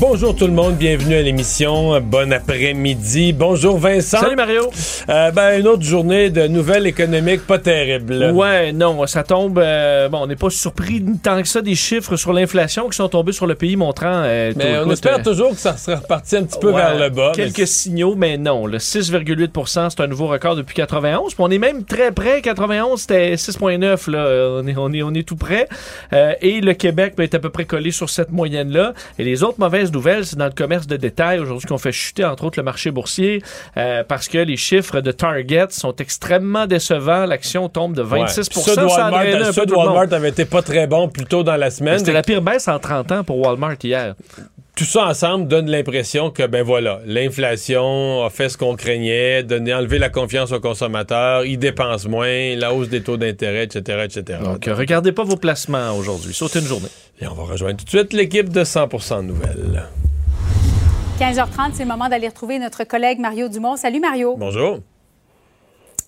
Bonjour tout le monde, bienvenue à l'émission. Bon après-midi. Bonjour Vincent. Salut Mario. Euh, ben, une autre journée de nouvelles économiques pas terribles. Ouais, non, ça tombe. euh, bon, on n'est pas surpris tant que ça des chiffres sur l'inflation qui sont tombés sur le pays montrant. euh, Mais tout, on écoute, espère toujours que ça sera reparti un petit peu ouais, vers le bas. mais Quelques signaux, mais non. Le 6,8% c'est un nouveau record depuis 91. Puis on est même très près. 91, c'était 6,9. Là, on est, on est, on est tout près. Et le Québec ben, est à peu près collé sur cette moyenne-là. Et les autres mauvaises nouvelles, c'est dans le commerce de détail aujourd'hui qu'on fait chuter entre autres le marché boursier euh, parce que les chiffres de Target sont extrêmement décevants. L'action tombe de 26 Ouais. Ça Walmart, monde. Walmart avaient été pas très bons plus tôt dans la semaine. C'était la pire baisse en 30 ans pour Walmart hier. Tout ça ensemble donne l'impression que, ben voilà, l'inflation a fait ce qu'on craignait, donner, enlever la confiance aux consommateurs, ils dépensent moins, la hausse des taux d'intérêt, etc., etc. Donc, euh, regardez pas vos placements aujourd'hui. Sautez une journée. Et on va rejoindre tout de suite l'équipe de 100% Nouvelles. 15h30, c'est le moment d'aller retrouver notre collègue Mario Dumont. Salut Mario. Bonjour.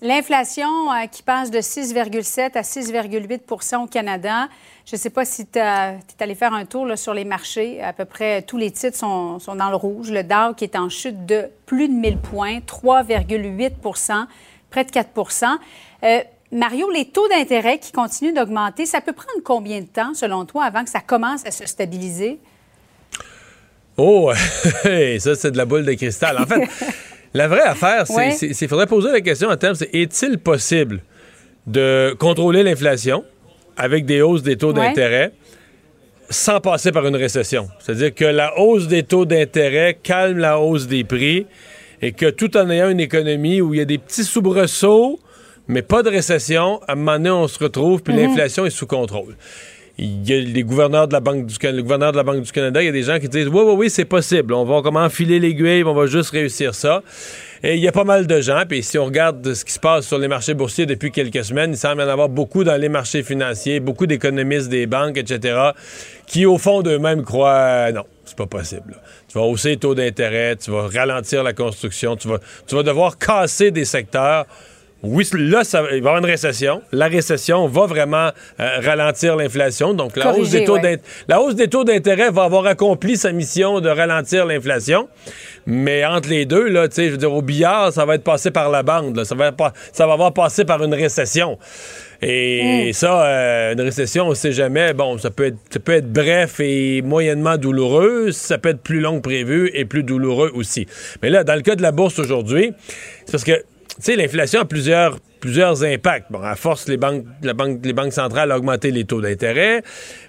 L'inflation euh, qui passe de 6,7 à 6,8% au Canada. Je ne sais pas si tu es allé faire un tour là, sur les marchés. À peu près tous les titres sont, sont dans le rouge. Le Dow qui est en chute de plus de 1000 points, 3,8% près de 4% Euh, Mario, les taux d'intérêt qui continuent d'augmenter, ça peut prendre combien de temps, selon toi, avant que ça commence à se stabiliser? Oh, ça, c'est de la boule de cristal. En fait, la vraie affaire, c'est Ouais. qu'il faudrait poser la question en termes, c'est est-il possible de contrôler l'inflation avec des hausses des taux Ouais. d'intérêt sans passer par une récession? C'est-à-dire que la hausse des taux d'intérêt calme la hausse des prix et que tout en ayant une économie où il y a des petits soubresauts, mais pas de récession, à un moment donné, on se retrouve, puis l'inflation est sous contrôle. Il y a les gouverneurs de la Banque du Canada, le gouverneur de la Banque du Canada, il y a des gens qui disent oui, oui, oui, c'est possible. On va comment enfiler l'aiguille, on va juste réussir ça. Et il y a pas mal de gens, puis si on regarde ce qui se passe sur les marchés boursiers depuis quelques semaines, il semble y en avoir beaucoup dans les marchés financiers, beaucoup d'économistes des banques, etc., qui au fond d'eux-mêmes croient euh, non, c'est pas possible. Tu vas hausser les taux d'intérêt, tu vas ralentir la construction, tu vas, tu vas devoir casser des secteurs. Oui, là, ça, va- il va y avoir une récession. La récession va vraiment euh, ralentir l'inflation. Donc, la hausse, des taux ouais. d'int- la hausse des taux d'intérêt va avoir accompli sa mission de ralentir l'inflation. Mais entre les deux, là, tu sais, je veux dire, au billard, ça va être passé par la bande. là. Ça, va pas, ça va avoir passé par une récession. Et ça, euh, une récession, on ne sait jamais. Bon, ça peut, être, ça peut être bref et moyennement douloureux. Ça peut être plus long que prévu et plus douloureux aussi. Mais là, dans le cas de la bourse aujourd'hui, c'est parce que, sais, l'inflation a plusieurs, plusieurs impacts. Bon, à force, les banques, la banque, les banques centrales ont augmenté les taux d'intérêt,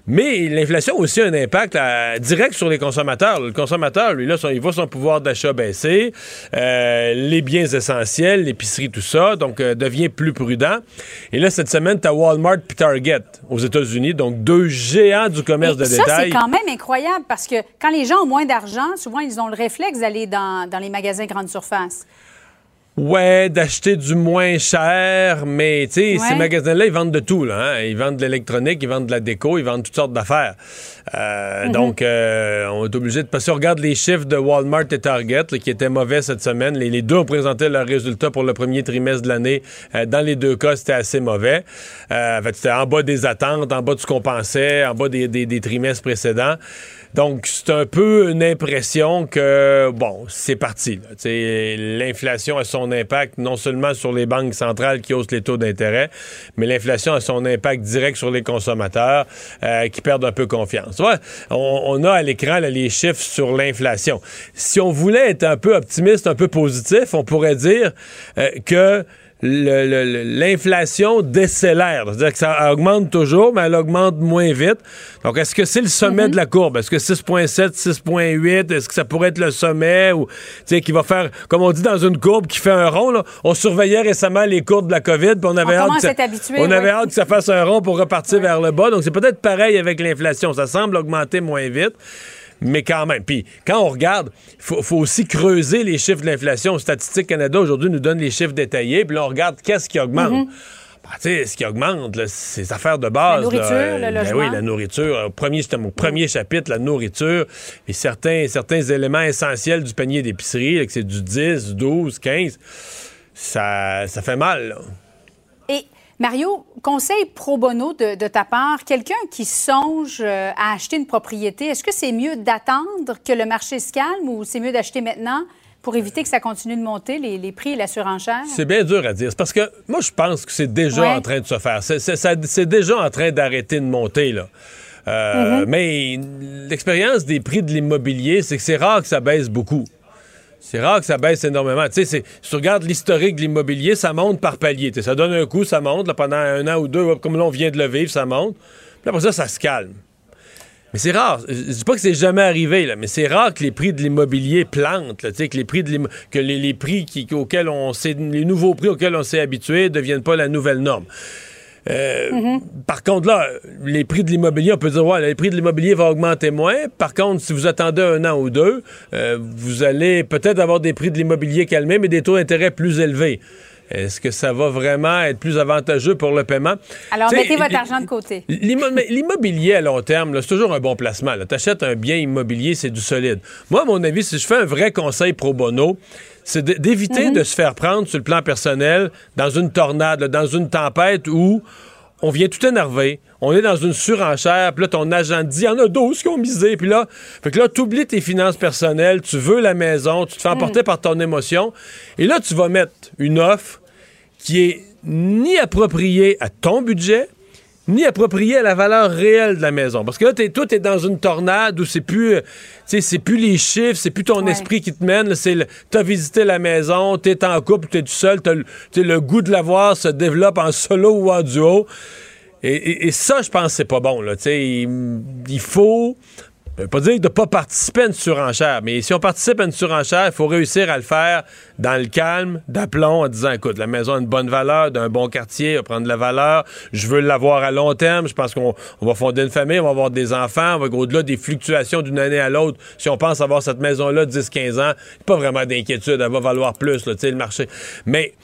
mais l'inflation a aussi un impact là, direct sur les consommateurs. Le consommateur, lui, là, son- il voit son pouvoir d'achat baisser, euh, les biens essentiels, l'épicerie, tout ça, donc euh, devient plus prudent. Et là, cette semaine, tu as Walmart puis Target aux États-Unis, donc deux géants du commerce Mais de ça, détail. c'est quand même incroyable parce que quand les gens ont moins d'argent, souvent, ils ont le réflexe d'aller dans, dans les magasins grande surface. Ouais, d'acheter du moins cher, mais tu sais, Ouais. ces magasins-là, ils vendent de tout. Là, hein. Ils vendent de l'électronique, ils vendent de la déco, ils vendent toutes sortes d'affaires. Euh, Donc, euh, on est obligé de... Parce qu'on regarde les chiffres de Walmart et Target, là, qui étaient mauvais cette semaine. Les, les deux ont présenté leurs résultats pour le premier trimestre de l'année. Euh, dans les deux cas, c'était assez mauvais. Euh, en fait, c'était en bas des attentes, en bas de ce qu'on pensait, en bas des, des- des trimestres précédents. Donc, c'est un peu une impression que, bon, c'est parti. L'inflation a son impact non seulement sur les banques centrales qui haussent les taux d'intérêt, mais l'inflation a son impact direct sur les consommateurs euh, qui perdent un peu confiance. On, a à l'écran les chiffres sur l'inflation. Si on voulait être un peu optimiste, un peu positif, on pourrait dire euh, que l'inflation décélère. C'est-à-dire que ça augmente toujours, mais elle augmente moins vite. Donc, est-ce que c'est le sommet de la courbe? Est-ce que 6,7, 6,8, est-ce que ça pourrait être le sommet? Ou, tu sais, qui va faire, comme on dit dans une courbe qui fait un rond, là? On surveillait récemment les courbes de la COVID, puis on avait hâte que ça- habitué, on avait hâte que ça fasse un rond pour repartir vers le bas. Donc, c'est peut-être pareil avec l'inflation. Ça semble augmenter moins vite. Mais quand même. Puis quand on regarde, il faut, faut aussi creuser les chiffres de l'inflation. Statistique Canada aujourd'hui nous donne les chiffres détaillés. Puis là, on regarde qu'est-ce qui augmente. Ben, tu sais, ce qui augmente, c'est les affaires de base. La nourriture, là. le Ben logement. oui, la nourriture. Au premier, c'était mon premier chapitre, la nourriture. Et certains, certains éléments essentiels du panier d'épicerie, que c'est du 10, 12, 15, ça, ça fait mal. là. Et Mario, conseil pro bono de, de ta part, quelqu'un qui songe euh, à acheter une propriété, est-ce que c'est mieux d'attendre que le marché se calme ou c'est mieux d'acheter maintenant pour éviter que ça continue de monter, les, les prix et la surenchère? C'est bien dur à dire. Parce que moi, je pense que c'est déjà Ouais. en train de se faire. C'est- déjà en train d'arrêter de monter, là. Euh, Mais l'expérience des prix de l'immobilier, c'est que c'est rare que ça baisse beaucoup. C'est rare que ça baisse énormément. Tu sais, si tu regardes l'historique de l'immobilier, ça monte par palier. Ça donne un coup, ça monte. pendant un an ou deux, comme là, on vient de le vivre, ça monte. Puis après ça, ça se calme. Mais c'est rare. Je dis pas que c'est jamais arrivé, mais c'est rare que les prix de l'immobilier plantent. que les prix que auxquels on les nouveaux prix auxquels on s'est habitué ne deviennent pas la nouvelle norme. Euh, Par contre, là, les prix de l'immobilier, on peut dire, ouais, les prix de l'immobilier vont augmenter moins. Par contre, si vous attendez un an ou deux, euh, vous allez peut-être avoir des prix de l'immobilier calmés, mais des taux d'intérêt plus élevés. Est-ce que ça va vraiment être plus avantageux pour le paiement? Alors, mettez votre argent de côté. L'immobilier à long terme, c'est toujours un bon placement. Tu achètes un bien immobilier, c'est du solide. Moi, à mon avis, si je fais un vrai conseil pro bono, c'est d'éviter de se faire prendre sur le plan personnel dans une tornade, là, dans une tempête où on vient tout énervé, on est dans une surenchère, puis là, ton agent te dit, il y en a 12 qui ont misé, puis là, fait que là, tu oublies tes finances personnelles, tu veux la maison, tu te fais emporter par ton émotion, et là, tu vas mettre une offre qui est ni appropriée à ton budget, ni appropriée à la valeur réelle de la maison. Parce que là, t'es, toi, t'es dans une tornade où c'est plus, euh, c'est plus les chiffres, c'est plus ton Ouais. esprit qui te mène. C'est t'as visité la maison, t'es en couple, t'es tout seul, t'as le, goût de la voir se développe en solo ou en duo. Et, et- et ça, je pense que c'est pas bon. Là, il faut. Je veux pas dire de ne pas participer à une surenchère, mais si on participe à une surenchère, il faut réussir à le faire dans le calme, d'aplomb, en disant écoute, la maison a une bonne valeur, d'un bon quartier, elle va prendre de la valeur, je veux l'avoir à long terme, je pense qu'on on va fonder une famille, on va avoir des enfants, on va au-delà des fluctuations d'une année à l'autre. Si on pense avoir cette maison-là 10-15 ans, pas vraiment d'inquiétude, elle va valoir plus, là, le marché. Mais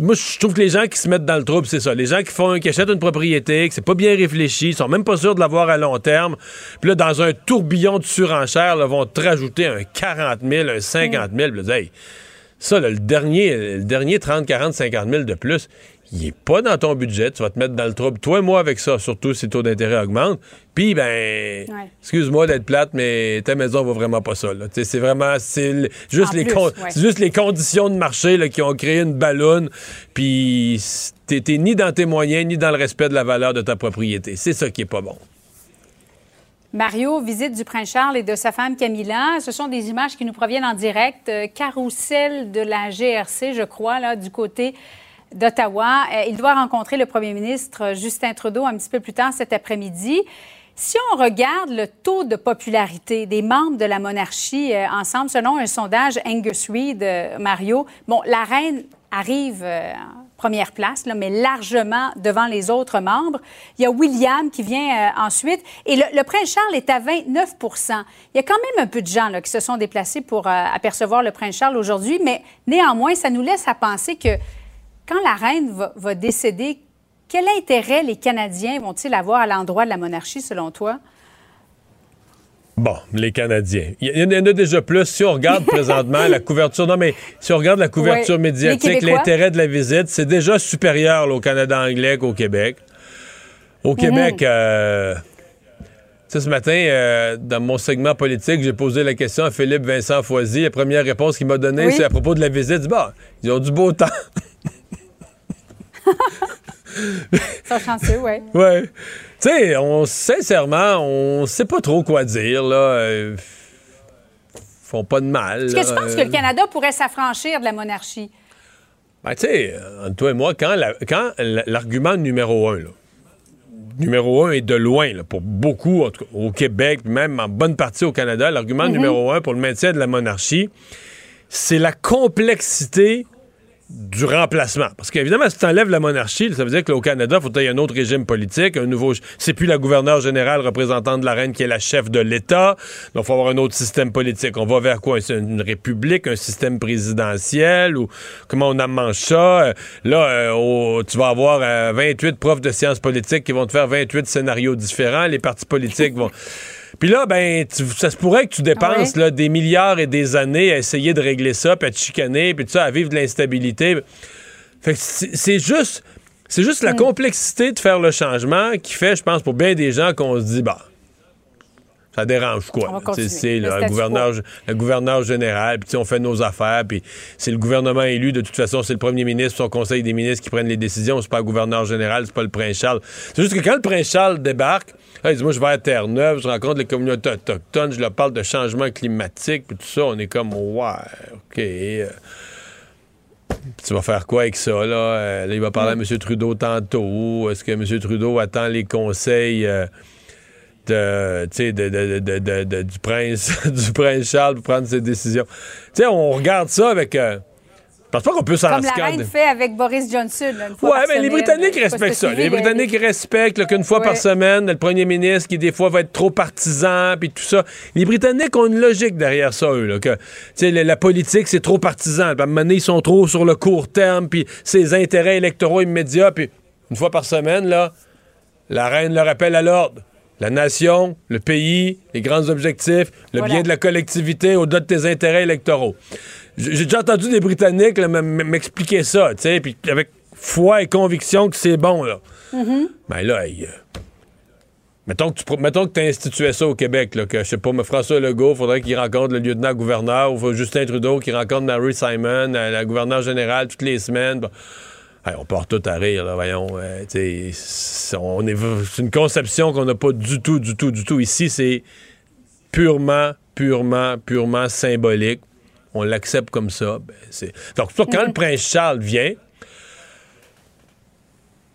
moi, je trouve que les gens qui se mettent dans le trouble, c'est ça. Les gens qui font, qui achètent une propriété, que c'est pas bien réfléchi, ils sont même pas sûrs de l'avoir à long terme. Puis là, dans un tourbillon de surenchère, là, vont te rajouter un 40 000, un 50 000. Puis là, hey, ça, là, le dernier, le dernier 30, 40, 50 000 de plus, il est pas dans ton budget. Tu vas te mettre dans le trouble. Toi et moi avec ça, surtout si le taux d'intérêt augmente. Puis, ben, excuse-moi d'être plate, mais ta maison va vraiment pas ça. C'est vraiment, c'est juste, les plus, con- ouais. c'est juste les conditions de marché là, qui ont créé une balloune. Puis, t'es ni dans tes moyens, ni dans le respect de la valeur de ta propriété. C'est ça qui est pas bon. Mario, visite du prince Charles et de sa femme Camilla. Ce sont des images qui nous proviennent en direct. Euh, carrousel de la GRC, je crois, là, du côté d'Ottawa. Euh, il doit rencontrer le premier ministre euh, Justin Trudeau un petit peu plus tard cet après-midi. Si on regarde le taux de popularité des membres de la monarchie euh, ensemble, selon un sondage Angus Reid, Mario, bon, la reine arrive euh, première place, mais largement devant les autres membres. Il y a William qui vient ensuite. Et le, prince Charles est à 29% Il y a quand même un peu de gens qui se sont déplacés pour apercevoir le prince Charles aujourd'hui, mais néanmoins, ça nous laisse à penser que quand la reine va, va décéder, quel intérêt les Canadiens vont-ils avoir à l'endroit de la monarchie, selon toi? Bon, les Canadiens. Il y en a déjà plus. Si on regarde présentement la couverture, non, mais si on regarde la couverture médiatique, l'intérêt de la visite, c'est déjà supérieur là, au Canada anglais qu'au Québec. Au Québec, euh, tu sais, ce matin, euh, dans mon segment politique, j'ai posé la question à Philippe Vincent Foisy. La première réponse qu'il m'a donnée, Oui. c'est à propos de la visite. Bah, ils ont du beau temps. Ils sont chanceux, oui. Ouais. Tu sais, on sincèrement, on sait pas trop quoi dire là. Euh, font pas de mal. Est-ce que tu penses que le Canada pourrait s'affranchir de la monarchie? Ben, tu sais, euh, entre toi et moi, quand la- quand l- l'argument numéro un, là, numéro un est de loin, là, pour beaucoup, en tout cas, au Québec, même en bonne partie au Canada, l'argument numéro un pour le maintien de la monarchie, c'est la complexité du remplacement. Parce qu'évidemment, si tu enlèves la monarchie, ça veut dire qu'au Canada, il faut qu'il y ait un autre régime politique, un nouveau. C'est plus la gouverneure générale représentante de la reine qui est la chef de l'État. Donc, il faut avoir un autre système politique. On va vers quoi? Une république, un système présidentiel ou comment on mange ça? Euh, Là, euh, tu vas avoir euh, 28 profs de sciences politiques qui vont te faire 28 scénarios différents. Les partis politiques vont. Puis là, ben, tu- ça se pourrait que tu dépenses Ouais. là, des milliards et des années à essayer de régler ça, puis à te chicaner, puis tout ça, à vivre de l'instabilité. Fait que c'est juste, c'est juste Mm. la complexité de faire le changement qui fait, je pense, pour bien des gens qu'on se dit, bah, ça dérange quoi. C'est Le gouverneur, le gouverneur général, puis on fait nos affaires, puis c'est le gouvernement élu. De toute façon, c'est le premier ministre, son conseil des ministres qui prennent les décisions. C'est pas le gouverneur général, c'est pas le prince Charles. C'est juste que quand le prince Charles débarque, là, il dit, moi, je vais à Terre-Neuve, je rencontre les communautés autochtones, je leur parle de changement climatique, puis tout ça, on est comme, ouais, OK. euh, tu vas faire quoi avec ça, là? Euh, là, il va parler à M. Trudeau tantôt. Est-ce que M. Trudeau attend les conseils euh, de, tu sais, de- de- du, prince, du prince Charles pour prendre ses décisions? Tu sais, on regarde ça avec... euh, pense pas qu'on peut s'en Comme la reine fait avec Boris Johnson, là, une fois Ouais, par mais les. Britanniques respectent ça. Les le- Britanniques respectent qu'une fois Ouais. par semaine, le premier ministre qui, des fois, va être trop partisan, puis tout ça. Les Britanniques ont une logique derrière ça, eux. Là, que, la, la politique, c'est trop partisan. À un moment donné, ils sont trop sur le court terme, puis ses intérêts électoraux immédiats. Puis une fois par semaine, là, la reine leur appelle à l'ordre. La nation, le pays, les grands objectifs, le Voilà. bien de la collectivité au-delà de tes intérêts électoraux. J'ai déjà entendu des Britanniques m'expliquer ça, tu sais, puis avec foi et conviction que c'est bon, là. Ben là, euh, mettons que tu mettons que institué ça au Québec, là, que, je sais pas, mais François Legault, faudrait qu'il rencontre le lieutenant-gouverneur, ou Justin Trudeau qui rencontre Mary Simon, la gouverneure générale, toutes les semaines. Bon. Hey, on part tout à rire, là, voyons. euh, on est une conception qu'on n'a pas du tout, du tout, du tout. Ici, c'est purement, purement, purement symbolique. On l'accepte comme ça. Ben, c'est- Donc, quand le prince Charles vient,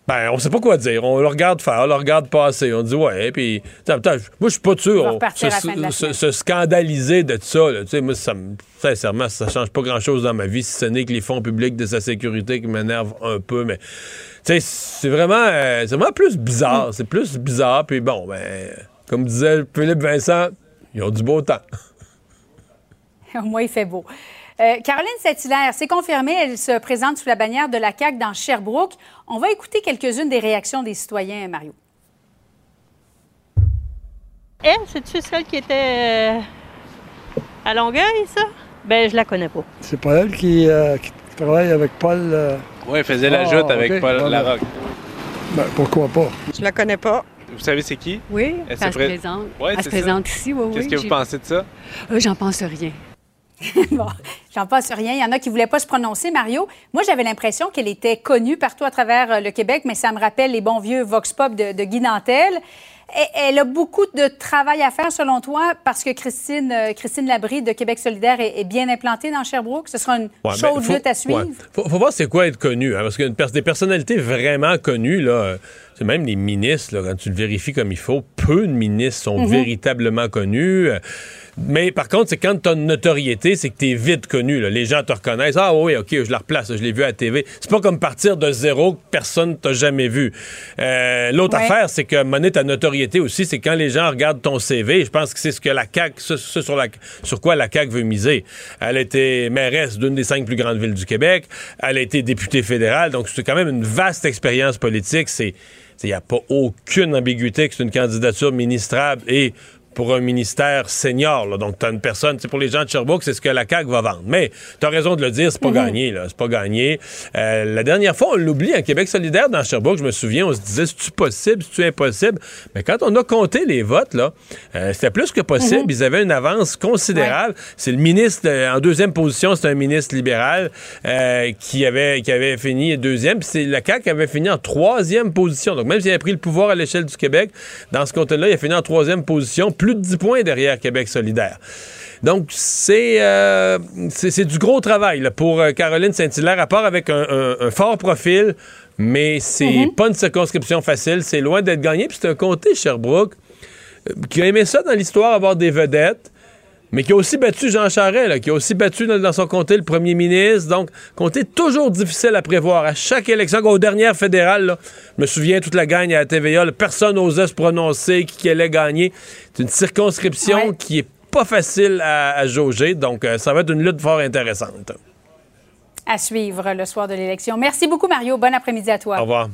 ben, on sait pas quoi dire. On le regarde faire, on le regarde passer. On dit, ouais, puis. moi, je suis pas sûr. on- se, se- scandaliser de ça, là. Tu sais, moi, ça me- sincèrement, ça change pas grand-chose dans ma vie, si ce n'est que les fonds publics de sa sécurité qui m'énervent un peu, mais. Tu sais, c'est vraiment, euh, c'est vraiment plus Mm. bizarre. C'est plus bizarre, puis bon, ben. Comme disait Philippe Vincent, ils ont du beau temps. Au moins, il fait beau. Euh, Caroline Saint-Hilaire, c'est confirmé, elle se présente sous la bannière de la CAQ dans Sherbrooke. On va écouter quelques-unes des réactions des citoyens, Mario. Elle, c'est-tu celle qui était euh, à Longueuil, ça? Ben, je la connais pas. C'est pas elle qui, euh, qui travaille avec Paul. euh, Oui, elle faisait la Ah, joute avec Paul voilà. Larocque. ben, pourquoi pas? Je la connais pas. Vous savez c'est qui? Oui, Elle elle, se se pré- présente. Ouais, elle se ça. présente ici, oui, oui. Qu'est-ce que vous pensez de ça? Euh, J'en pense rien. bon, j'en passe rien. Il y en a qui ne voulaient pas se prononcer, Mario. Moi, j'avais l'impression qu'elle était connue partout à travers euh, le Québec, mais ça me rappelle les bons vieux Vox Pop de, de Guy Nantel. Et- Elle a beaucoup de travail à faire, selon toi, parce que Christine, euh, Christine Labrie de Québec solidaire est, est bien implantée dans Sherbrooke. Ce sera une Ouais, chaude faut- lutte à suivre. ouais. Faut, faut voir c'est quoi être connu, hein, parce que des personnalités vraiment connues, là, euh, même les ministres, là, quand tu le vérifies comme il faut, peu de ministres sont Mhm. véritablement connus. Euh, Mais par contre, c'est quand tu as une notoriété, c'est que tu es vite connu. là. Les gens te reconnaissent. Ah oui, OK, je la replace, je l'ai vu à la TV. C'est pas comme partir de zéro que personne t'a jamais vu. Euh, L'autre Ouais. affaire, c'est que monnaie ta notoriété aussi, c'est quand les gens regardent ton CV. Je pense que c'est ce que la CAQ, ce, ce sur, la, sur quoi la CAQ veut miser. Elle a été mairesse d'une des cinq plus grandes villes du Québec. Elle a été députée fédérale. Donc, c'est quand même une vaste expérience politique. C'est il n'y a pas aucune ambiguïté que c'est une candidature ministrable et pour un ministère senior. là. Donc, tu as une personne, c'est pour les gens de Sherbrooke, c'est ce que la CAQ va vendre. Mais tu as raison de le dire, c'est pas gagné. là. C'est pas gagné. Euh, la dernière fois, on l'oublie, en Québec solidaire, dans Sherbrooke, je me souviens, on se disait, c'est-tu possible, c'est-tu impossible? Mais quand on a compté les votes, là, euh, c'était plus que possible. Ils avaient une avance considérable. C'est le ministre, euh, en deuxième position, c'est un ministre libéral qui, avait, qui avait fini deuxième. Puis c'est la CAQ qui avait fini en troisième position. Donc, même s'il avait pris le pouvoir à l'échelle du Québec, dans ce côté-là, il a fini en troisième position, plus de 10 points derrière Québec solidaire. Donc, c'est euh, c'est du gros travail là, pour euh, Caroline Saint-Hilaire, à part avec un, un- un fort profil, mais c'est pas une circonscription facile. C'est loin d'être gagné. Puis c'est un comté, Sherbrooke, euh, qui a aimé ça dans l'histoire, avoir des vedettes mais qui a aussi battu Jean Charest, là, qui a aussi battu dans, dans son comté le premier ministre. Donc, comté toujours difficile à prévoir. À chaque élection, aux dernières fédérales, là, je me souviens, toute la gagne à la TVA, là, personne n'osait se prononcer qui, qui allait gagner. C'est une circonscription Ouais. qui est pas facile à, à jauger, donc euh, ça va être une lutte fort intéressante. À suivre le soir de l'élection. Merci beaucoup, Mario. Bon après-midi à toi. Au revoir.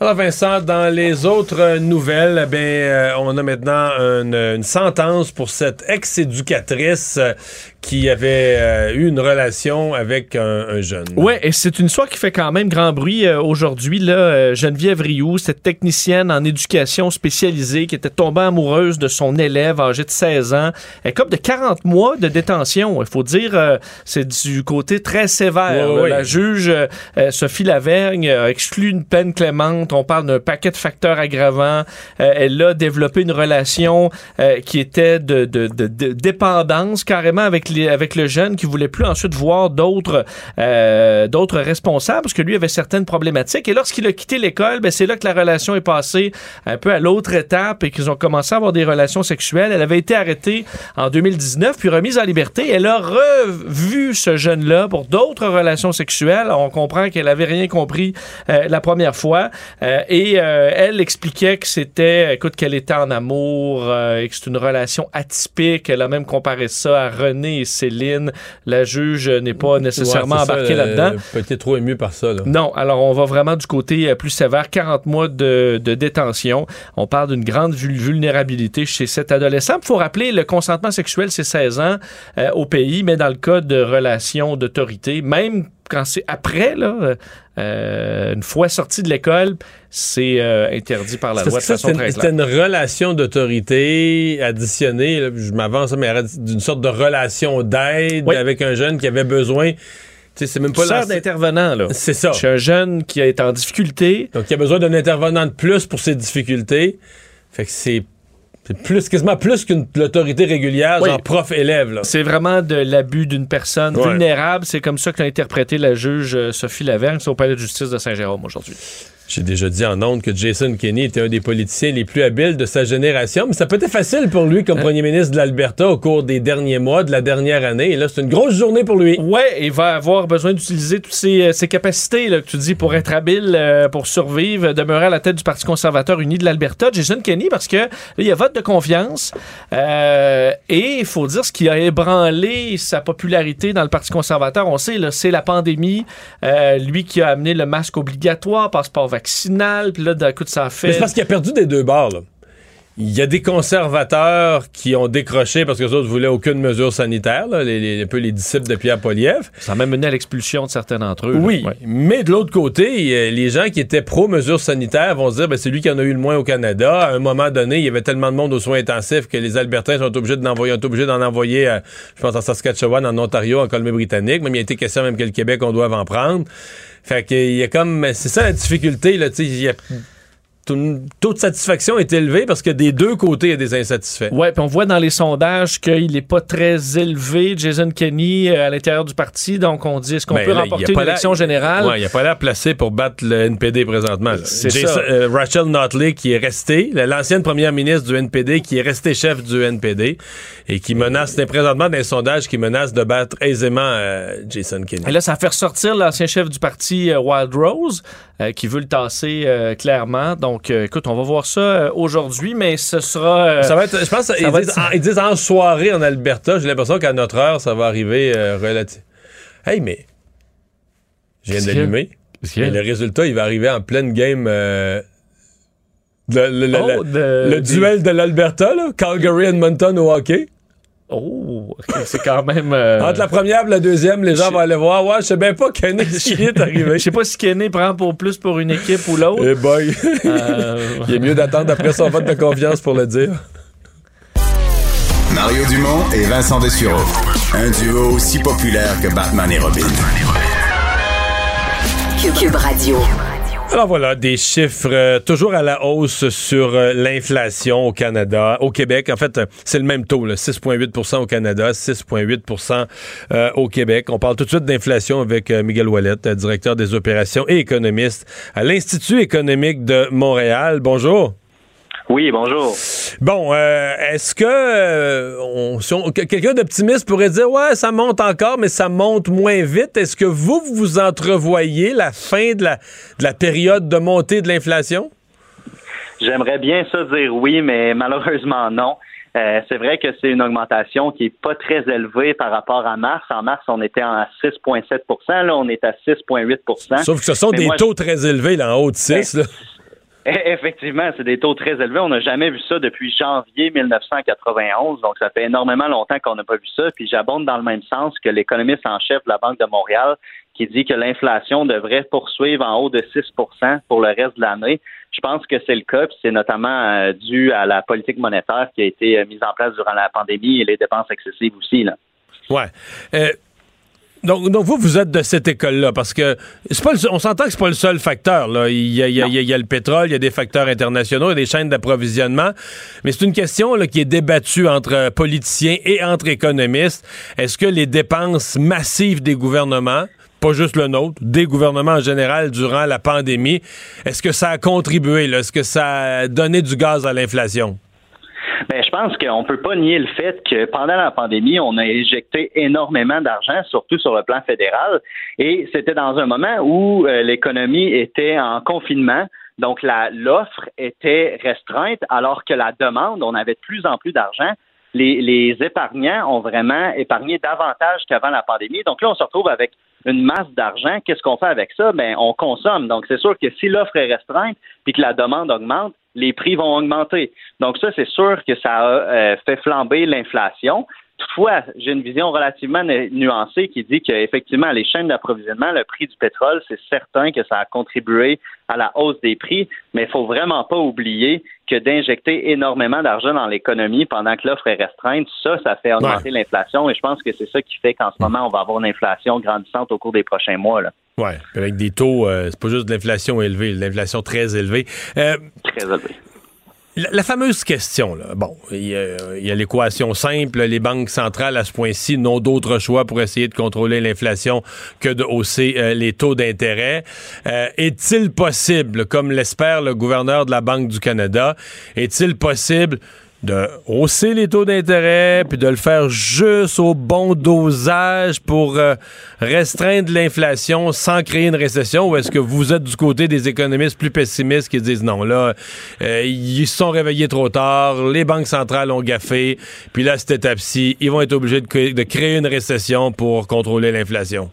Alors Vincent, dans les autres nouvelles, ben, on a maintenant une, une sentence pour cette ex-éducatrice euh, qui avait euh, eu une relation avec un, un jeune. Ouais, et c'est une histoire qui fait quand même grand bruit euh, aujourd'hui. Là, Euh, Geneviève Rioux, cette technicienne en éducation spécialisée qui était tombée amoureuse de son élève âgé de 16 ans, elle comme de 40 mois de détention. Il faut dire, euh, c'est du côté très sévère. Ouais. La juge euh, Sophie Lavergne a exclu une peine clémente. On parle d'un paquet de facteurs aggravants. Elle a développé une relation euh, qui était de, de- de- de dépendance carrément avec, avec le jeune qui voulait plus ensuite voir d'autres euh, d'autres responsables parce que lui avait certaines problématiques. Et lorsqu'il a quitté l'école, ben, c'est là que la relation est passée un peu à l'autre étape et qu'ils ont commencé à avoir des relations sexuelles. Elle avait été arrêtée en 2019 puis remise en liberté. Elle a revu ce jeune-là pour d'autres relations sexuelles. On comprend qu'elle avait rien compris euh, la première fois. Euh, et euh, elle expliquait que c'était, écoute, qu'elle était en amour euh, et que c'est une relation atypique. Elle a même comparé ça à René et Céline. La juge n'est pas nécessairement Ouais, embarquée là-dedans. Pas été trop ému par ça. Là. Non, alors on va vraiment du côté euh, plus sévère, 40 mois de, de détention. On parle d'une grande vul- vulnérabilité chez cet adolescent. Il faut rappeler, le consentement sexuel, c'est 16 ans euh, au pays, mais dans le cas de relations d'autorité, même quand c'est après, là, euh, une fois sorti de l'école, c'est euh, interdit par la loi de façon très c'était une relation d'autorité additionnée, là, je m'avance, mais d'une sorte de relation d'aide Oui. avec un jeune qui avait besoin. C'est même pas la- d'intervenant, là. C'est ça. Chez un jeune qui est en difficulté, Donc, il a besoin d'un intervenant de plus pour ses difficultés. Fait que c'est c'est plus, quasiment plus qu'une l'autorité régulière, Oui. genre prof-élève. C'est vraiment de l'abus d'une personne Ouais. vulnérable. C'est comme ça que l'a interprété la juge euh, Sophie Lavergne au palais de justice de Saint-Jérôme aujourd'hui. J'ai déjà dit en ondes que Jason Kenney était un des politiciens les plus habiles de sa génération, mais ça peut être facile pour lui Hein? comme premier ministre de l'Alberta au cours des derniers mois, de la dernière année. Et là, c'est une grosse journée pour lui. Ouais, il va avoir besoin d'utiliser toutes ses, euh, ses capacités là, que tu dis pour être habile, euh, pour survivre, demeurer à la tête du Parti conservateur uni de l'Alberta, Jason Kenney, parce que là, il y a vote de confiance. euh, et il faut dire ce qui a ébranlé sa popularité dans le Parti conservateur, on sait, là, c'est la pandémie. Euh, lui qui a amené le masque obligatoire, passeport vaccinal, puis là, d'un coup, ça a Mais fait... c'est parce qu'il a perdu des deux bords. là. Il y a des conservateurs qui ont décroché parce que les autres voulaient aucune mesure sanitaire, là, les, les- un peu les disciples de Pierre Poliev. Ça a même mené à l'expulsion de certains d'entre eux. Oui, Ouais. mais de l'autre côté, euh, les gens qui étaient pro-mesures sanitaires vont se dire ben, c'est lui qui en a eu le moins au Canada. À un moment donné, il y avait tellement de monde aux soins intensifs que les Albertains sont obligés d'en envoyer, sont obligés d'en envoyer, euh, je pense, en Saskatchewan, en Ontario, en Colombie-Britannique. Même il a été question même que le Québec, on doit en prendre. Fait que il y a comme, c'est ça la difficulté, là, tu sais, ton taux de satisfaction est élevé parce que des deux côtés, il y a des insatisfaits. Ouais, puis on voit dans les sondages qu'il n'est pas très élevé, Jason Kenney, euh, à l'intérieur du parti. Donc, on dit, est-ce qu'on Ben, peut là, remporter une élection générale? Ouais, il n'y a pas l'air placé pour battre le NPD présentement. C'est ça. euh, Rachel Notley qui est restée, la- l'ancienne première ministre du NPD qui est restée chef du NPD et qui menace, présentement dans les sondages, qui menace de battre aisément euh, Jason Kenney. Et là, ça fait ressortir l'ancien chef du parti, Wild Rose, qui veut le tasser clairement. Donc, euh, écoute, on va voir ça euh, aujourd'hui, mais ce sera... euh, Ça va être, je pense, ça ils, va disent, être- en, ils disent en soirée en Alberta. J'ai l'impression qu'à notre heure, ça va arriver euh, relatif. Hey, mais je viens y a? Mais le résultat, il va arriver en pleine game. euh, le, le- le- Oh, le- de- le des- duel de l'Alberta, là, Calgary Edmonton au hockey. Oh, c'est quand même... euh, Entre la première et la deuxième, les gens je- vont aller voir. Ouais, je sais bien pas qui est arrivé. Je sais pas si Kenney prend pour plus pour une équipe ou l'autre. Eh boy. Euh, Il est mieux d'attendre après son vote de confiance pour le dire. Mario Dumont et Vincent Dessureau. Un duo aussi populaire que Batman et Robin. Cube Radio. Alors voilà, des chiffres euh, toujours à la hausse sur euh, l'inflation au Canada, au Québec. En fait, euh, c'est le même taux, là, 6,8% au Canada, 6,8% euh, au Québec. On parle tout de suite d'inflation avec Miguel Wallet, directeur des opérations et économiste à l'Institut économique de Montréal. Bonjour. Oui, bonjour. Bon, euh, est-ce que euh, si que- quelqu'un d'optimiste pourrait dire ouais, ça monte encore, mais ça monte moins vite. Est-ce que vous vous entrevoyez la fin de la, de la période de montée de l'inflation? J'aimerais bien ça dire oui, mais malheureusement non. Euh, c'est vrai que c'est une augmentation qui est pas très élevée par rapport à mars. En mars, on était à 6,7% Là, on est à 6,8% Sauf que ce sont Mais des moi, taux très élevés, là, en haut de 6. là. Effectivement, c'est des taux très élevés. On n'a jamais vu ça depuis janvier 1991, donc ça fait énormément longtemps qu'on n'a pas vu ça. Puis j'abonde dans le même sens que l'économiste en chef de la Banque de Montréal qui dit que l'inflation devrait poursuivre en haut de 6% pour le reste de l'année. Je pense que c'est le cas, puis c'est notamment euh, dû à la politique monétaire qui a été euh, mise en place durant la pandémie et les dépenses excessives aussi. Là. Euh, donc, vous, vous êtes de cette école-là, parce que pas on s'entend que c'est pas le seul facteur. Là. Il, y a, il y a- il y a- le pétrole, il y a des facteurs internationaux, il y a des chaînes d'approvisionnement, mais c'est une question là, qui est débattue entre politiciens et entre économistes. Est-ce que les dépenses massives des gouvernements, pas juste le nôtre, des gouvernements en général durant la pandémie, est-ce que ça a contribué? Est-ce que ça a donné du gaz à l'inflation? Ben, je pense qu'on ne peut pas nier le fait que pendant la pandémie, on a injecté énormément d'argent, surtout sur le plan fédéral, et c'était dans un moment où euh, l'économie était en confinement. Donc, l'offre était restreinte, alors que la demande, on avait de plus en plus d'argent. Les, les épargnants ont vraiment épargné davantage qu'avant la pandémie. Donc là, on se retrouve avec une masse d'argent. Qu'est-ce qu'on fait avec ça? Ben, on consomme. Donc, c'est sûr que si l'offre est restreinte puis que la demande augmente, les prix vont augmenter. Donc, ça, c'est sûr que ça a euh, fait flamber l'inflation. Toutefois, j'ai une vision relativement nu- nuancée qui dit qu'effectivement, les chaînes d'approvisionnement, le prix du pétrole, c'est certain que ça a contribué à la hausse des prix, mais il faut vraiment pas oublier que d'injecter énormément d'argent dans l'économie pendant que l'offre est restreinte, ça, ça fait augmenter l'inflation et je pense que c'est ça qui fait qu'en ce moment, on va avoir une inflation grandissante au cours des prochains mois. Là. Ouais, avec des taux, euh, c'est pas juste de l'inflation élevée, de l'inflation très élevée. Euh, Très élevé. La, fameuse question, là, bon, il y a, il y a l'équation simple, les banques centrales à ce point-ci n'ont d'autre choix pour essayer de contrôler l'inflation que de hausser euh, les taux d'intérêt. Euh, est-il possible, comme l'espère le gouverneur de la Banque du Canada, est-il possible de hausser les taux d'intérêt, puis de le faire juste au bon dosage pour euh, restreindre l'inflation sans créer une récession, ou est-ce que vous êtes du côté des économistes plus pessimistes qui disent non, là, euh, ils se sont réveillés trop tard, les banques centrales ont gaffé, puis là, cette étape-ci, ils vont être obligés de créer une récession pour contrôler l'inflation?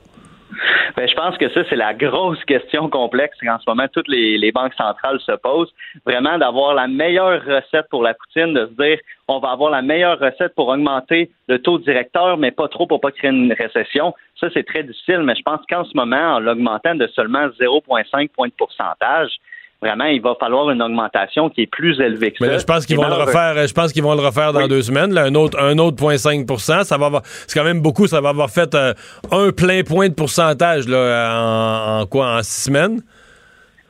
Ben, je pense que ça, c'est la grosse question complexe qu'en ce moment, toutes les, les banques centrales se posent. Vraiment, d'avoir la meilleure recette pour la poutine, de se dire, on va avoir la meilleure recette pour augmenter le taux directeur, mais pas trop pour pas créer une récession. Ça, c'est très difficile, mais je pense qu'en ce moment, en l'augmentant de seulement 0,5 points de pourcentage, vraiment, il va falloir une augmentation qui est plus élevée que Mais ça. là, je pense qu'ils vont le refaire. Je pense qu'ils vont le refaire dans deux semaines. Là, un autre, un autre 0,5% Ça va avoir, c'est quand même beaucoup. Ça va avoir fait euh, un plein point de pourcentage là, en, en quoi, en six semaines?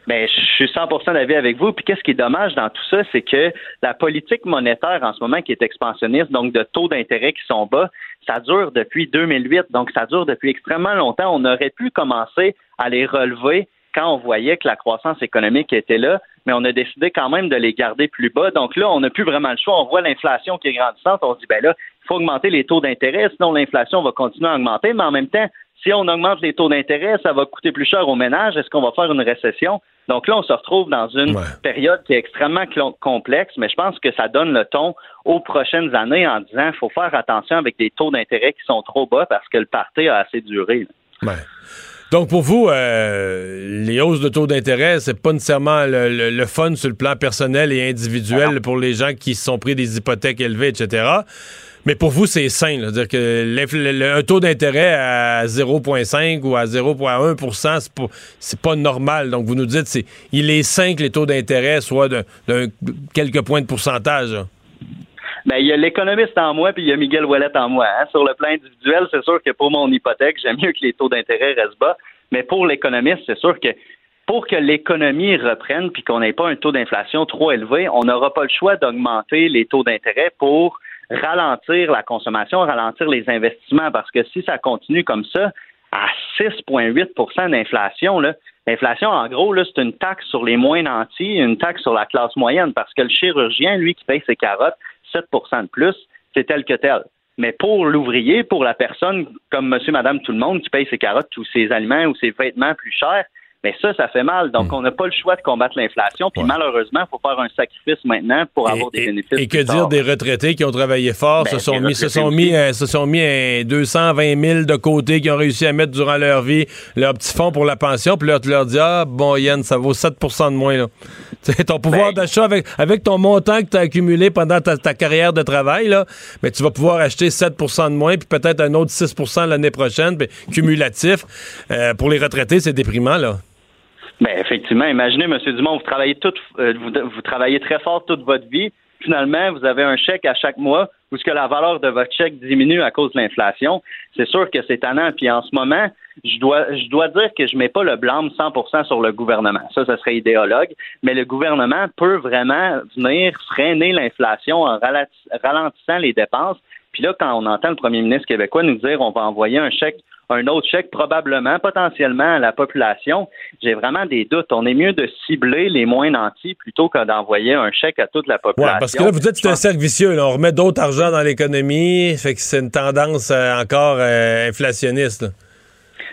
Ben, je suis 100% d'avis avec vous. Puis qu'est-ce qui est dommage dans tout ça, c'est que la politique monétaire en ce moment qui est expansionniste, donc de taux d'intérêt qui sont bas, ça dure depuis 2008. Donc ça dure depuis extrêmement longtemps. On aurait pu commencer à les relever quand on voyait que la croissance économique était là, mais on a décidé quand même de les garder plus bas. Donc là, on n'a plus vraiment le choix. On voit l'inflation qui est grandissante. On se dit, ben là, il faut augmenter les taux d'intérêt, sinon l'inflation va continuer à augmenter. Mais en même temps, si on augmente les taux d'intérêt, ça va coûter plus cher aux ménages. Est-ce qu'on va faire une récession? Donc là, on se retrouve dans une période qui est extrêmement complexe, mais je pense que ça donne le ton aux prochaines années en disant qu'il faut faire attention avec des taux d'intérêt qui sont trop bas parce que le parti a assez duré. Donc, pour vous, euh, les hausses de taux d'intérêt, c'est pas nécessairement le, fun sur le plan personnel et individuel pour les gens qui se sont pris des hypothèques élevées, etc. Mais pour vous, c'est sain. C'est-à-dire que un taux d'intérêt à 0,5 ou à 0,1% c'est pas, pas normal. Donc, vous nous dites, c'est, il est sain que les taux d'intérêt soient de, quelques points de pourcentage. Ben, il y a l'économiste en moi, puis il y a Miguel Wallet en moi. Hein. Sur le plan individuel, c'est sûr que pour mon hypothèque, j'aime mieux que les taux d'intérêt restent bas. Mais pour l'économiste, c'est sûr que pour que l'économie reprenne puis qu'on n'ait pas un taux d'inflation trop élevé, on n'aura pas le choix d'augmenter les taux d'intérêt pour ralentir la consommation, ralentir les investissements, parce que si ça continue comme ça, à 6,8% d'inflation, l'inflation, en gros, c'est une taxe sur les moins nantis, une taxe sur la classe moyenne, parce que le chirurgien, lui, qui paye ses carottes, 7% de plus, c'est tel que tel. Mais pour l'ouvrier, pour la personne comme monsieur, madame, tout le monde qui paye ses carottes ou ses aliments ou ses vêtements plus chers, mais ça, ça fait mal. Donc, hmm. on n'a pas le choix de combattre l'inflation. Puis malheureusement, il faut faire un sacrifice maintenant pour avoir des bénéfices. Et que dire des retraités qui ont travaillé fort, ben, se, sont mis, se sont mis, euh, se sont mis, à 220 000 de côté, qui ont réussi à mettre durant leur vie leur petit fonds pour la pension. Puis là, tu leur dis, ah, bon, Yann, ça vaut 7% de moins. Là. Ton pouvoir ben, d'achat avec, avec ton montant que tu as accumulé pendant ta, carrière de travail, là, mais tu vas pouvoir acheter 7 de moins, puis peut-être un autre 6 l'année prochaine, puis cumulatif. Euh, pour les retraités, c'est déprimant, là. Ben effectivement, imaginez, M. Dumont, vous travaillez tout, euh, vous, travaillez très fort toute votre vie. Finalement, vous avez un chèque à chaque mois où ce que la valeur de votre chèque diminue à cause de l'inflation. C'est sûr que c'est tannant. Puis en ce moment, je dois, je dois dire que je mets pas le blâme 100% sur le gouvernement. Ça, ça serait idéologue. Mais le gouvernement peut vraiment venir freiner l'inflation en ralentissant les dépenses. Puis là, quand on entend le premier ministre québécois nous dire on va envoyer un chèque un autre chèque probablement, potentiellement à la population. J'ai vraiment des doutes. On est mieux de cibler les moins nantis plutôt que d'envoyer un chèque à toute la population. Ouais, parce que là, vous dites que c'est un cercle vicieux. On remet d'autres argent dans l'économie. Fait que c'est une tendance euh, encore euh, inflationniste.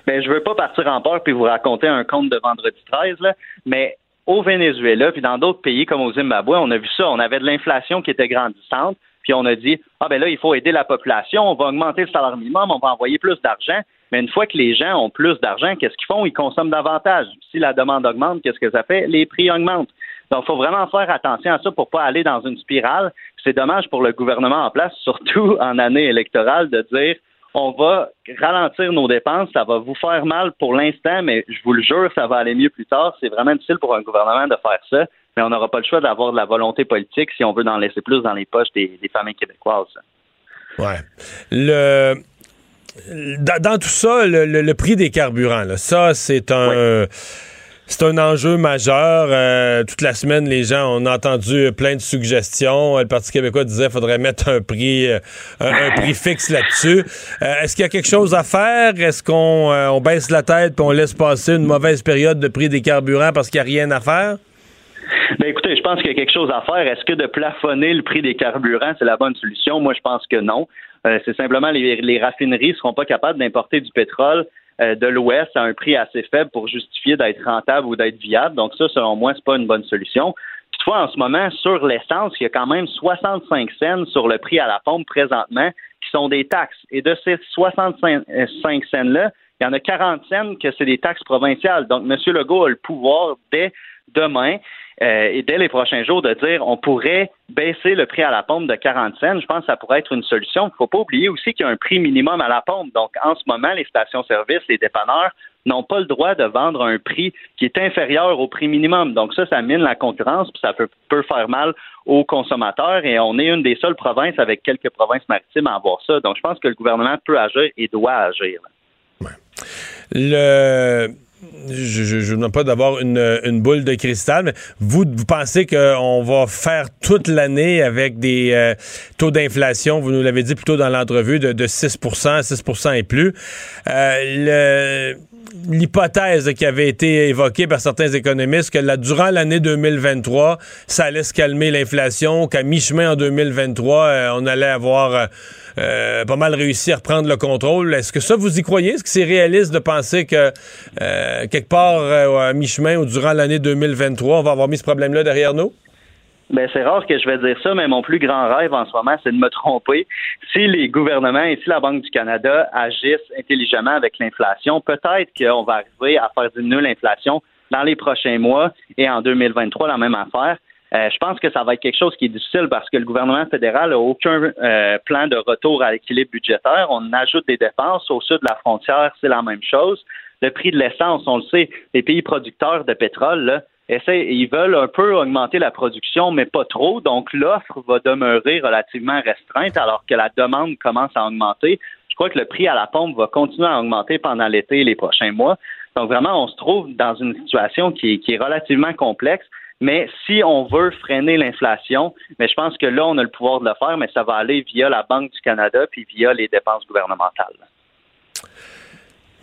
Ben, je veux pas partir en peur puis vous raconter un conte de vendredi 13, mais au Venezuela puis dans d'autres pays comme au Zimbabwe, on a vu ça. On avait de l'inflation qui était grandissante puis on a dit ah ben là il faut aider la population, on va augmenter le salaire minimum, on va envoyer plus d'argent. Mais une fois que les gens ont plus d'argent, qu'est-ce qu'ils font? Ils consomment davantage. Si la demande augmente, qu'est-ce que ça fait? Les prix augmentent. Donc, il faut vraiment faire attention à ça pour pas aller dans une spirale. C'est dommage pour le gouvernement en place, surtout en année électorale, de dire on va ralentir nos dépenses, ça va vous faire mal pour l'instant, mais je vous le jure, ça va aller mieux plus tard. C'est vraiment difficile pour un gouvernement de faire ça, mais on n'aura pas le choix d'avoir de la volonté politique si on veut en laisser plus dans les poches des, des familles québécoises. Ouais. Le dans, tout ça, le, prix des carburants, ça, c'est un. C'est un enjeu majeur. Euh, toute la semaine, les gens ont entendu plein de suggestions. Le Parti québécois disait qu'il faudrait mettre un prix, euh, un, prix fixe là-dessus. Euh, est-ce qu'il y a quelque chose à faire? Est-ce qu'on on baisse la tête et on laisse passer une mauvaise période de prix des carburants parce qu'il n'y a rien à faire? Ben écoutez, je pense qu'il y a quelque chose à faire. Est-ce que de plafonner le prix des carburants, c'est la bonne solution? Moi, je pense que non. Euh, c'est simplement les, les raffineries ne seront pas capables d'importer du pétrole euh, de l'Ouest à un prix assez faible pour justifier d'être rentable ou d'être viable. Donc ça, selon moi, c'est pas une bonne solution. Toutefois, en ce moment, sur l'essence, il y a quand même 65 cents sur le prix à la pompe présentement qui sont des taxes. Et de ces 65 cents-là, il y en a 40 cents que c'est des taxes provinciales. Donc, M. Legault a le pouvoir dès demain euh, et dès les prochains jours de dire on pourrait baisser le prix à la pompe de 40 cents. Je pense que ça pourrait être une solution. Il ne faut pas oublier aussi qu'il y a un prix minimum à la pompe. Donc, en ce moment, les stations-service, les dépanneurs n'ont pas le droit de vendre un prix qui est inférieur au prix minimum. Donc ça, ça mine la concurrence, puis ça peut, faire mal aux consommateurs. Et on est une des seules provinces avec quelques provinces maritimes à avoir ça. Donc je pense que le gouvernement peut agir et doit agir. Le je ne demande pas d'avoir une, une, boule de cristal, mais vous, vous pensez qu'on va faire toute l'année avec des euh, taux d'inflation, vous nous l'avez dit plutôt dans l'entrevue, de, de 6 6% et plus. Euh, l'hypothèse qui avait été évoquée par certains économistes que là, durant l'année 2023, ça allait se calmer l'inflation, qu'à mi-chemin en 2023, euh, on allait avoir euh, pas mal réussi à reprendre le contrôle. Est-ce que ça, vous y croyez? Est-ce que c'est réaliste de penser que euh, quelque part à mi-chemin ou durant l'année 2023, on va avoir mis ce problème-là derrière nous? Ben, c'est rare que je vais dire ça, mais mon plus grand rêve en ce moment, c'est de me tromper. Si les gouvernements et si la Banque du Canada agissent intelligemment avec l'inflation, peut-être qu'on va arriver à faire diminuer l'inflation dans les prochains mois et en 2023, la même affaire. Euh, je pense que ça va être quelque chose qui est difficile parce que le gouvernement fédéral n'a aucun euh, plan de retour à l'équilibre budgétaire. On ajoute des dépenses. Au sud de la frontière, c'est la même chose. Le prix de l'essence, on le sait, les pays producteurs de pétrole, là, ils veulent un peu augmenter la production, mais pas trop. Donc, l'offre va demeurer relativement restreinte alors que la demande commence à augmenter. Je crois que le prix à la pompe va continuer à augmenter pendant l'été et les prochains mois. Donc, vraiment, on se trouve dans une situation qui est, relativement complexe. Mais si on veut freiner l'inflation, mais je pense que là, on a le pouvoir de le faire, mais ça va aller via la Banque du Canada puis via les dépenses gouvernementales.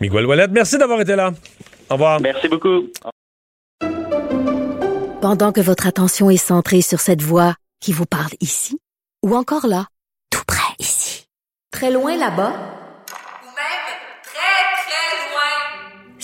Miguel Wallet, merci d'avoir été là. Au revoir. Merci beaucoup. Pendant que votre attention est centrée sur cette voix qui vous parle ici, ou encore là, tout près ici, très loin là-bas, ou même très, très loin,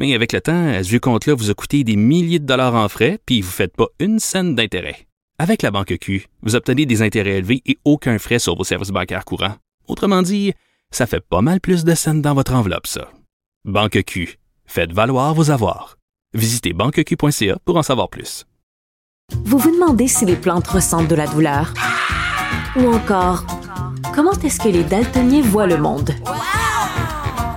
Mais avec le temps, ce vieux compte-là vous a coûté des milliers de dollars en frais, puis vous ne faites pas une scène d'intérêt. Avec la Banque Q, vous obtenez des intérêts élevés et aucun frais sur vos services bancaires courants. Autrement dit, ça fait pas mal plus de scènes dans votre enveloppe, ça. Banque Q, faites valoir vos avoirs. Visitez banqueq.ca pour en savoir plus. Vous vous demandez si les plantes ressentent de la douleur? Ou encore, comment est-ce que les daltoniens voient le monde?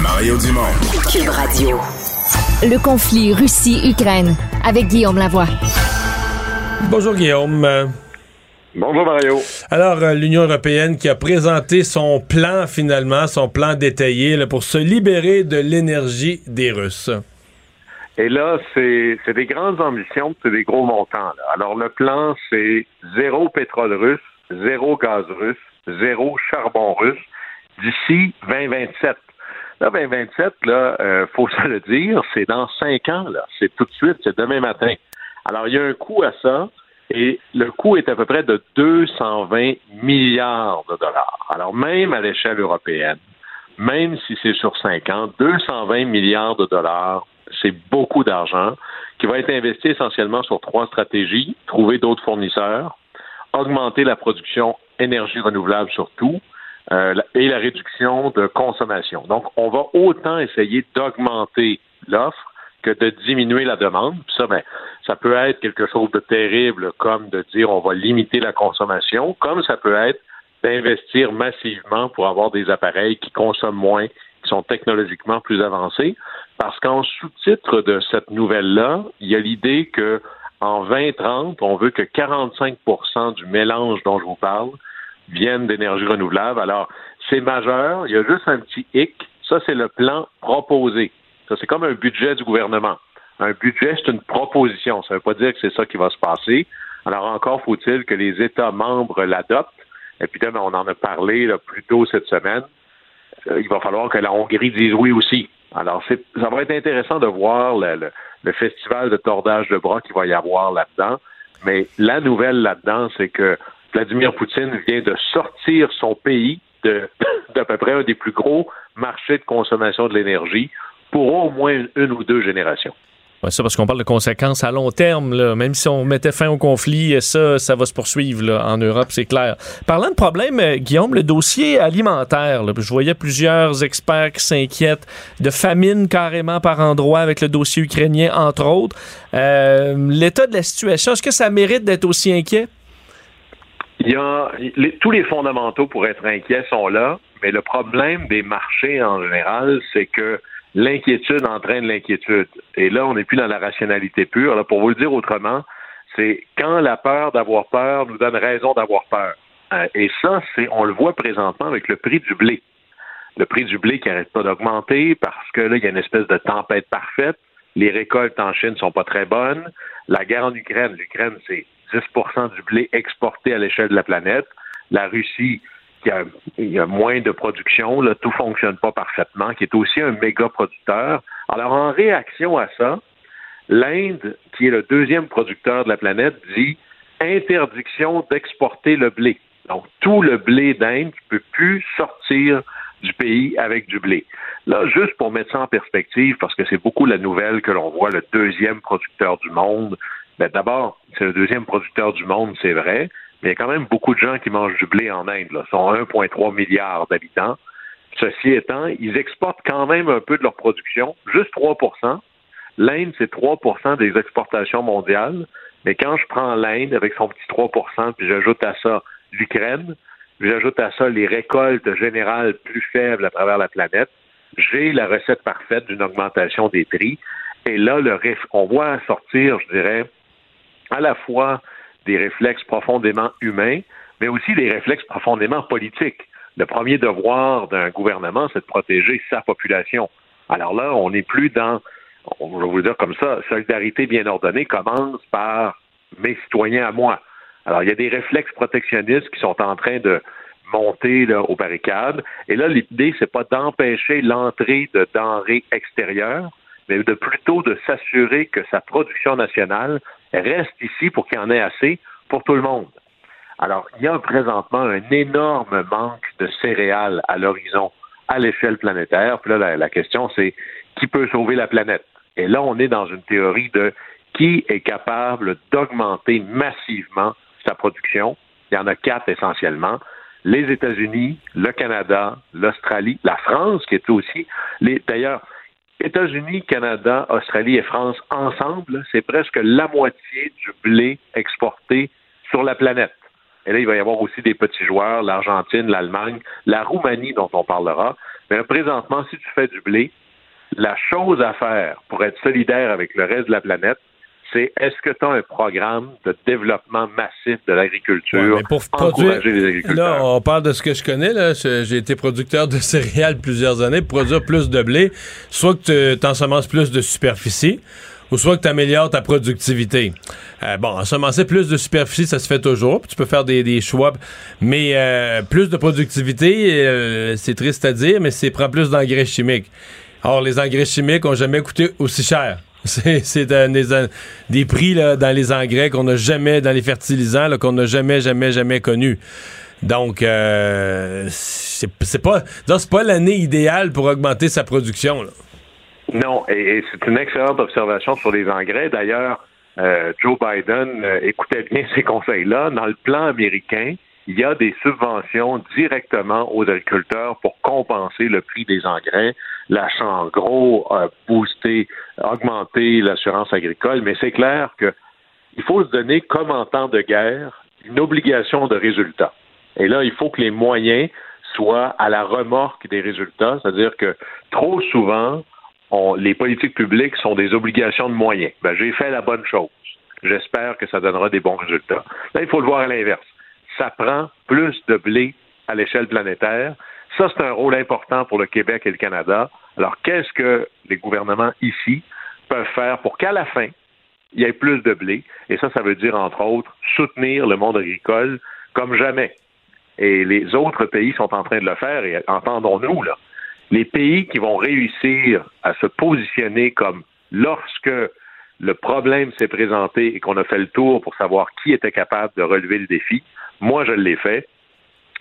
Mario Dumont. Cube Radio. Le conflit Russie-Ukraine avec Guillaume Lavoie. Bonjour Guillaume. Bonjour Mario. Alors, euh, l'Union européenne qui a présenté son plan finalement, son plan détaillé pour se libérer de l'énergie des Russes. Et là, c'est des grandes ambitions, c'est des gros montants. Alors, le plan, c'est zéro pétrole russe, zéro gaz russe, zéro charbon russe d'ici 2027. Là, 2027, là, euh, faut se le dire, c'est dans cinq ans, là. C'est tout de suite, c'est demain matin. Alors, il y a un coût à ça, et le coût est à peu près de 220 milliards de dollars. Alors, même à l'échelle européenne, même si c'est sur cinq ans, 220 milliards de dollars, c'est beaucoup d'argent qui va être investi essentiellement sur trois stratégies. Trouver d'autres fournisseurs, augmenter la production énergie renouvelable surtout, euh, et la réduction de consommation. Donc, on va autant essayer d'augmenter l'offre que de diminuer la demande. Puis ça, ben, ça peut être quelque chose de terrible, comme de dire on va limiter la consommation, comme ça peut être d'investir massivement pour avoir des appareils qui consomment moins, qui sont technologiquement plus avancés. Parce qu'en sous-titre de cette nouvelle-là, il y a l'idée que en 2030, on veut que 45% du mélange dont je vous parle viennent d'énergie renouvelable. Alors, c'est majeur. Il y a juste un petit hic. Ça, c'est le plan proposé. Ça, c'est comme un budget du gouvernement. Un budget, c'est une proposition. Ça ne veut pas dire que c'est ça qui va se passer. Alors, encore faut-il que les États membres l'adoptent. Et puis, là, on en a parlé plus tôt cette semaine. Euh, il va falloir que la Hongrie dise oui aussi. Alors, ça va être intéressant de voir le festival de tordage de bras qu'il va y avoir là-dedans. Mais la nouvelle là-dedans, c'est que Vladimir Poutine vient de sortir son pays de d'à peu près un des plus gros marchés de consommation de l'énergie pour au moins une ou deux générations. Ouais, ça parce qu'on parle de conséquences à long terme. Là. Même si on mettait fin au conflit, ça, ça va se poursuivre en Europe, c'est clair. Parlant de problème, euh, Guillaume, le dossier alimentaire, je voyais plusieurs experts qui s'inquiètent de famine carrément par endroit avec le dossier ukrainien, entre autres. Euh, L'état de la situation, est-ce que ça mérite d'être aussi inquiet? Il y a les- tous les fondamentaux pour être inquiets sont là, mais le problème des marchés en général, c'est que l'inquiétude entraîne l'inquiétude. Et là, on n'est plus dans la rationalité pure. Alors, pour vous le dire autrement, c'est quand la peur d'avoir peur nous donne raison d'avoir peur. Euh, et ça, c'est, on le voit présentement avec le prix du blé. Le prix du blé qui n'arrête pas d'augmenter parce que là, il y a une espèce de tempête parfaite. Les récoltes en Chine sont pas très bonnes. La guerre en Ukraine, l'Ukraine, c'est 10% du blé exporté à l'échelle de la planète. La Russie, qui a, moins de production, là, tout fonctionne pas parfaitement, qui est aussi un méga producteur. Alors, en réaction à ça, l'Inde, qui est le deuxième producteur de la planète, dit interdiction d'exporter le blé. Donc, tout le blé d'Inde ne peut plus sortir du pays avec du blé. Là, juste pour mettre ça en perspective, parce que c'est beaucoup la nouvelle que l'on voit, le deuxième producteur du monde. Ben, D'abord, c'est le deuxième producteur du monde, c'est vrai, mais il y a quand même beaucoup de gens qui mangent du blé en Inde. Là. Ils sont 1,3 milliard d'habitants. Ceci étant, ils exportent quand même un peu de leur production, juste 3% L'Inde, c'est 3% des exportations mondiales. Mais quand je prends l'Inde avec son petit 3% puis j'ajoute à ça l'Ukraine, j'ajoute à ça les récoltes générales plus faibles à travers la planète, j'ai la recette parfaite d'une augmentation des prix. Et là, le on voit sortir, je dirais, à la fois des réflexes profondément humains, mais aussi des réflexes profondément politiques. Le premier devoir d'un gouvernement, c'est de protéger sa population. Alors là, on n'est plus dans, on va vous le dire comme ça, solidarité bien ordonnée commence par mes citoyens à moi. Alors, il y a des réflexes protectionnistes qui sont en train de monter là, aux barricades. Et là, l'idée, c'est pas d'empêcher l'entrée de denrées extérieures, mais de plutôt de s'assurer que sa production nationale reste ici pour qu'il y en ait assez pour tout le monde. Alors, il y a présentement un énorme manque de céréales à l'horizon à l'échelle planétaire. Puis là, la, la question, c'est qui peut sauver la planète? Et là, on est dans une théorie de qui est capable d'augmenter massivement sa production. Il y en a quatre essentiellement. Les États-Unis, le Canada, l'Australie, la France, qui est aussi. D'ailleurs, États-Unis, Canada, Australie et France ensemble, c'est presque la moitié du blé exporté sur la planète. Et là, il va y avoir aussi des petits joueurs, l'Argentine, l'Allemagne, la Roumanie dont on parlera. Mais présentement, si tu fais du blé, la chose à faire pour être solidaire avec le reste de la planète, c'est est-ce que tu as un programme de développement massif de l'agriculture, Ouais, pour encourager produire, les agriculteurs? là, on parle de ce que je connais. Là. J'ai été producteur de céréales plusieurs années. Pour produire plus de blé, soit que tu ensemences plus de superficie, ou soit que tu améliores ta productivité. Euh, bon, ensemencer plus de superficie, ça se fait toujours. puis tu peux faire des, des choix. Mais euh, plus de productivité, euh, c'est triste à dire, mais c'est prend plus d'engrais chimiques. Or, les engrais chimiques ont jamais coûté aussi cher. C'est des, prix là, dans les engrais qu'on n'a jamais, dans les fertilisants, qu'on n'a jamais, jamais, jamais connus. Donc, euh, c'est pas, pas l'année idéale pour augmenter sa production. Non, et, et c'est une excellente observation sur les engrais. D'ailleurs, euh, Joe Biden euh, écoutait bien ces conseils-là. Dans le plan américain, il y a des subventions directement aux agriculteurs pour compenser le prix des engrais. L'achat en gros a boosté, augmenté l'assurance agricole, mais c'est clair que il faut se donner, comme en temps de guerre, une obligation de résultat. Et là, il faut que les moyens soient à la remorque des résultats, c'est-à-dire que trop souvent, les politiques publiques sont des obligations de moyens. Ben, j'ai fait la bonne chose. J'espère que ça donnera des bons résultats. Là, il faut le voir à l'inverse. Ça prend plus de blé à l'échelle planétaire. Ça, c'est un rôle important pour le Québec et le Canada. Alors, qu'est-ce que les gouvernements ici peuvent faire pour qu'à la fin, il y ait plus de blé? Et ça, ça veut dire, entre autres, soutenir le monde agricole comme jamais. Et les autres pays sont en train de le faire, et entendons-nous, là les pays qui vont réussir à se positionner comme lorsque le problème s'est présenté et qu'on a fait le tour pour savoir qui était capable de relever le défi, moi, je l'ai fait.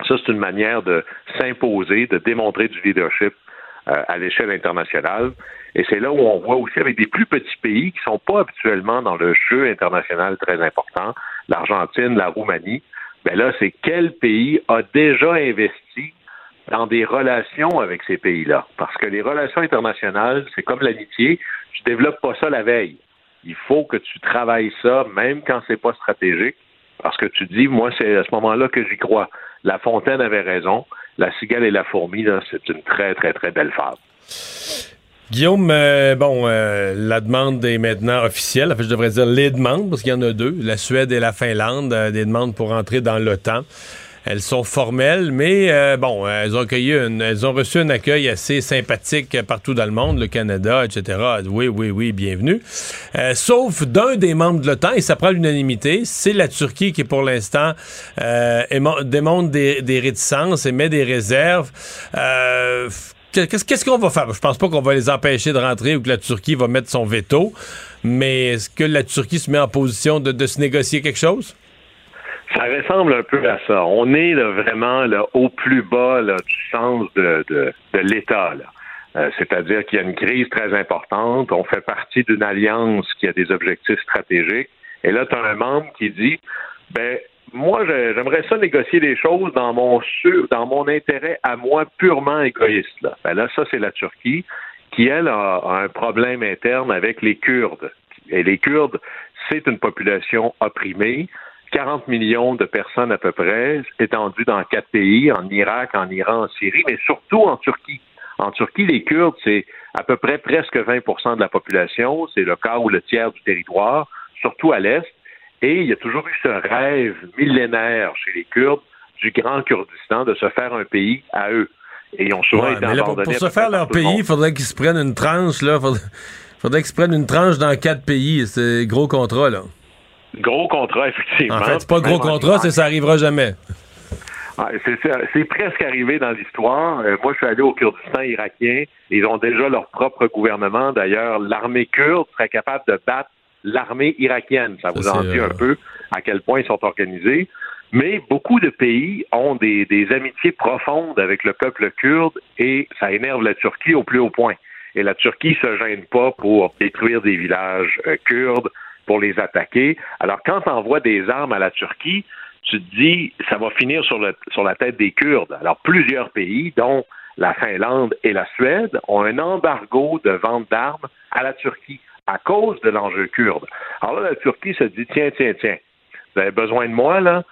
Ça, c'est une manière de s'imposer, de démontrer du leadership euh, à l'échelle internationale. Et c'est là où on voit aussi avec des plus petits pays qui sont pas habituellement dans le jeu international très important, l'Argentine, la Roumanie. Ben là, c'est quel pays a déjà investi dans des relations avec ces pays-là? Parce que les relations internationales, c'est comme l'amitié, tu développes pas ça la veille. Il faut que tu travailles ça, même quand c'est pas stratégique, parce que tu dis, moi, c'est à ce moment-là que j'y crois. La Fontaine avait raison. La cigale et la fourmi, c'est une très, très, très belle fable. Guillaume, euh, bon, euh, la demande est maintenant officielle. En fait, je devrais dire les demandes, parce qu'il y en a deux, la Suède et la Finlande, euh, des demandes pour entrer dans l'OTAN. Elles sont formelles, mais euh, bon, elles ont accueilli une, elles ont reçu un accueil assez sympathique partout dans le monde, le Canada, etc. Oui, oui, oui, bienvenue. Euh, sauf d'un des membres de l'OTAN, et ça prend l'unanimité, c'est la Turquie qui, pour l'instant, euh, démontre des, réticences et met des réserves. Euh, Qu'est-ce qu'on va faire? Je pense pas qu'on va les empêcher de rentrer ou que la Turquie va mettre son veto, mais est-ce que la Turquie se met en position de se négocier quelque chose? Ça ressemble un peu à ça. On est là, vraiment là, au plus bas là, du sens de, de, de l'État. Euh, C'est-à-dire qu'il y a une crise très importante. On fait partie d'une alliance qui a des objectifs stratégiques. Et là, tu as un membre qui dit ben moi, j'aimerais ça négocier des choses dans mon dans mon intérêt à moi purement égoïste. Là, ben là ça, c'est la Turquie qui, elle, a un problème interne avec les Kurdes. Et les Kurdes, c'est une population opprimée 40 millions de personnes à peu près, étendues dans quatre pays, en Irak, en Iran, en Syrie, mais surtout en Turquie. En Turquie, les Kurdes, c'est à peu près presque 20% de la population, c'est le quart ou le tiers du territoire, surtout à l'Est, et il y a toujours eu ce rêve millénaire chez les Kurdes du grand Kurdistan de se faire un pays à eux. Et ils ont souvent été abandonnés. Pour, se faire leur pays, il faudrait qu'ils se prennent une tranche, là. Faudrait, faudrait qu'ils se prennent une tranche dans quatre pays. C'est gros contrat, là. Gros contrat, effectivement. En fait, c'est pas gros contrat, c'est ça arrivera jamais. Ah, c'est presque arrivé dans l'histoire. Euh, moi, je suis allé au Kurdistan irakien. Ils ont déjà leur propre gouvernement. D'ailleurs, l'armée kurde serait capable de battre l'armée irakienne. Ça, vous en dit un peu à quel point ils sont organisés. Mais beaucoup de pays ont des, des, amitiés profondes avec le peuple kurde et ça énerve la Turquie au plus haut point. Et la Turquie se gêne pas pour détruire des villages euh, kurdes, pour les attaquer. Alors, quand tu envoies des armes à la Turquie, tu te dis, ça va finir sur, le, sur la tête des Kurdes. Alors, plusieurs pays, dont la Finlande et la Suède, ont un embargo de vente d'armes à la Turquie à cause de l'enjeu kurde. Alors là, la Turquie se dit, tiens, tiens, tiens, vous avez besoin de moi, là?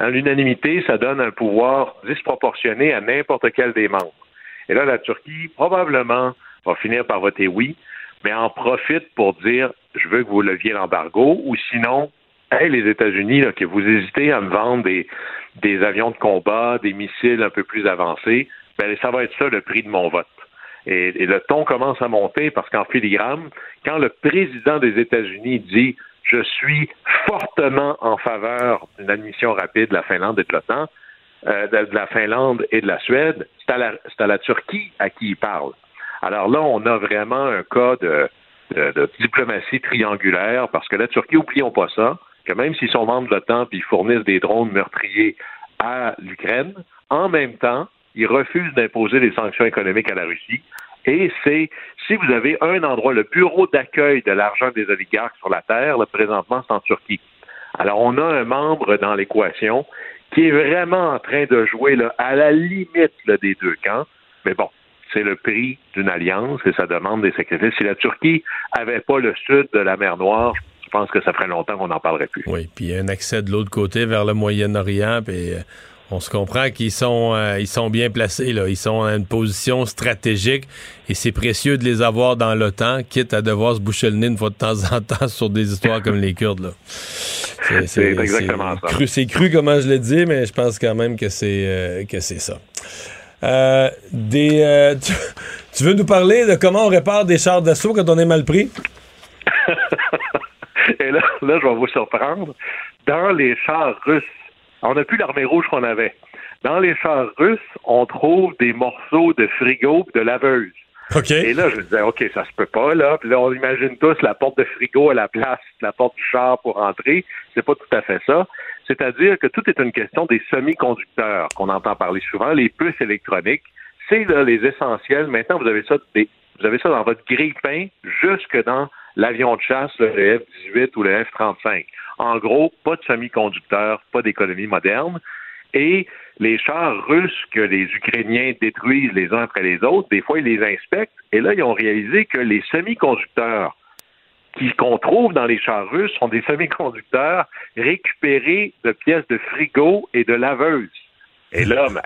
L'unanimité, ça donne un pouvoir disproportionné à n'importe quel des membres. Et là, la Turquie, probablement, va finir par voter oui, mais en profite pour dire je veux que vous leviez l'embargo, ou sinon, hey, les États-Unis, que vous hésitez à me vendre des, avions de combat, des missiles un peu plus avancés, ben, ça va être ça le prix de mon vote. Et, le ton commence à monter parce qu'en filigrane, quand le président des États-Unis dit je suis fortement en faveur d'une admission rapide de la Finlande et de l'OTAN, euh, de, la Finlande et de la Suède, c'est à la Turquie à qui il parle. Alors là, on a vraiment un cas de, de, diplomatie triangulaire, parce que la Turquie, oublions pas ça, que même s'ils sont membres de l'OTAN et fournissent des drones meurtriers à l'Ukraine, en même temps, ils refusent d'imposer des sanctions économiques à la Russie. Et c'est, si vous avez un endroit, le bureau d'accueil de l'argent des oligarques sur la Terre, le présentement, c'est en Turquie. Alors, on a un membre dans l'équation qui est vraiment en train de jouer là, à la limite des deux camps. Mais bon, c'est le prix d'une alliance et ça demande des sacrifices. Si la Turquie avait pas le sud de la mer Noire, je pense que ça ferait longtemps qu'on n'en parlerait plus. Oui, puis un accès de l'autre côté vers le Moyen-Orient, puis euh, on se comprend qu'ils sont, euh, ils sont bien placés, là. Ils sont en une position stratégique et c'est précieux de les avoir dans l'OTAN, quitte à devoir se boucher le nez une fois de temps en temps sur des histoires comme les Kurdes, là. C'est exactement ça. C'est cru, comment je l'ai dit, mais je pense quand même que c'est euh, que c'est ça. Euh, des, euh, tu, veux nous parler de comment on répare des chars d'assaut quand on est mal pris? Et là, là, je vais vous surprendre. Dans les chars russes, on n'a plus l'armée rouge qu'on avait. Dans les chars russes, on trouve des morceaux de frigo de laveuse. Et là, je me disais, OK, ça se peut pas, là. Puis là, on imagine tous la porte de frigo à la place de la porte du char pour entrer. C'est pas tout à fait ça. C'est-à-dire que tout est une question des semi-conducteurs qu'on entend parler souvent, les puces électroniques. C'est les essentiels. Maintenant, vous avez ça, vous avez ça dans votre grille-pain jusque dans l'avion de chasse, le F-18 ou le F-35. En gros, pas de semi-conducteurs, pas d'économie moderne. Et les chars russes que les Ukrainiens détruisent les uns après les autres, des fois, ils les inspectent. Et là, ils ont réalisé que les semi-conducteurs qu'on trouve dans les chars russes sont des semi-conducteurs récupérés de pièces de frigo et de laveuses. Et là, ben,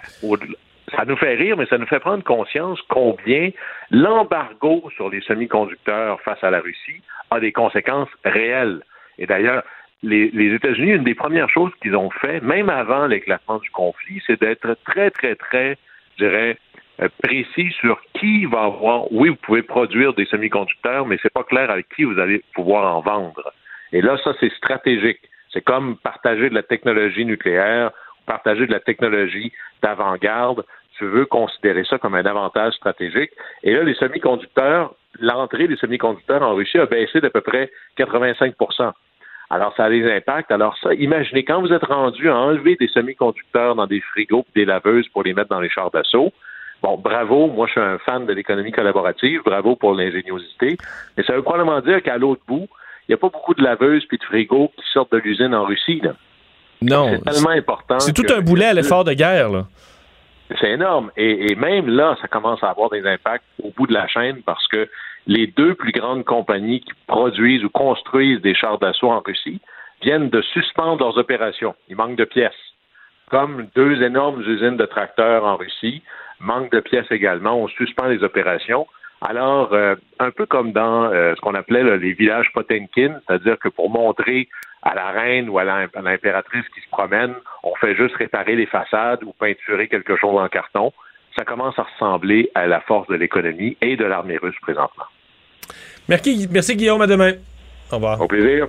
ça nous fait rire, mais ça nous fait prendre conscience combien l'embargo sur les semi-conducteurs face à la Russie a des conséquences réelles. Et d'ailleurs, les, les États-Unis, une des premières choses qu'ils ont fait, même avant l'éclatement du conflit, c'est d'être très, très, très, je dirais, précis sur qui va avoir. Oui, vous pouvez produire des semi-conducteurs, mais c'est pas clair avec qui vous allez pouvoir en vendre. Et là, ça, c'est stratégique. C'est comme partager de la technologie nucléaire ou partager de la technologie d'avant-garde. Tu veux considérer ça comme un avantage stratégique. Et là, les semi-conducteurs, l'entrée des semi-conducteurs en Russie a baissé d'à peu près 85% alors, ça a des impacts. Alors, ça, imaginez, quand vous êtes rendu à enlever des semi-conducteurs dans des frigos des laveuses pour les mettre dans les chars d'assaut, bon, bravo, moi, je suis un fan de l'économie collaborative, bravo pour l'ingéniosité, mais ça veut probablement dire qu'à l'autre bout, il n'y a pas beaucoup de laveuses puis de frigos qui sortent de l'usine en Russie, là. Non. C'est tellement important. C'est tout un boulet à l'effort de guerre, là. c'est énorme. Et, et même là, ça commence à avoir des impacts au bout de la chaîne parce que les deux plus grandes compagnies qui produisent ou construisent des chars d'assaut en Russie viennent de suspendre leurs opérations. Il manque de pièces. Comme deux énormes usines de tracteurs en Russie, manque de pièces également, on suspend les opérations. Alors, euh, un peu comme dans euh, ce qu'on appelait là, les villages Potemkin, c'est-à-dire que pour montrer à la reine ou à l'impératrice qui se promène, on fait juste réparer les façades ou peinturer quelque chose en carton. Ça commence à ressembler à la force de l'économie et de l'armée russe présentement. Merci, merci Guillaume, à demain. Au revoir. Au plaisir.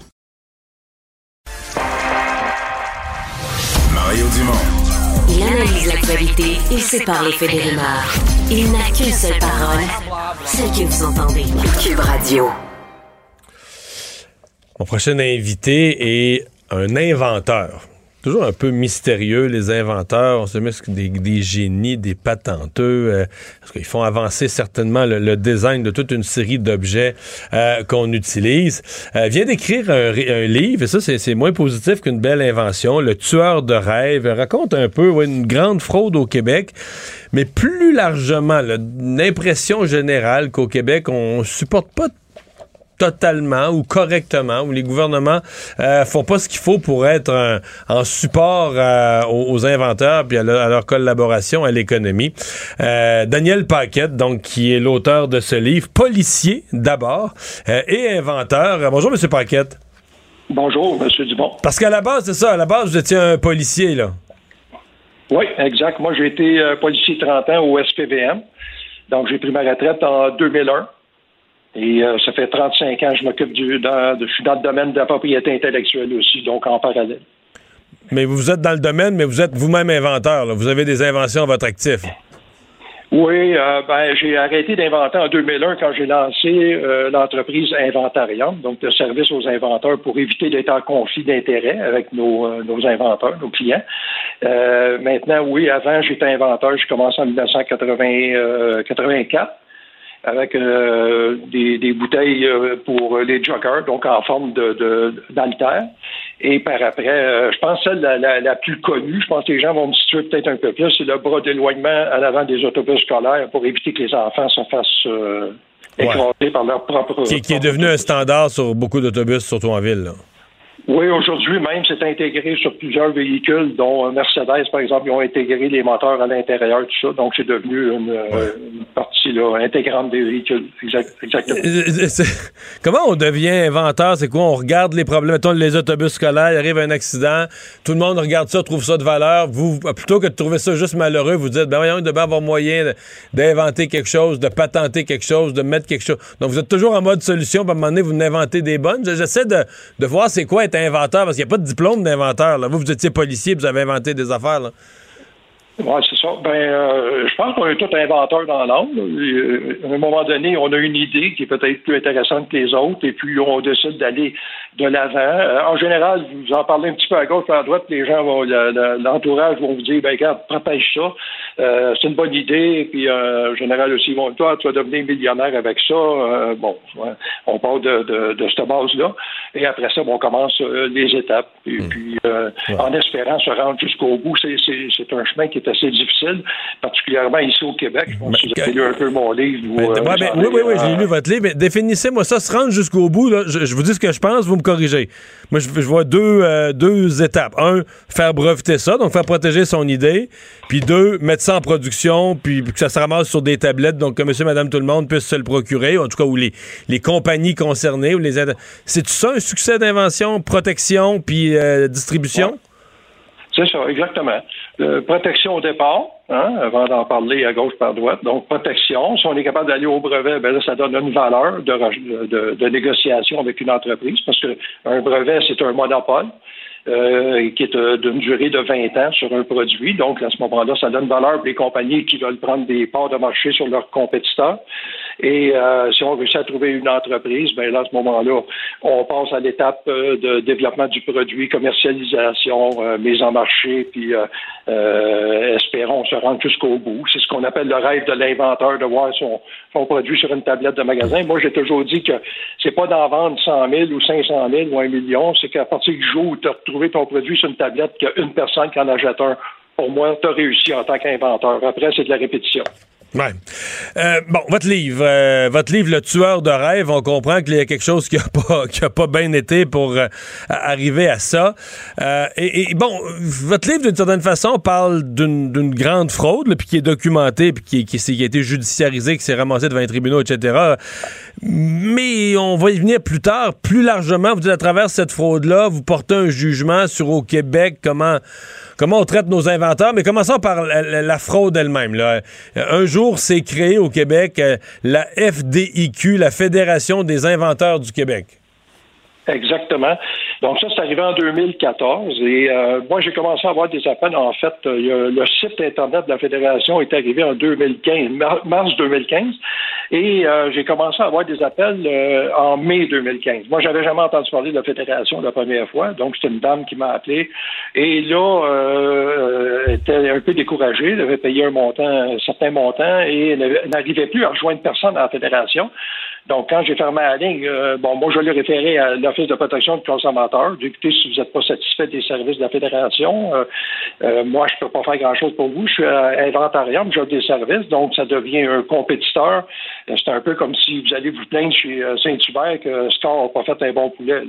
et sépare les. Il n'a qu'une seule parole, celle que vous entendez. Cube Radio. Mon prochain invité est un inventeur. Toujours un peu mystérieux, les inventeurs. On se met des, génies, des patenteux, euh, parce qu'ils font avancer certainement le, design de toute une série d'objets euh, qu'on utilise. Euh, vient d'écrire un, livre, et ça, c'est moins positif qu'une belle invention. Le tueur de rêve raconte un peu une grande fraude au Québec, mais plus largement, l'impression générale qu'au Québec, on supporte pas totalement ou correctement, où les gouvernements euh, font pas ce qu'il faut pour être un- en support euh, aux, aux inventeurs puis à, leur- à leur collaboration à l'économie. Euh, Daniel Paquette, donc qui est l'auteur de ce livre, policier d'abord euh, et inventeur. Euh, bonjour Monsieur Paquette. Bonjour, M. Dubon. Parce qu'à la base, c'est ça, à la base, vous étiez un policier là. Oui, exact. Moi, j'ai été euh, policier 30 ans au SPVM. Donc, j'ai pris ma retraite en 2001. Et euh, ça fait 35 ans que je m'occupe du. Dans, je suis dans le domaine de la propriété intellectuelle aussi, donc en parallèle. Mais vous êtes dans le domaine, mais vous êtes vous-même inventeur. Vous avez des inventions à votre actif. Oui, euh, ben, j'ai arrêté d'inventer en 2001 quand j'ai lancé euh, l'entreprise Inventarium, donc le service aux inventeurs pour éviter d'être en conflit d'intérêts avec nos, nos, inventeurs, nos clients. maintenant, oui, avant, j'étais inventeur. J'ai commencé en 1984 avec euh, des, des, bouteilles euh, pour les joggers, donc en forme de d'altère. Et par après, euh, je pense celle la, la, la, plus connue, je pense que les gens vont me situer peut-être un peu plus, c'est le bras d'éloignement à l'avant des autobus scolaires pour éviter que les enfants se fassent euh, écraser par leur propre... Qui, qui, est devenu un standard sur beaucoup d'autobus, surtout en ville. Là. Oui, aujourd'hui même, c'est intégré sur plusieurs véhicules, dont Mercedes, par exemple, ils ont intégré les moteurs à l'intérieur, tout ça. Donc, c'est devenu une, ouais. une partie là, intégrante des véhicules. Exact, exactement. Comment on devient inventeur? C'est quoi? On regarde les problèmes. Mettons, les autobus scolaires, il arrive un accident, tout le monde regarde ça, trouve ça de valeur. Vous, plutôt que de trouver ça juste malheureux, vous dites, ben voyons, il devait avoir moyen d'inventer quelque chose, de patenter quelque chose, de mettre quelque chose. Donc, vous êtes toujours en mode solution, puis à un moment donné, vous inventez des bonnes. J'essaie de, de voir c'est quoi inventeur, parce qu'il n'y a pas de diplôme d'inventeur. Vous, vous étiez policier, vous avez inventé des affaires. Oui, c'est ça. Ben, euh, je pense qu'on est tous inventeurs dans l'âme. Euh, à un moment donné, on a une idée qui est peut-être plus intéressante que les autres, et puis on décide d'aller de l'avant. Euh, en général, vous en parlez un petit peu à gauche, à droite, les gens vont, l'entourage vont vous dire, ben, regarde, protège ça. Euh, c'est une bonne idée. Puis, en général aussi, vont, toi, tu vas devenir millionnaire avec ça. bon, ouais, on parle de, de, de cette base-là. Et après ça, bon, on commence les étapes. Et Hmm. puis, en espérant se rendre jusqu'au bout, c'est un chemin qui est assez difficile, particulièrement ici au Québec. Je pense que vous avez lu un peu mon livre. Mais, Où, ouais, oui, oui, oui, j'ai lu votre livre. Mais définissez-moi ça, se rendre jusqu'au bout. Là, je, je, vous dis ce que je pense, vous me corrigez. Moi, je, vois deux, euh, deux étapes. Un, faire breveter ça, donc faire protéger son idée. Puis deux, mettre ça en production, puis que ça se ramasse sur des tablettes, donc que monsieur, madame, tout le monde puisse se le procurer, en tout cas, ou les, les compagnies concernées. Ou les C'est tout ça, un succès d'invention, protection, puis euh, distribution? C'est ça, exactement. Euh, protection au départ, hein, avant d'en parler à gauche par droite. Donc, protection. Si on est capable d'aller au brevet, ben là, ça donne une valeur de, de, de négociation avec une entreprise, parce qu'un brevet, c'est un monopole. Euh, qui est euh, d'une durée de 20 ans sur un produit. Donc, à ce moment-là, ça donne valeur pour les compagnies qui veulent prendre des parts de marché sur leurs compétiteurs. Et euh, si on réussit à trouver une entreprise, ben là, à ce moment-là, on passe à l'étape euh, de développement du produit, commercialisation, euh, mise en marché, puis euh, espérons se rendre jusqu'au bout. C'est ce qu'on appelle le rêve de l'inventeur, de voir son, son, produit sur une tablette de magasin. Moi, j'ai toujours dit que c'est pas d'en vendre 100 000 ou 500 000 ou un million, c'est qu'à partir du jour où tu as retrouvé ton produit sur une tablette, qu'il y a une personne qui en achète un, pour moi, tu as réussi en tant qu'inventeur. Après, c'est de la répétition. Ouais. Euh, bon, votre livre, euh, votre livre, Le tueur de rêve, on comprend qu'il y a quelque chose qui a pas, pas bien été pour euh, arriver à ça. Et, bon, votre livre, d'une certaine façon, parle d'une grande fraude, puis qui est documentée, puis qui, qui, qui, a été judiciarisée, qui s'est ramassée devant les tribunaux, etc. Mais on va y venir plus tard, plus largement. Vous dites à travers cette fraude-là, vous portez un jugement sur au Québec comment comment on traite nos inventeurs, mais commençons par la, fraude elle-même. Un jour, c'est créé au Québec euh, la FDIQ, la Fédération des inventeurs du Québec. Exactement. Donc ça, c'est arrivé en 2014 et euh, moi, j'ai commencé à avoir des appels. En fait, euh, le site Internet de la Fédération est arrivé en 2015, mars 2015, et euh, j'ai commencé à avoir des appels euh, en mai 2015. Moi, j'avais jamais entendu parler de la Fédération la première fois, donc c'est une dame qui m'a appelé et là, euh, elle était un peu découragée. Elle avait payé un montant, un certain montant et elle n'arrivait plus à rejoindre personne dans la Fédération. Donc, quand j'ai fermé la ligne, euh, bon, moi, je l'ai référé à l'Office de protection du consommateur. Écoutez, si vous n'êtes pas satisfait des services de la Fédération, euh, euh, moi, je ne peux pas faire grand-chose pour vous. Je suis Inventarium, j'ai des services, donc ça devient un compétiteur. C'est un peu comme si vous allez vous plaindre chez Saint-Hubert que Score n'a pas fait un bon poulet.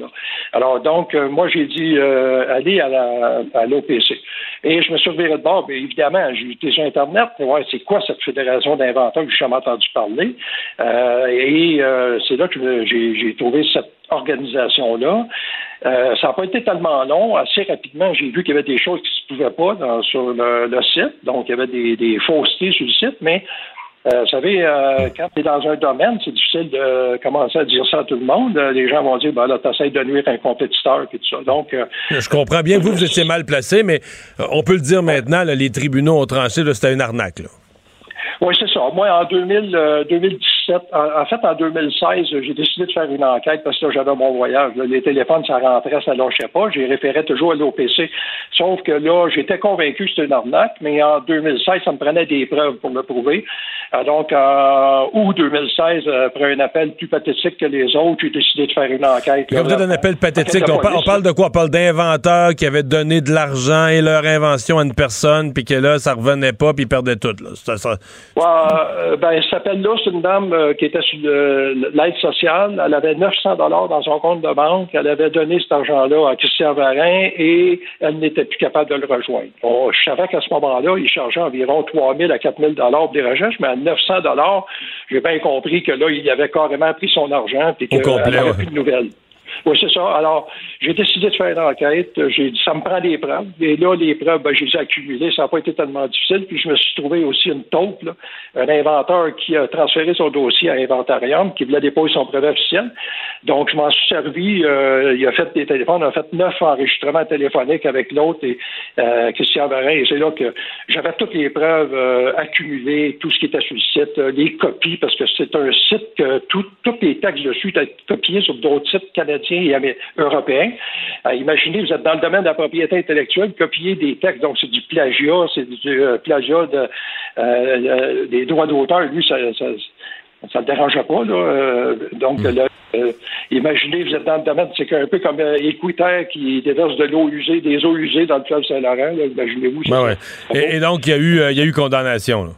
Alors, donc, moi, j'ai dit, allez à l'OPC. Et je me suis reviré de bord, bien évidemment, j'ai été sur Internet pour voir c'est quoi cette fédération d'inventeurs que j'ai jamais entendu parler. et euh, c'est là que j'ai trouvé cette organisation-là. Euh, ça n'a pas été tellement long. Assez rapidement, j'ai vu qu'il y avait des choses qui ne se pouvaient pas sur le, site. Donc, il y avait des, faussetés sur le site, mais Euh, vous savez, quand tu es dans un domaine, c'est difficile de commencer à dire ça à tout le monde. Les gens vont dire, ben là, t'essayes de nuire un compétiteur, tout ça. Donc, Je comprends bien que vous, vous étiez mal placé, mais on peut le dire maintenant, les tribunaux ont tranché, c'était une arnaque. Oui, c'est ça. Moi, en 2000, euh, 2017, en, en fait, en 2016, j'ai décidé de faire une enquête parce que là, j'avais mon voyage. là. les téléphones, ça rentrait, ça lâchait pas. J'ai référé toujours à l'OPC. Sauf que là, j'étais convaincu que c'était une arnaque, mais en 2016, ça me prenait des preuves pour le prouver. Euh, donc, en août 2016, euh, après un appel plus pathétique que les autres, j'ai décidé de faire une enquête. Quand vous un appel pathétique, on, par- on parle de quoi? On parle d'inventeurs qui avaient donné de l'argent et leur invention à une personne, puis que là, ça revenait pas, puis ils perdaient tout. Là. Ça- ça- Ouais, euh, ben, cet appel-là, c'est une dame euh, qui était sur l'aide sociale. Elle avait 900 dollars dans son compte de banque. Elle avait donné cet argent-là à Christian Varin et elle n'était plus capable de le rejoindre. Bon, je savais qu'à ce moment-là, il chargeait environ 3 000 à 4 000 dollars pour des recherches, mais à 900 dollars, j'ai bien compris que là, il avait carrément pris son argent et complet, n'avait ouais. plus de nouvelles. Oui, c'est ça. Alors, j'ai décidé de faire une enquête. J'ai dit, ça me prend des preuves. Et là, les preuves, ben, je les ai accumulées. Ça n'a pas été tellement difficile. Puis, je me suis trouvé aussi une taupe, un inventeur qui a transféré son dossier à Inventarium, qui voulait déposer son brevet officiel. Donc, je m'en suis servi. euh, il a fait des téléphones. On a fait neuf enregistrements téléphoniques avec l'autre et euh, Christian Varin. Et c'est là que j'avais toutes les preuves euh, accumulées, tout ce qui était sur le site, les copies, parce que c'est un site que tous les textes dessus étaient copiés sur d'autres sites canadiens et amé- européens. Euh, imaginez, vous êtes dans le domaine de la propriété intellectuelle, copier des textes, donc c'est du plagiat, c'est du euh, plagiat de, euh, des droits d'auteur. Lui, ça, ça, ça le dérangeait pas, là. Euh, donc, là, euh, imaginez, vous êtes dans le domaine, c'est un peu comme euh, Équiterre qui déverse de l'eau usée, des eaux usées dans le fleuve Saint-Laurent, là. Imaginez-vous. Ben ouais. et, et donc, il y, a eu, il y a eu condamnation. là.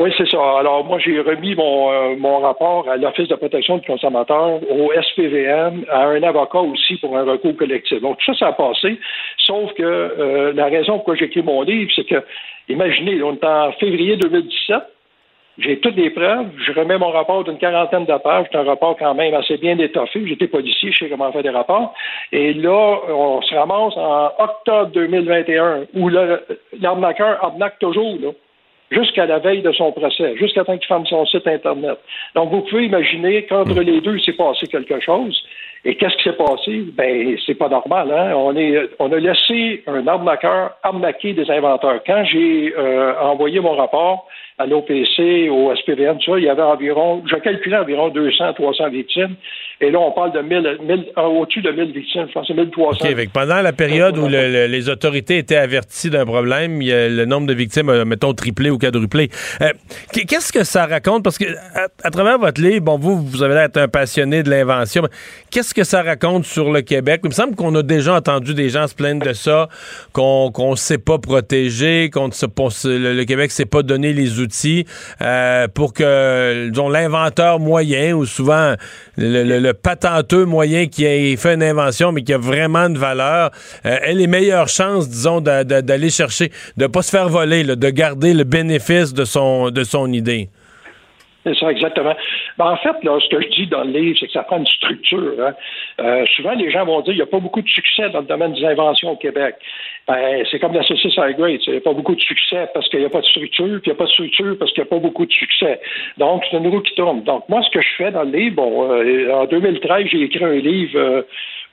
Oui, c'est ça. Alors, moi, j'ai remis mon, euh, mon rapport à l'Office de protection du consommateur, au SPVM, à un avocat aussi pour un recours collectif. Donc, tout ça, ça a passé. Sauf que euh, la raison pourquoi j'ai écrit mon livre, c'est que, imaginez, on est en février 2017. J'ai toutes les preuves. Je remets mon rapport d'une quarantaine de pages. C'est un rapport quand même assez bien étoffé. J'étais policier, je sais comment faire des rapports. Et là, on se ramasse en octobre 2021, où l'arnaqueur arnaque toujours, là jusqu'à la veille de son procès, jusqu'à temps qu'il ferme son site Internet. Donc, vous pouvez imaginer qu'entre les deux, il s'est passé quelque chose. Et qu'est-ce qui s'est passé? Ben, c'est pas normal, hein? On, est, on a laissé un arnaqueur arnaquer des inventeurs. Quand j'ai euh, envoyé mon rapport à l'OPC, au SPVM, tout ça, il y avait environ, je calculais environ 200, 300 victimes. Et là, on parle de 1000, 1000 euh, au-dessus de 1000 victimes. Je pense que c'est 1300. OK, fait que pendant la période où le- le- les autorités étaient averties d'un problème, il y a- le nombre de victimes a, mettons, triplé ou quadruplé. Euh, qu- Qu'est-ce que ça raconte? Parce que à, à travers votre livre, bon, vous, vous avez l'air d'être un passionné de l'invention. mais Qu'est-ce que ça raconte sur le Québec? Il me semble qu'on a déjà entendu des gens se plaindre de ça, qu'on ne sait pas protéger, qu'on ne le, le Québec ne s'est pas donné les outils euh, pour que, l'inventeur moyen ou souvent le, patenteux moyen qui a fait une invention mais qui a vraiment de valeur euh, ait les meilleures chances, disons, d'aller chercher, de pas se faire voler, de garder le bénéfice de son, de son idée. C'est ça, exactement. Ben, en fait, là, ce que je dis dans le livre, c'est que ça prend une structure. hein. Euh, souvent, les gens vont dire qu'il n'y a pas beaucoup de succès dans le domaine des inventions au Québec. Ben, c'est comme la saucisse à grade. Il n'y a pas beaucoup de succès parce qu'il n'y a pas de structure, puis il n'y a pas de structure parce qu'il n'y a pas beaucoup de succès. Donc, c'est une roue qui tourne. Donc, moi, ce que je fais dans le livre, bon, euh, en 2013, j'ai écrit un livre euh,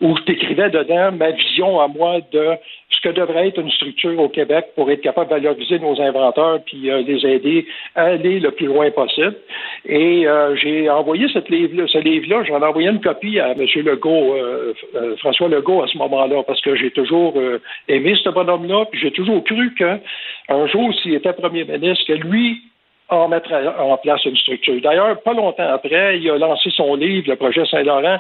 où je décrivais dedans ma vision à moi de ce que devrait être une structure au Québec pour être capable de valoriser nos inventeurs puis euh, les aider à aller le plus loin possible. Et euh, j'ai envoyé cette livre ce livre-là, j'en ai envoyé une copie à M. Legault, euh, euh, François Legault à ce moment-là, parce que j'ai toujours euh, aimé ce bonhomme-là, puis j'ai toujours cru que un jour, s'il était premier ministre, que lui en mettre en place une structure. D'ailleurs, pas longtemps après, il a lancé son livre, le projet Saint-Laurent,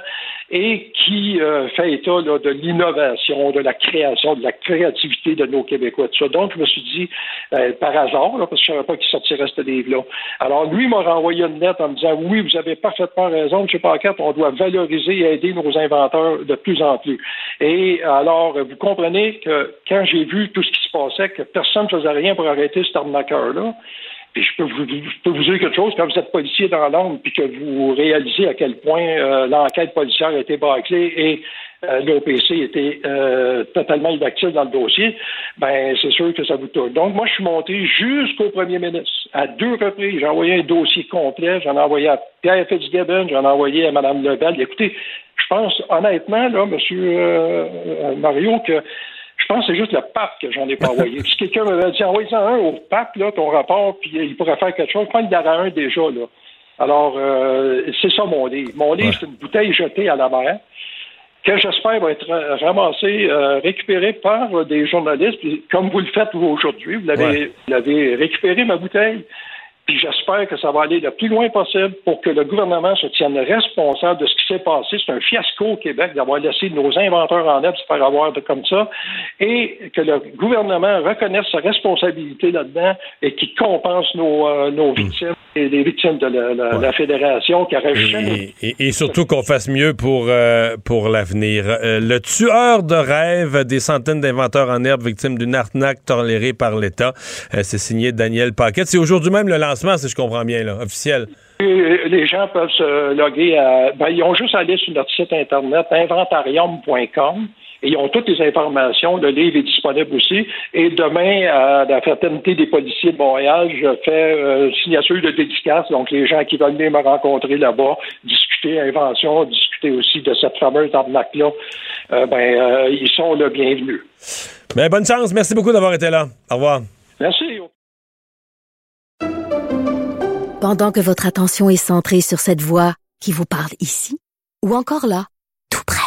et qui euh, fait état là, de l'innovation, de la création, de la créativité de nos Québécois. Tout ça. Donc, je me suis dit, euh, par hasard, là, parce que je ne savais pas qu'il sortirait ce livre-là. Alors, lui m'a renvoyé une lettre en me disant, oui, vous avez parfaitement raison, M. Paquette, on doit valoriser et aider nos inventeurs de plus en plus. Et alors, vous comprenez que quand j'ai vu tout ce qui se passait, que personne ne faisait rien pour arrêter cet arnaqueur-là, je peux, vous, dire quelque chose, quand vous êtes policier dans l'ombre, puis que vous réalisez à quel point euh, l'enquête policière a été bâclée et euh, l'OPC était euh, totalement inactif dans le dossier, ben c'est sûr que ça vous tourne. Donc, moi, je suis monté jusqu'au premier ministre. À deux reprises, j'ai envoyé un dossier complet. J'en ai envoyé à Pierre Fitzgibbon, j'en ai envoyé à Mme Lebel. Écoutez, je pense honnêtement, là, M. Mario, que je pense que c'est juste le pape que j'en ai pas envoyé. si quelqu'un m'avait dit envoyez ça un au pape, là, ton rapport, puis il pourrait faire quelque chose, je pense qu'il y en a un déjà, là. Alors, c'est ça mon livre. Mon livre, c'est une bouteille jetée à la mer que j'espère va être ramassé, euh, récupéré par des journalistes, comme vous le faites vous aujourd'hui, vous l'avez, vous l'avez récupéré ma bouteille. Puis j'espère que ça va aller le plus loin possible pour que le gouvernement se tienne responsable de ce qui s'est passé. C'est un fiasco au Québec d'avoir laissé nos inventeurs en aide se faire avoir de comme ça. Et que le gouvernement reconnaisse sa responsabilité là-dedans et qu'il compense nos, euh, nos victimes. et les victimes de la, la, la fédération qui aurait et, et, et, surtout qu'on fasse mieux pour, euh, pour l'avenir. Euh, le tueur de rêve des centaines d'inventeurs en herbe victimes d'une arnaque tolérée par l'État, euh, c'est signé Daniel Paquette. C'est aujourd'hui même le lancement si je comprends bien, là, officiel. Les gens peuvent se loguer à. Ben, ils ont juste à aller sur notre site internet inventarium.com et ils ont toutes les informations. Le livre est disponible aussi. Et demain, à la fraternité des policiers de Montréal, je fais euh, signature de dédicace. Donc, les gens qui veulent venir me rencontrer là-bas, discuter invention, discuter aussi de cette fameuse arnaque-là, euh, ben, euh, ils sont le bienvenus. Mais bonne chance. Merci beaucoup d'avoir été là. Au revoir. Merci. Pendant que votre attention est centrée sur cette voix qui vous parle ici, ou encore là, tout près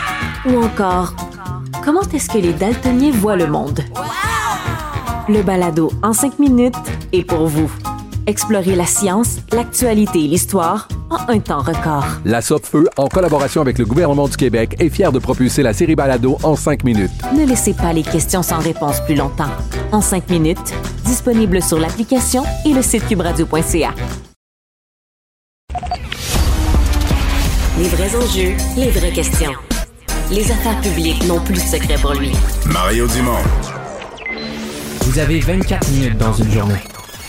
Ou encore, comment est-ce que les daltoniens voient le monde? Le balado en cinq minutes est pour vous. Explorez la science, l'actualité et l'histoire en un temps record. La Feu, en collaboration avec le gouvernement du Québec, est fière de propulser la série Balado en cinq minutes. Ne laissez pas les questions sans réponse plus longtemps. En cinq minutes, disponible sur l'application et le site cubradio.ca. Les vrais enjeux, les vraies questions. Les affaires publiques n'ont plus de secret pour lui. Mario Dumont. Vous avez 24 minutes dans une journée.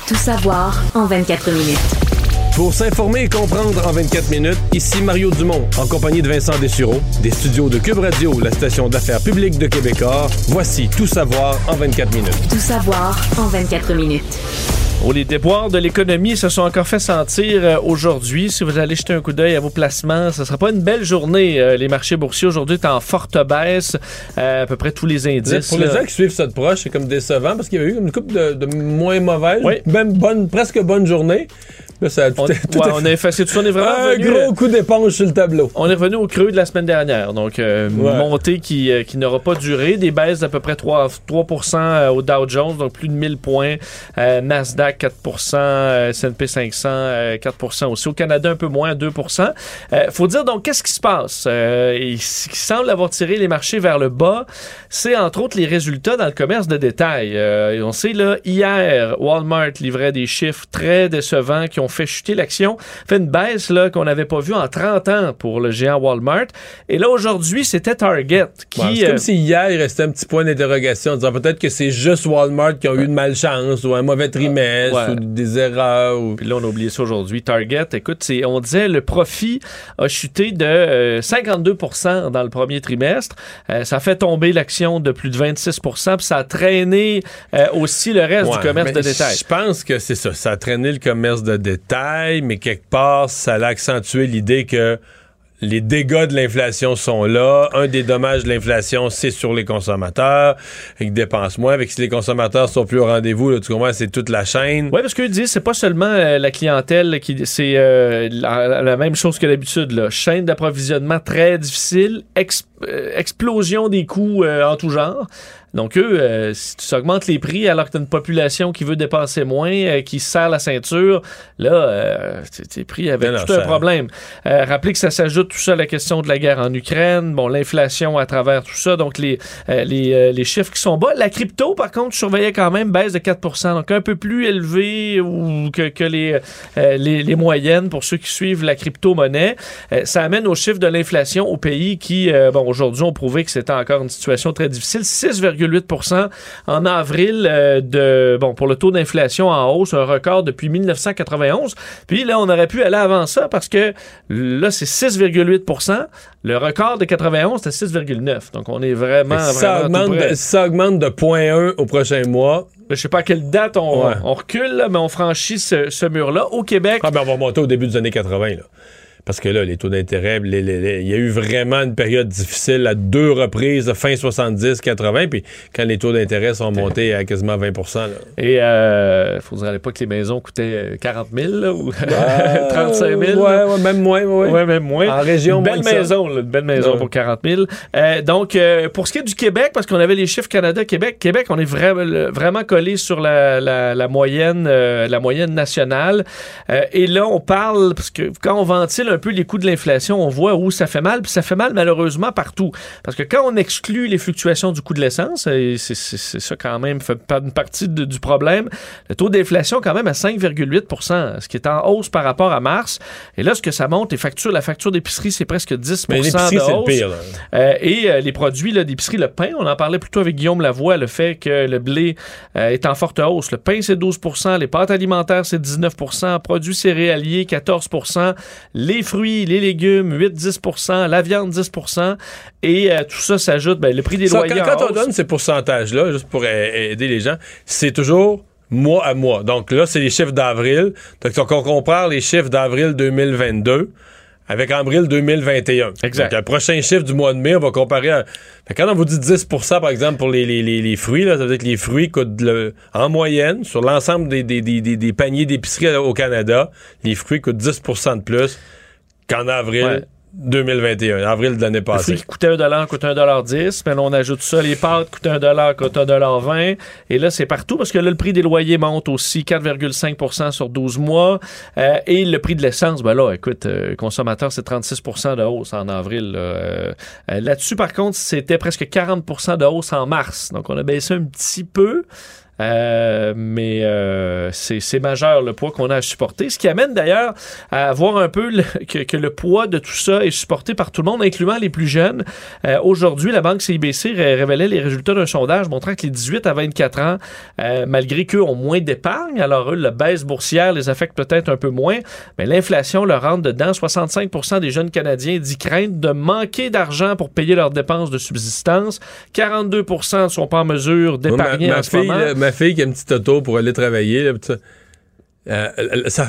Tout savoir en 24 minutes. Pour s'informer et comprendre en 24 minutes, ici Mario Dumont, en compagnie de Vincent Dessureau, des studios de Cube Radio, la station d'affaires publique de Québecor. Voici Tout savoir en 24 minutes. Tout savoir en 24 minutes. Oh, les déboires de l'économie se sont encore fait sentir euh, aujourd'hui. Si vous allez jeter un coup d'œil à vos placements, ce ne sera pas une belle journée. Euh, les marchés boursiers aujourd'hui sont en forte baisse. Euh, à peu près tous les indices. Pour les gens qui suivent ça de proche, c'est comme décevant parce qu'il y avait eu une coupe de, de moins mauvaise, Oui. même bonne, presque bonne journée. Là, ça a tout, On, tout ouais, est- on a effacé tout ça. On est vraiment un revenu, gros coup d'éponge sur le tableau. On est revenu au creux de la semaine dernière. Donc, euh, Ouais. montée qui, euh, qui n'aura pas duré. Des baisses d'à peu près 3, 3 euh, au Dow Jones, donc plus de 1000 points. Euh, Nasdaq, 4% euh, S&P 500, euh, 4% aussi. Au Canada, un peu moins, 2% euh, faut dire, donc, qu'est-ce qui se passe? Euh, et ce qui semble avoir tiré les marchés vers le bas, c'est entre autres les résultats dans le commerce de détail. Euh, on sait, là, hier, Walmart livrait des chiffres très décevants qui ont fait chuter l'action, fait une baisse là qu'on n'avait pas vue en 30 ans pour le géant Walmart. Et là, aujourd'hui, c'était Target qui... Ouais, c'est comme euh, si hier, il restait un petit point d'interrogation en disant peut-être que c'est juste Walmart qui ont eu de malchance ou un mauvais trimestre Ouais. ou des erreurs. Ou... Puis là, on a oublié ça aujourd'hui. Target, écoute, c'est, on disait le profit a chuté de euh, 52% dans le premier trimestre. Euh, ça a fait tomber l'action de plus de 26 puis ça a traîné euh, aussi le reste Ouais, du commerce de détail. Je pense que c'est ça. Ça a traîné le commerce de détail, mais quelque part, ça a accentué l'idée que les dégâts de l'inflation sont là. Un des dommages de l'inflation, c'est sur les consommateurs, ils dépensent moins. Avec si les consommateurs sont plus au rendez-vous, tu comprends, c'est toute la chaîne. Oui, parce qu'ils disent c'est pas seulement euh, la clientèle qui c'est euh, la, même chose que d'habitude. Chaîne d'approvisionnement très difficile, ex- euh, explosion des coûts euh, en tout genre. Donc eux, euh, si tu augmentes les prix alors que tu as une population qui veut dépenser moins, euh, qui se serre la ceinture, là, euh, tes prix avaient Non, non, tout un ça- problème. Euh, rappelez que ça s'ajoute tout ça à la question de la guerre en Ukraine, bon, l'inflation à travers tout ça, donc les, euh, les, euh, les chiffres qui sont bas. La crypto, par contre, je surveillais quand même baisse de 4% donc un peu plus élevé ou que, que les, euh, les, les moyennes pour ceux qui suivent la crypto-monnaie. Euh, ça amène au chiffre de l'inflation au pays qui, euh, bon, aujourd'hui, ont prouvé que c'était encore une situation très difficile. 6,8% en avril euh, de, bon, pour le taux d'inflation en hausse, un record depuis 1991. Puis là, on aurait pu aller avant ça parce que là, c'est 6,8% Le record de 91, c'était 6,9 Donc, on est vraiment, ça, vraiment tout augmente de, ça augmente de 0.1 au prochain mois. Je sais pas à quelle date on, Ouais. on recule, là, mais on franchit ce, ce mur-là. Au Québec, Ah, ben on va remonter au début des années 80, là. Parce que là, les taux d'intérêt, il y a eu vraiment une période difficile à deux reprises, fin 70, 80, puis quand les taux d'intérêt sont montés à quasiment 20 là. Et euh, faut dire à l'époque que les maisons coûtaient euh, 40 000 là, ou 35 000. Ouais, même moins, ouais. Ouais, même moins. En région, une belle maison, là, une belle maison Ouais. pour 40 000. Euh, donc, euh, pour ce qui est du Québec, parce qu'on avait les chiffres Canada-Québec, Québec, on est vraiment, collé sur la, la- la moyenne, euh, la moyenne nationale. Euh, et là, on parle, parce que quand on ventile un peu les coûts de l'inflation, on voit où ça fait mal, puis ça fait mal malheureusement partout. Parce que quand on exclut les fluctuations du coût de l'essence, et c'est ça quand même fait une partie de- du problème, le taux d'inflation quand même à 5,8% ce qui est en hausse par rapport à mars. Et là, ce que ça monte, les factures, la facture d'épicerie, c'est presque 10 Mais de hausse. pire. Euh, et euh, les produits d'épicerie, le pain, on en parlait plutôt avec Guillaume Lavoie, le fait que le blé euh, est en forte hausse. Le pain, c'est 12% les pâtes alimentaires, c'est 19% produits céréaliers, 14% les fruits, les légumes, 8-10% la viande, 10% et euh, tout ça s'ajoute, ben, le prix des Ça, loyers quand, quand on donne ces pourcentages-là, juste pour a- aider les gens, c'est toujours mois à mois. Donc là, c'est les chiffres d'avril. Donc, on compare les chiffres d'avril 2022 avec avril 2021. Exact. Donc, le prochain chiffre du mois de mai, on va comparer à... Fait quand on vous dit 10% par exemple, pour les, les- les- les fruits, là, ça veut dire que les fruits coûtent, le- en moyenne, sur l'ensemble des, des- des- des- des paniers d'épicerie euh, au Canada, les fruits coûtent 10% de plus qu'en avril Ouais. 2021, avril de l'année Le passée. fruit qui coûtait 1 coûte 1,10 mais là, on ajoute ça. Les pâtes coûtent 1 coûtent 1,20 Et là, c'est partout parce que là, le prix des loyers monte aussi 4,5% sur 12 mois. Euh, et le prix de l'essence, ben là, écoute, euh, consommateur, c'est 36% de hausse en avril. Euh, euh, Là-dessus, par contre, c'était presque 40% de hausse en mars. Donc, on a baissé un petit peu. Euh, mais euh, c'est majeur le poids qu'on a à supporter. Ce qui amène d'ailleurs à voir un peu le- que, que le poids de tout ça est supporté par tout le monde, incluant les plus jeunes. Euh, Aujourd'hui, la banque CIBC ré- révélait les résultats d'un sondage montrant que les 18 à 24 ans, euh, malgré qu'eux ont moins d'épargne, alors eux, la baisse boursière les affecte peut-être un peu moins, mais l'inflation leur rentre dedans. 65% des jeunes Canadiens disent craindre de manquer d'argent pour payer leurs dépenses de subsistance. 42 ne sont pas en mesure d'épargner en ce fille, moment. Ma fille qui a une petite auto pour aller travailler, là, pis ça, euh,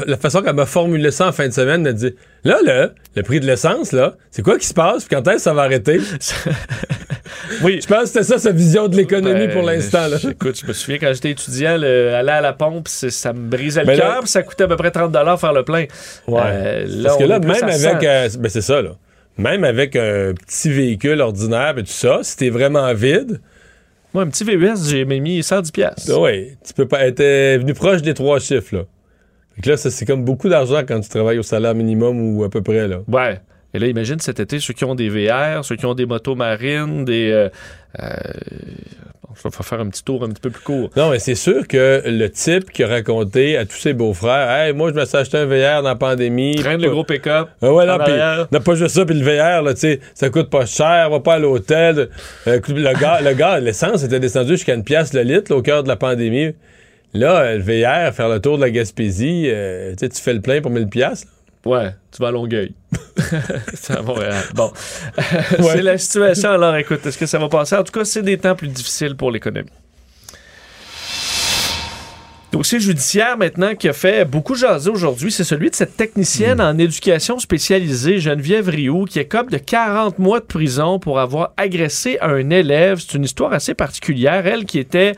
la façon qu'elle m'a formulé ça en fin de semaine, elle dit Là, là, le prix de l'essence, là, c'est quoi qui se passe? Puis quand est-ce que ça va arrêter? oui. Je pense que c'était ça sa vision de l'économie Ben, pour l'instant. là. Écoute, je me souviens quand j'étais étudiant, le- aller à la pompe, ça me brisait le cœur, ça coûtait à peu près 30 faire le plein. Ouais. Euh, Parce que là, même avec. 100. euh, ben, c'est ça, là. Même avec un petit véhicule ordinaire et tout ça, si t'es vraiment vide, Moi, un petit VUS, j'ai mis 110 pièces. oui, tu peux pas euh, venu proche des trois chiffres, là. Fait que là, ça, c'est comme beaucoup d'argent quand tu travailles au salaire minimum ou à peu près, là. Ouais. Et là, imagine cet été, ceux qui ont des VR, ceux qui ont des motos marines, des... euh, euh, je vais faire un petit tour un petit peu plus court. Non, mais c'est sûr que le type qui a raconté à tous ses beaux-frères, hey, moi, je me suis acheté un VR dans la pandémie. Traîne le gros pick-up. Ah ouais, non, pas juste ça, puis le VR, là, tu sais, ça coûte pas cher, va pas à l'hôtel. Euh, le gars, le gars, l'essence était descendu jusqu'à une pièce le litre, là, au cœur de la pandémie. Là, euh, le VR, faire le tour de la Gaspésie, euh, tu fais le plein pour 1000 pièces. Ouais, tu vas à Longueuil. c'est à Montréal. Bon. c'est la situation. Alors, écoute, est-ce que ça va passer? En tout cas, c'est des temps plus difficiles pour l'économie. Dossier judiciaire maintenant qui a fait beaucoup jaser aujourd'hui, c'est celui de cette technicienne en éducation spécialisée, Geneviève Rioux, qui est comme de 40 mois de prison pour avoir agressé un élève. C'est une histoire assez particulière. Elle qui était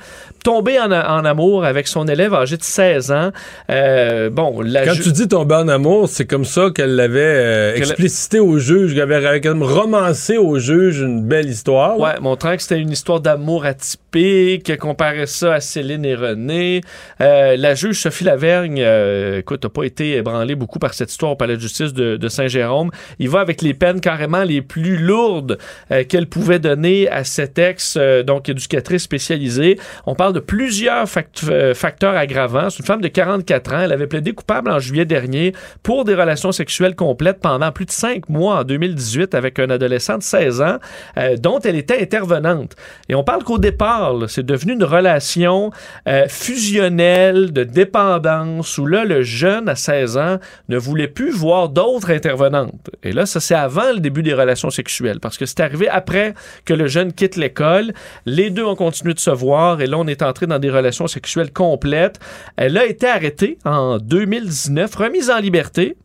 tombée en, en amour avec son élève âgé de 16 ans. Euh, bon, la Quand ju- tu dis tomber en amour, c'est comme ça qu'elle l'avait euh, Qu'elle- explicité au juge, qu'elle avait comme romancé au juge une belle histoire. Ouais, montrant que c'était une histoire d'amour atypique, qu'elle comparait ça à Céline et René. Euh, la juge Sophie Lavergne, euh, écoute, n'a pas été ébranlée beaucoup par cette histoire au palais de justice de, Saint-Jérôme. Il va avec les peines carrément les plus lourdes euh, qu'elle pouvait donner à cette ex, euh, donc éducatrice spécialisée. On parle de plusieurs fact- euh, facteurs aggravants. C'est une femme de 44 ans. Elle avait plaidé coupable en juillet dernier pour des relations sexuelles complètes pendant plus de cinq mois en 2018 avec un adolescent de 16 ans euh, dont elle était intervenante. Et on parle qu'au départ, c'est devenu une relation euh, de dépendance où là, le jeune à 16 ans ne voulait plus voir d'autres intervenantes. Et là, ça, c'est avant le début des relations sexuelles parce que c'est arrivé après que le jeune quitte l'école. Les deux ont continué de se voir et là, on est entré dans des relations sexuelles complètes. Elle a été arrêtée en 2019, remise en liberté.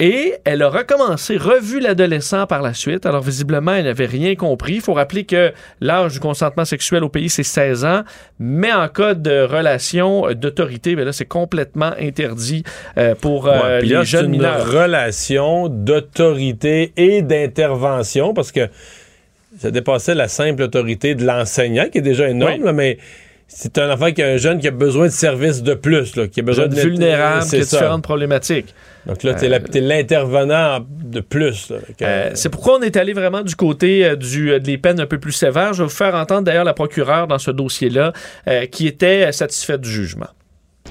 Et elle a recommencé, revu l'adolescent par la suite. Alors, visiblement, elle n'avait rien compris. Il faut rappeler que l'âge du consentement sexuel au pays, c'est 16 ans. Mais en cas de relation d'autorité, ben là, c'est complètement interdit euh, pour euh, Ouais, les là, jeunes une mineurs. relation d'autorité et d'intervention parce que ça dépassait la simple autorité de l'enseignant qui est déjà énorme, Oui. là, mais c'est un enfant qui a un jeune qui a besoin de services de plus, là, qui a besoin Jeune de vulnérable, qui a ça. différentes problématiques. Donc là, t'es t'es l'intervenant de plus. Euh, c'est pourquoi on est allé vraiment du côté euh, du, euh, des peines un peu plus sévères. Je vais vous faire entendre d'ailleurs la procureure dans ce dossier-là euh, qui était euh, satisfaite du jugement.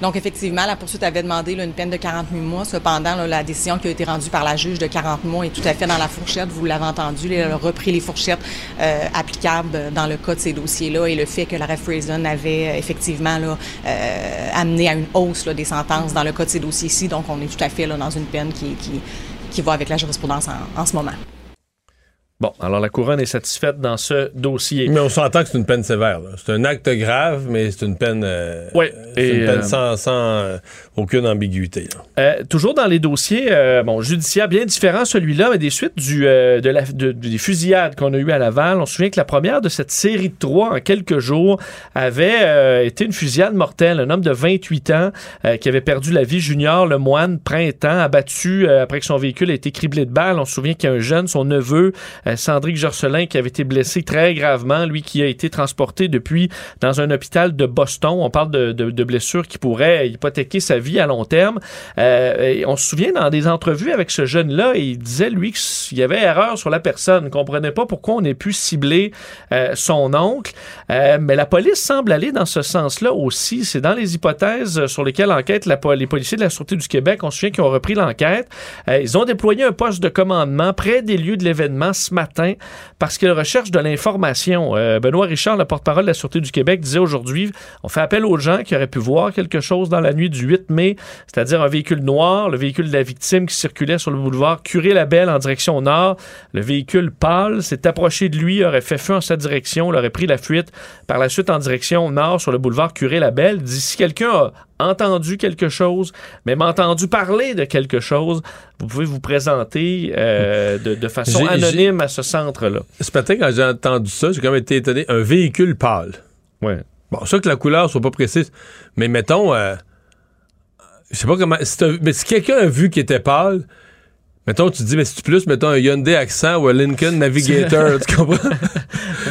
Donc, effectivement, la poursuite avait demandé là, une peine de 48 mois. Cependant, là, la décision qui a été rendue par la juge de 40 mois est tout à fait dans la fourchette. Vous l'avez entendu, elle a repris les fourchettes euh, applicables dans le cas de ces dossiers-là et le fait que la Ref Reason avait euh, effectivement là, euh, amené à une hausse des sentences dans le cas de ces dossiers-ci. Donc, on est tout à fait dans une peine qui, qui, qui va avec la jurisprudence en, en ce moment. Bon, alors la couronne est satisfaite dans ce dossier. Mais on s'entend que c'est une peine sévère. C'est un acte grave, mais c'est une peine, euh, c'est une peine euh, sans, sans, euh, aucune ambiguïté. toujours dans les dossiers bon, judiciaires bien différents, celui-là, mais des suites du, de la, de- des fusillades qu'on a eues à Laval. On se souvient que la première de cette série de trois en quelques jours avait été une fusillade mortelle. Un homme de 28 ans qui avait perdu la vie, Junior Lemoine, printemps, abattu après que son véhicule a été criblé de balles. On se souvient qu'il y a un jeune, son neveu, Sandrick Georcelin, qui avait été blessé très gravement, lui qui a été transporté depuis dans un hôpital de Boston. On parle de, de- de blessures qui pourraient hypothéquer sa vie à long terme. Euh, et on se souvient dans des entrevues avec ce jeune-là, il disait lui qu'il y avait erreur sur la personne, ne comprenait pas pourquoi on ait pu cibler euh, son oncle. Euh, mais la police semble aller dans ce sens-là aussi. C'est dans les hypothèses sur lesquelles enquête les policiers de la Sûreté du Québec. On se souvient qu'ils ont repris l'enquête. Euh, ils ont déployé un poste de commandement près des lieux de l'événement matin parce qu'ils recherchent de l'information. Euh, Benoît Richard, le porte-parole de la Sûreté du Québec, disait aujourd'hui on fait appel aux gens qui auraient pu voir quelque chose dans la nuit du 8 mai, c'est-à-dire un véhicule noir, le véhicule de la victime qui circulait sur le boulevard Curé-Labelle en direction nord. Le véhicule pâle s'est approché de lui, aurait fait feu en sa direction, il aurait pris la fuite par la suite en direction nord sur le boulevard Curé-Labelle. Dit si quelqu'un a entendu quelque chose, même entendu parler de quelque chose, vous pouvez vous présenter euh, de, de façon anonyme à ce centre-là. Ce matin, quand j'ai entendu ça, j'ai quand même été étonné. Un véhicule pâle. Ouais. Bon, ça que la couleur soit pas précise, mais mettons, euh, je sais pas comment. mais si quelqu'un a vu qu'il était pâle, mettons, tu te dis, mais si tu plus, mettons, un Hyundai Accent ou un Lincoln Navigator, tu comprends?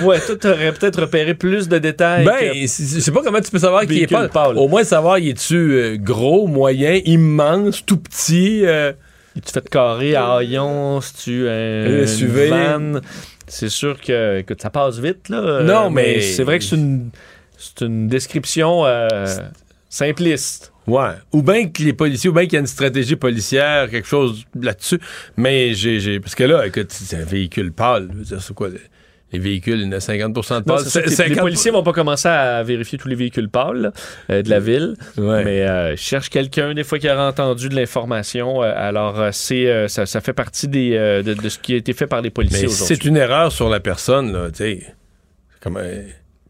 Ouais, toi, t'aurais peut-être repéré plus de détails. Ben, que- je sais pas comment tu peux savoir qu'il est Véhicule pâle. Au moins savoir, il est-tu euh, gros, moyen, immense, tout petit. euh, tu fais de carré à haillons, si tu un SUV. van. C'est sûr que, écoute, ça passe vite, là. Non, Euh, mais- c'est vrai que c'est une, c'est une description euh, simpliste. Ouais. Ou bien que les policiers, ou bien qu'il y a une stratégie policière, quelque chose là-dessus. Mais j'ai, Parce que là, écoute, c'est un véhicule pâle. C'est quoi? Les, les véhicules, il y en a 50% de Non, pâle. que C'est- les 50 policiers vont pas commencer à vérifier tous les véhicules pâles euh, de la ville, mais euh, cherche quelqu'un des fois qui aura entendu de l'information. euh, alors euh, c'est ça, ça fait partie des, de, de ce qui a été fait par les policiers aujourd'hui. c'est une erreur sur la personne, là, tu sais, comme.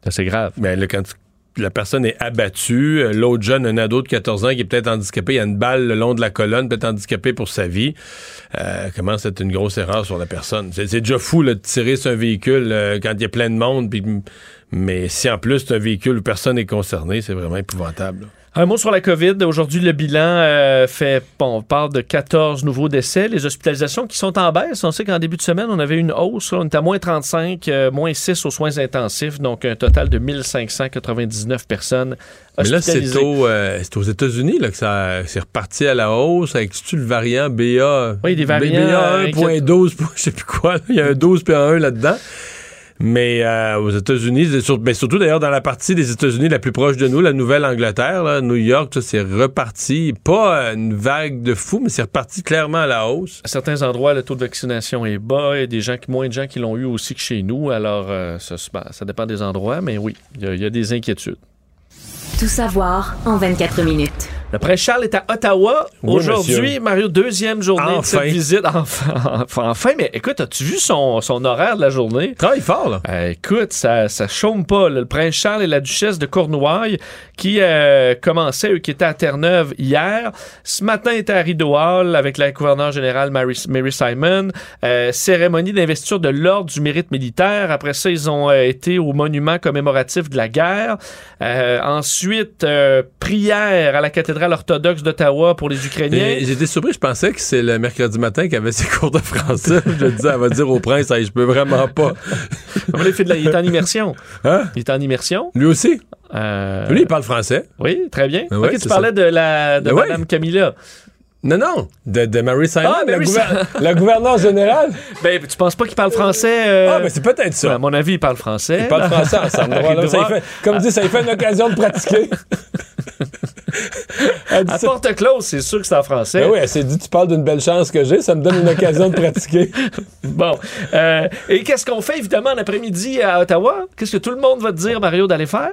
c'est grave. Mais là, quand tu la personne est abattue. Euh, L'autre jeune, un ado de 14 ans qui est peut-être handicapé, il y a une balle le long de la colonne, peut-être handicapé pour sa vie. Euh, comment c'est une grosse erreur sur la personne? C'est déjà fou là, de tirer sur un véhicule euh, quand il y a plein de monde. mais si en plus c'est un véhicule où personne n'est concerné, c'est vraiment épouvantable. Un mot sur la COVID. Aujourd'hui, le bilan euh, fait, bon, on parle de 14 nouveaux décès. Les hospitalisations qui sont en baisse. On sait qu'en début de semaine, on avait une hausse. là. on était à moins 35, euh, moins 6 aux soins intensifs. Donc, un total de 1599 personnes Mais là, c'est hospitalisées. au, euh, aux États-Unis là, que ça c'est reparti à la hausse avec tu le variant BA. Oui, des variants, BA euh, 1.12, je sais plus quoi. Il y a un 12 puis un 1 là-dedans. Mais euh, aux États-Unis, ben, surtout d'ailleurs dans la partie des États-Unis la plus proche de nous, la Nouvelle-Angleterre, New York, ça, c'est reparti. Pas euh, une vague de fou, mais c'est reparti clairement à la hausse. À certains endroits, le taux de vaccination est bas. Il y a des gens qui, moins de gens qui l'ont eu aussi que chez nous. Alors, euh, ça, se- ben, ça dépend des endroits, mais oui, il y a- il y a des inquiétudes. Tout savoir en 24 minutes. Le prince Charles est à Ottawa Oui, aujourd'hui. Mario, deuxième journée de cette visite. Enfin, enfin, mais écoute, as-tu vu son, son horaire de la journée? Travaille fort, là. Euh, écoute, ça, ça chôme pas. là. Le prince Charles et la duchesse de Cornouailles qui euh, commençaient, eux, qui étaient à Terre-Neuve hier. Ce matin, ils étaient à Rideau Hall avec la gouverneure générale Mary, Mary Simon. Euh, cérémonie d'investiture de l'Ordre du mérite militaire. Après ça, ils ont été au monument commémoratif de la guerre. Ensuite, prière à la cathédrale orthodoxe d'Ottawa pour les Ukrainiens. J'étais surpris, je pensais que c'est le mercredi matin qu'il avait ses cours de français. je disais, elle va dire au prince, Hey, je peux vraiment pas. Comment il fait de la- il est en immersion. Hein? Il est en immersion. Lui aussi? Euh, Lui, il parle français. Oui, très bien. Ben ouais, ok, tu parlais ça. de la de Ben ouais. Madame Camilla. Non, non, de, de Mary Simon, Ah, la, Mary gouver- Simon. la gouverneure générale. Ben, tu penses pas qu'il parle français? euh? Ah, ben c'est peut-être ça. Ben, à mon avis, il parle français. Ils parlent français ensemble. Voilà, ça fait- comme dit, ça lui fait une occasion de pratiquer. Elle dit À ça. porte close, c'est sûr que c'est en français. Ben oui, elle s'est dit, tu parles d'une belle chance que j'ai, ça me donne une occasion de pratiquer. Bon. Euh, et qu'est-ce qu'on fait, évidemment, l'après-midi à Ottawa? Qu'est-ce que tout le monde va te dire, Mario, d'aller faire?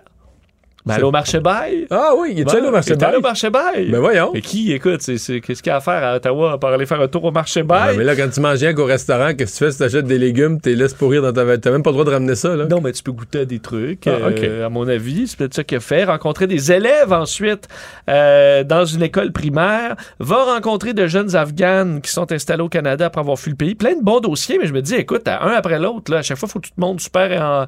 Ben, aller au marché bail? Ah oui, il est Bon, allé au marché il est allé bail? au marché bail. Ben voyons. Et qui, écoute, c'est, c'est- qu'est-ce qu'il y a à faire à Ottawa par aller faire un tour au marché Ouais, bail? mais là, quand tu manges rien qu'au restaurant, qu'est-ce que tu fais si t'achètes des légumes, t'es laisses pourrir dans ta valise? T'as même pas le droit de ramener ça, là. Non, mais tu peux goûter à des trucs. Ah, euh, À mon avis, c'est peut-être ça qu'il a fait. Rencontrer des élèves ensuite euh, dans une école primaire. Va rencontrer de jeunes Afghanes qui sont installés au Canada après avoir fui le pays. Plein de bons dossiers, mais je me dis, écoute, à un après l'autre, là, à chaque fois, il faut que tu te montres super en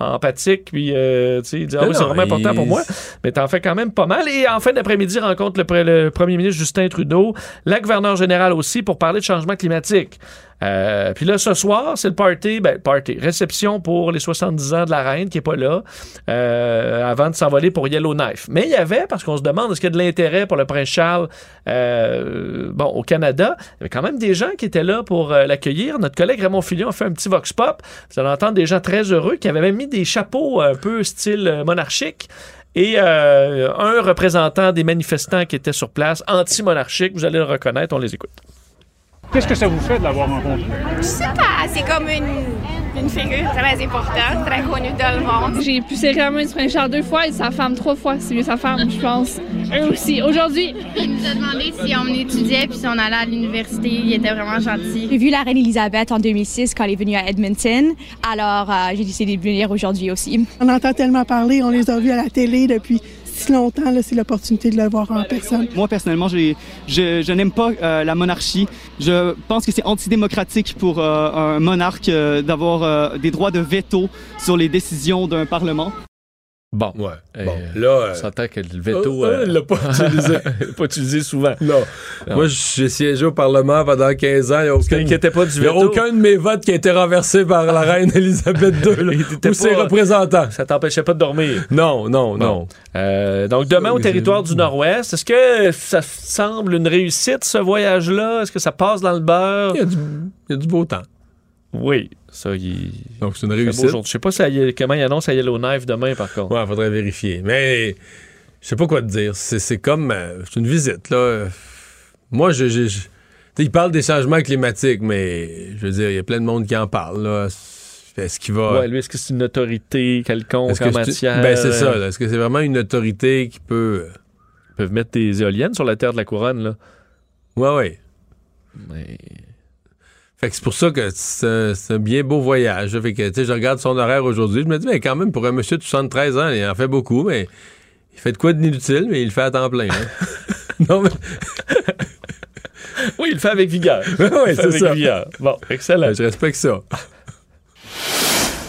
empathique, puis euh, tu sais, dire, ah Non, oui, c'est vraiment important il- pour moi. Mais t'en fais quand même pas mal. Et en fin d'après-midi, rencontre le, le premier ministre Justin Trudeau, la gouverneure générale aussi, pour parler de changement climatique. Euh, puis là, ce soir, c'est le party, ben, party, réception pour les 70 ans de la reine qui est pas là, euh, avant de s'envoler pour Yellowknife. Mais il y avait, parce qu'on se demande, est-ce qu'il y a de l'intérêt pour le prince Charles, euh, bon, au Canada, il y avait quand même des gens qui étaient là pour euh, l'accueillir. Notre collègue Raymond Fillon a fait un petit vox pop. Vous allez entendre des gens très heureux qui avaient même mis des chapeaux un peu style euh, monarchique. Et euh, un représentant des manifestants qui étaient sur place, anti-monarchique, vous allez le reconnaître, on les écoute. Qu'est-ce que ça vous fait de l'avoir rencontré? Je sais pas, c'est comme une, une figure très importante, très connue dans le monde. J'ai pu serrer la main du prince Charles deux fois et sa femme trois fois. C'est mieux sa femme, je pense. Eux aussi. Aujourd'hui, Il nous a demandé si on étudiait puis si on allait à l'université. Il était vraiment gentil. J'ai vu la reine Elisabeth en 2006 quand elle est venue à Edmonton. Alors, euh, j'ai décidé de venir aujourd'hui aussi. On entend tellement parler, on les a vus à la télé depuis si longtemps, c'est l'opportunité de le voir en personne. Moi, personnellement, je, je n'aime pas euh, la monarchie. Je pense que c'est antidémocratique pour euh, un monarque euh, d'avoir euh, des droits de veto sur les décisions d'un parlement. Bon. Ouais. Euh, Bon, là. On s'entend que le veto. Euh, euh, il l'a pas utilisé. pas utilisé souvent. Non. Non. Moi, j'ai siégé au Parlement pendant 15 ans. Il n'y a, aucun... t'inquiétais pas du il y a veto. aucun de mes votes qui a été renversé par la reine Elisabeth II ou ses pas- représentants. Ça t'empêchait pas de dormir. Non, non, non. Euh, donc demain au territoire du Nord-Ouest, est-ce que ça semble une réussite ce voyage-là? Est-ce que ça passe dans le beurre? Il y a du, il y a du beau temps. Oui, ça il. Donc c'est une réussite. Je sais pas si elle- comment il annonce à Yellowknife demain par contre. Ouais, faudrait vérifier. Mais je sais pas quoi te dire. C'est comme. euh, c'est une visite, là. Euh, Moi, je. je- il parle des changements climatiques, mais je veux dire, il y a plein de monde qui en parle, là. Est-ce qu'il va. Ouais, lui, est-ce que c'est une autorité quelconque Est-ce en matière Ben, c'est ça. euh, là. Est-ce que c'est vraiment une autorité qui peut. Ils peuvent mettre des éoliennes sur la terre de la couronne là. Ouais, ouais. Mais Fait que c'est pour ça que c'est un, bien beau voyage. Fait que, tu sais, je regarde son horaire aujourd'hui, je me dis, mais quand même, pour un monsieur de 73 ans, il en fait beaucoup, mais il fait de quoi d'inutile, mais il le fait à temps plein. hein. non, mais... Oui, il le fait avec vigueur. oui, c'est avec ça. vigueur. Bon, excellent. Je respecte ça.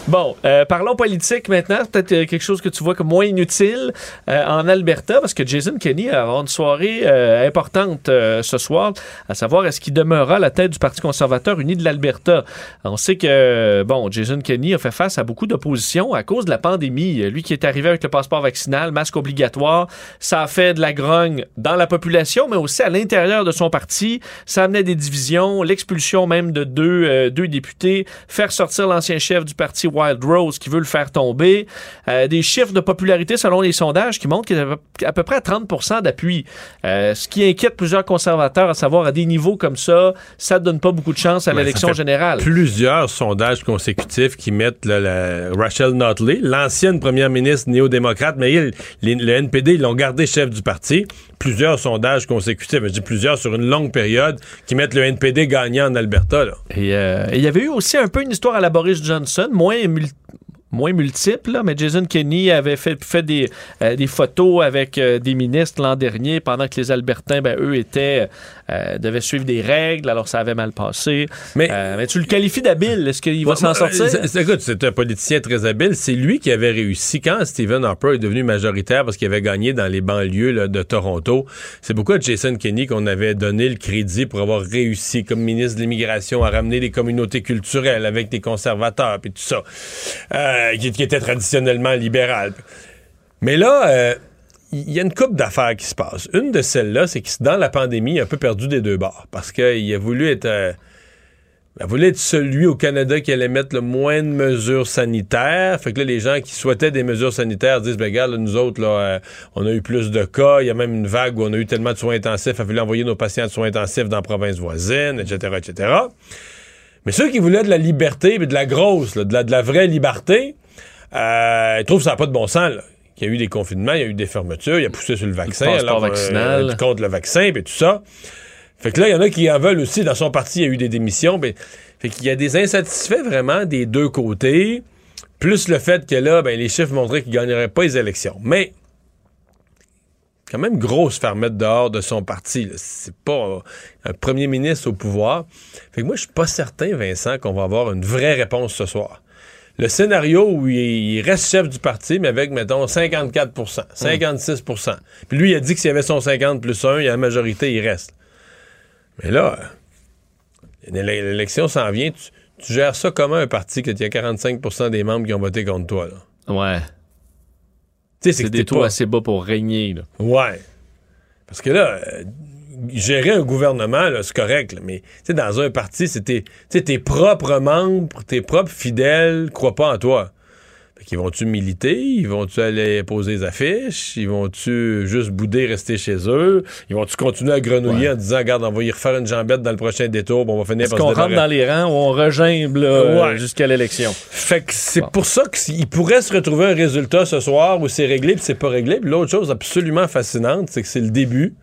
Bon, euh, parlons politique maintenant. Peut-être euh, quelque chose que tu vois comme moins inutile euh, en Alberta, parce que Jason Kenney avoir une soirée importante ce soir, à savoir est-ce qu'il demeurera à la tête du Parti conservateur uni de l'Alberta? On sait que, bon, Jason Kenney a fait face à beaucoup d'opposition à cause de la pandémie. Lui qui est arrivé avec le passeport vaccinal, masque obligatoire, ça a fait de la grogne dans la population, mais aussi à l'intérieur de son parti. Ça amenait des divisions, l'expulsion même de deux, deux députés, faire sortir l'ancien chef du parti Wild Rose qui veut le faire tomber. Euh, des chiffres de popularité selon les sondages qui montrent qu'il y a à peu près 30 d'appui. Euh, ce qui inquiète plusieurs conservateurs, à savoir à des niveaux comme ça, ça ne donne pas beaucoup de chance à l'élection générale. Plusieurs sondages consécutifs qui mettent là, la- Rachel Notley, l'ancienne première ministre néo-démocrate, mais il- les- le NPD, ils l'ont gardé chef du parti. Plusieurs sondages consécutifs, je dis plusieurs sur une longue période, qui mettent le NPD gagnant en Alberta. Là. Et euh, et il y avait eu aussi un peu une histoire à la Boris Johnson, moins moins multiple, là, mais Jason Kenney avait fait, fait des, euh, des photos avec euh, des ministres l'an dernier pendant que les Albertains, ben, eux, étaient, euh, devaient suivre des règles, alors ça avait mal passé. Mais, Euh, mais tu le qualifies d'habile, est-ce qu'il va s'en sortir? c'est- Écoute, c'est un politicien très habile. C'est lui qui avait réussi quand Stephen Harper est devenu majoritaire parce qu'il avait gagné dans les banlieues là, de Toronto. C'est beaucoup à Jason Kenney qu'on avait donné le crédit pour avoir réussi comme ministre de l'immigration à ramener des communautés culturelles avec des conservateurs puis tout ça, euh, qui, qui était traditionnellement libéral. Mais là, il y a une coupe d'affaires qui se passe. Une de celles-là, c'est que dans la pandémie, il a un peu perdu des deux bords parce qu'il a voulu être... euh, voulait être celui au Canada qui allait mettre le moins de mesures sanitaires. Fait que là, les gens qui souhaitaient des mesures sanitaires disent, ben regarde, là, nous autres, là, euh, on a eu plus de cas. Il y a même une vague où on a eu tellement de soins intensifs, a fallu envoyer nos patients de soins intensifs dans la province voisine, etc., etc. Mais ceux qui voulaient de la liberté, mais de la grosse, de, la, vraie liberté, euh, ils trouvent ça n'a pas de bon sens. Là. Il y a eu des confinements, il y a eu des fermetures, il a poussé sur le vaccin, passeport alors, euh, vaccinal. contre le vaccin, puis tout ça. Fait que là, il y en a qui en veulent aussi. Dans son parti, il y a eu des démissions. Ben, fait qu'il y a des insatisfaits vraiment des deux côtés. Plus le fait que là, ben, les chiffres montraient qu'il ne gagnerait pas les élections. Mais, quand même grosse faire mettre dehors de son parti. C'est pas un premier ministre au pouvoir. Fait que moi, je suis pas certain, Vincent, qu'on va avoir une vraie réponse ce soir. Le scénario où il, reste chef du parti, mais avec, mettons, 54% 56% Puis lui, il a dit que s'il y avait son 50 plus 1, il y a la majorité, il reste. Mais là, l'é- l'élection s'en vient. Tu, tu gères ça comment un parti que tu as 45% des membres qui ont voté contre toi? Là? Ouais. Tu sais, c'est des taux pas- assez bas pour régner. là. Ouais. Parce que là, euh, gérer un gouvernement, c'est correct, là, mais dans un parti, c'est tes, tu sais, tes propres membres, tes propres fidèles croient pas en toi. Fait qu'ils vont-tu militer? Ils vont-tu aller poser des affiches? Ils vont-tu juste bouder, rester chez eux? Ils vont-tu continuer à grenouiller en disant, regarde, on va y refaire une jambette dans le prochain détour, on va finir Est-ce par qu'on rentre dans les rangs ou on regimbe euh, Ouais. jusqu'à l'élection? Fait que c'est pour ça qu'il pourrait se retrouver un résultat ce soir où c'est réglé puis c'est pas réglé. L'autre chose absolument fascinante, c'est que c'est le début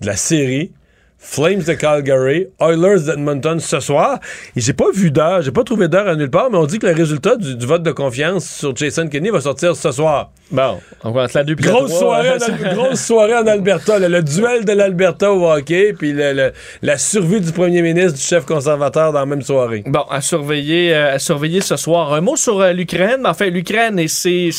de la série Flames de Calgary, Oilers d'Edmonton ce soir. Et j'ai pas vu d'heure, j'ai pas trouvé d'heure à nulle part, mais on dit que le résultat du, du vote de confiance sur Jason Kenney va sortir ce soir. Bon, on entre la 2 et la Grosse soirée, hein, en, grosse soirée en Alberta, le duel de l'Alberta au hockey, puis le- le- la survie du premier ministre, du chef conservateur dans la même soirée. Bon, à surveiller, euh, à surveiller ce soir. Un mot sur euh, l'Ukraine. Enfin, l'Ukraine et ses,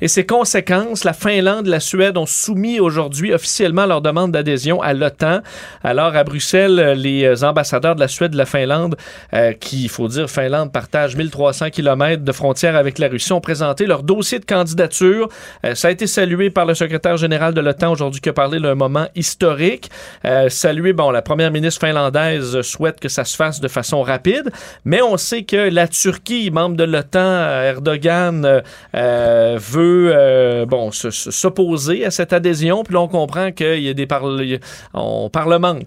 et ses conséquences. La Finlande, la Suède ont soumis aujourd'hui officiellement leur demande d'adhésion à l'OTAN. Alors, à Bruxelles, euh, les euh, ambassadeurs de la Suède et de la Finlande, euh, qui, il faut dire, Finlande partage 1300 km de frontières avec la Russie, ont présenté leur dossier de candidature. Euh, ça a été salué par le secrétaire général de l'OTAN aujourd'hui qui a parlé d'un moment historique. Euh, salué, bon, la première ministre finlandaise souhaite que ça se fasse de façon rapide, mais on sait que la Turquie, membre de l'OTAN, euh, Erdogan, veut, bon, se- se- s'opposer à cette adhésion. Puis là, on comprend qu'il y a des parle- il y a- on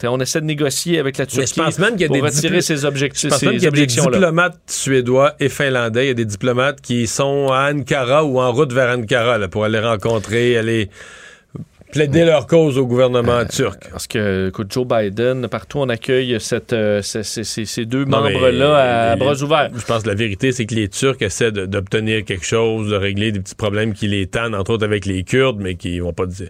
on essaie de négocier avec la Mais Turquie je pense même qu'il y a pour des retirer ces objectifs, Je pense même qu'il y a des diplomates suédois et finlandais. Il y a des diplomates qui sont à Ankara ou en route vers Ankara là, pour aller rencontrer, aller plaider leur cause au gouvernement turc. Parce que, écoute, Joe Biden, partout on accueille cette, euh, ces, ces- ces- ces deux membres-là à euh, bras ouverts. Je pense que la vérité, c'est que les Turcs essaient d'obtenir quelque chose, de régler des petits problèmes qui les tannent, entre autres avec les Kurdes, mais qui vont pas dire.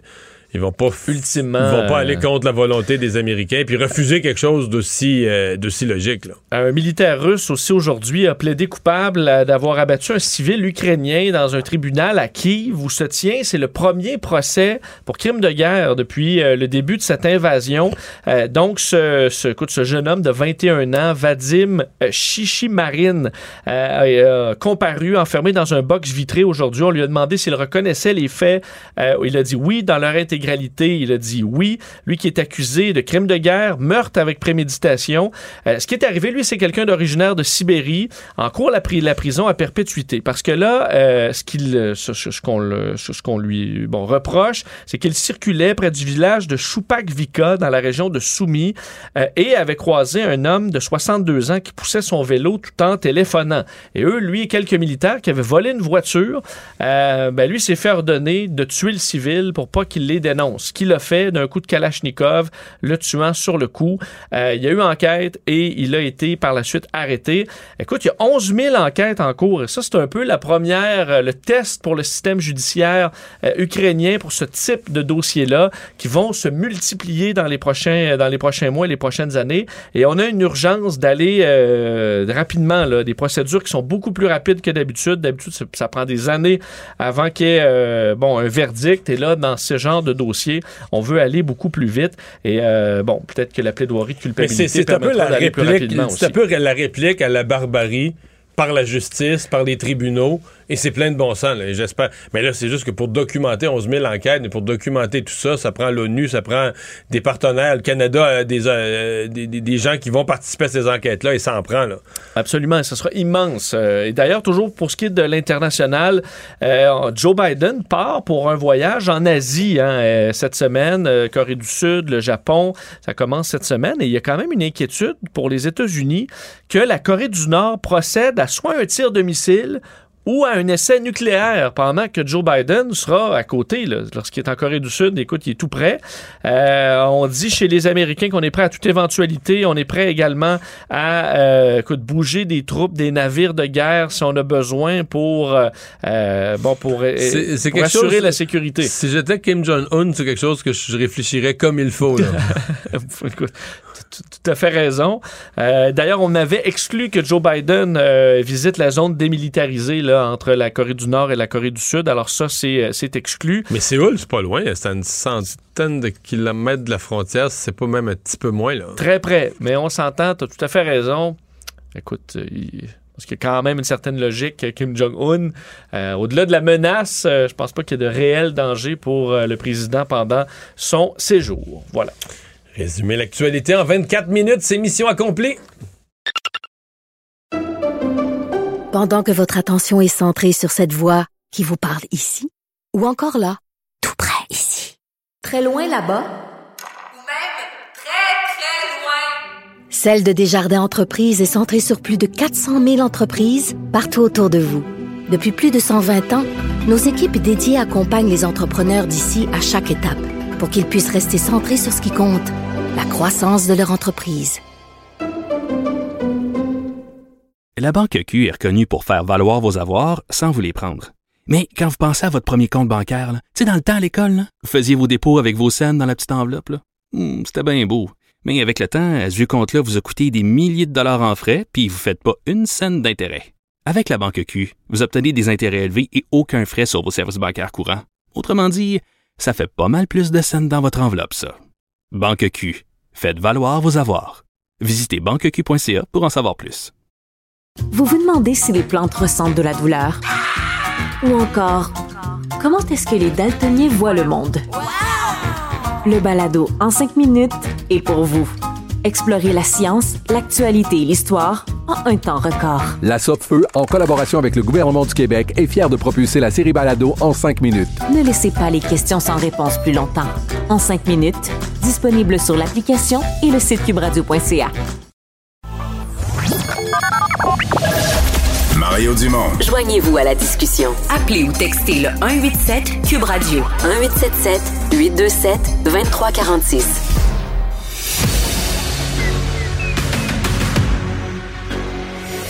Ils vont pas ultimement ils vont pas euh, aller contre la volonté des Américains puis refuser quelque chose d'aussi euh, logique là. Un militaire russe aussi aujourd'hui a plaidé coupable euh, d'avoir abattu un civil ukrainien dans un tribunal à Kiev où se tient, c'est le premier procès pour crime de guerre depuis euh, le début de cette invasion. Euh, donc, ce, ce, écoute, ce jeune homme de 21 ans, Vadim euh, Chichimarin, euh, a comparu enfermé dans un box vitré aujourd'hui. On lui a demandé s'il reconnaissait les faits. Euh, il a dit oui dans leur intégralité. Il a dit oui. Lui qui est accusé de crime de guerre, meurtre avec préméditation. Euh, ce qui est arrivé, lui, c'est quelqu'un d'originaire de Sibérie, en cours la, la prison à perpétuité. Parce que là, euh, euh, ce, qu'on lui bon, reproche, c'est qu'il circulait près du village de Chupakvika, dans la région de Soumy, et avait croisé un homme de 62 ans qui poussait son vélo tout en téléphonant. Et eux, lui et quelques militaires qui avaient volé une voiture, ben lui s'est fait ordonner de tuer le civil pour pas qu'il les dénonce. Ce qu'il a fait d'un coup de Kalachnikov, le tuant sur le coup. Euh, il y a eu enquête et il a été par la suite arrêté. Écoute, il y a 11 000 enquêtes en cours et ça, c'est un peu la première, euh, le test pour le système judiciaire euh, ukrainien pour ce type de dossier-là qui vont se multiplier dans les prochains, dans les prochains mois et les prochaines années. Et on a une urgence d'aller rapidement, là, des procédures qui sont beaucoup plus rapides que d'habitude. D'habitude, ça, prend des années avant qu'il y ait bon, un verdict. Et là, dans ce genre de dossier, on veut aller beaucoup plus vite. Et euh, bon, peut-être que la plaidoirie de culpabilité c'est c'est un la plus c'est peu la réplique à la barbarie par la justice, par les tribunaux, et c'est plein de bon sens, j'espère. Mais là, c'est juste que pour documenter 11 000 enquêtes, mais pour documenter tout ça, ça prend l'ONU, ça prend des partenaires. Le Canada a des, euh, des, des- gens qui vont participer à ces enquêtes-là, et ça en prend, là. Absolument, ce sera immense. Euh, et d'ailleurs, toujours pour ce qui est de l'international, euh, Joe Biden part pour un voyage en Asie hein, euh, cette semaine, euh, Corée du Sud, le Japon, ça commence cette semaine. Et il y a quand même une inquiétude pour les États-Unis que la Corée du Nord procède à soit un tir de missile ou à un essai nucléaire pendant que Joe Biden sera à côté. Lorsqu'il est en Corée du Sud, écoute, il est tout prêt. Euh, on dit chez les Américains qu'on est prêt à toute éventualité. On est prêt également à euh, écoute, bouger des troupes, des navires de guerre si on a besoin pour, euh, euh, bon, pour, euh, C'est quelque assurer chose- la sécurité. Si j'étais Kim Jong-un, c'est quelque chose que je réfléchirais comme il faut, là. Écoute, tout à fait raison. Euh, D'ailleurs, on avait exclu que Joe Biden euh, visite la zone démilitarisée là, entre la Corée du Nord et la Corée du Sud. Alors ça, c'est euh, c'est exclu. Mais Séoul, c'est pas loin, c'est à une centaine de kilomètres de la frontière, c'est pas même un petit peu moins, là. Très près. Mais on s'entend, tu as tout à fait raison. Écoute, il- parce qu'il y a quand même une certaine logique, Kim Jong-un. Euh, Au-delà de la menace, euh, je pense pas qu'il y ait de réel danger pour euh, le président pendant son séjour. Voilà. Résumer l'actualité en 24 minutes, c'est mission accomplie. Pendant que votre attention est centrée sur cette voix qui vous parle ici, ou encore là, tout près ici, très loin là-bas, Celle de Desjardins Entreprises est centrée sur plus de 400 000 entreprises partout autour de vous. Depuis plus de 120 ans, nos équipes dédiées accompagnent les entrepreneurs d'ici à chaque étape pour qu'ils puissent rester centrés sur ce qui compte, la croissance de leur entreprise. La Banque Q est reconnue pour faire valoir vos avoirs sans vous les prendre. Mais quand vous pensez à votre premier compte bancaire, tu sais, dans le temps à l'école, vous faisiez vos dépôts avec vos scènes dans la petite enveloppe. Hmm, C'était bien beau. Mais avec le temps, ce vieux compte-là vous a coûté des milliers de dollars en frais, puis vous ne faites pas une scène d'intérêt. Avec la Banque Q, vous obtenez des intérêts élevés et aucun frais sur vos services bancaires courants. Autrement dit, ça fait pas mal plus de scènes dans votre enveloppe, ça. Banque Q. Faites valoir vos avoirs. Visitez banqueq.ca pour en savoir plus. Vous vous demandez si les plantes ressentent de la douleur? Ou encore, comment est-ce que les daltoniens voient le monde? Le balado en cinq minutes est pour vous. Explorez la science, l'actualité et l'histoire en un temps record. La Feu, en collaboration avec le gouvernement du Québec, est fière de propulser la série Balado en cinq minutes. Ne laissez pas les questions sans réponse plus longtemps. En cinq minutes, disponible sur l'application et le site cubradio.ca. Mario Dumont. Joignez-vous à la discussion. Appelez ou textez le 187 Cube Radio 1877 827 2346.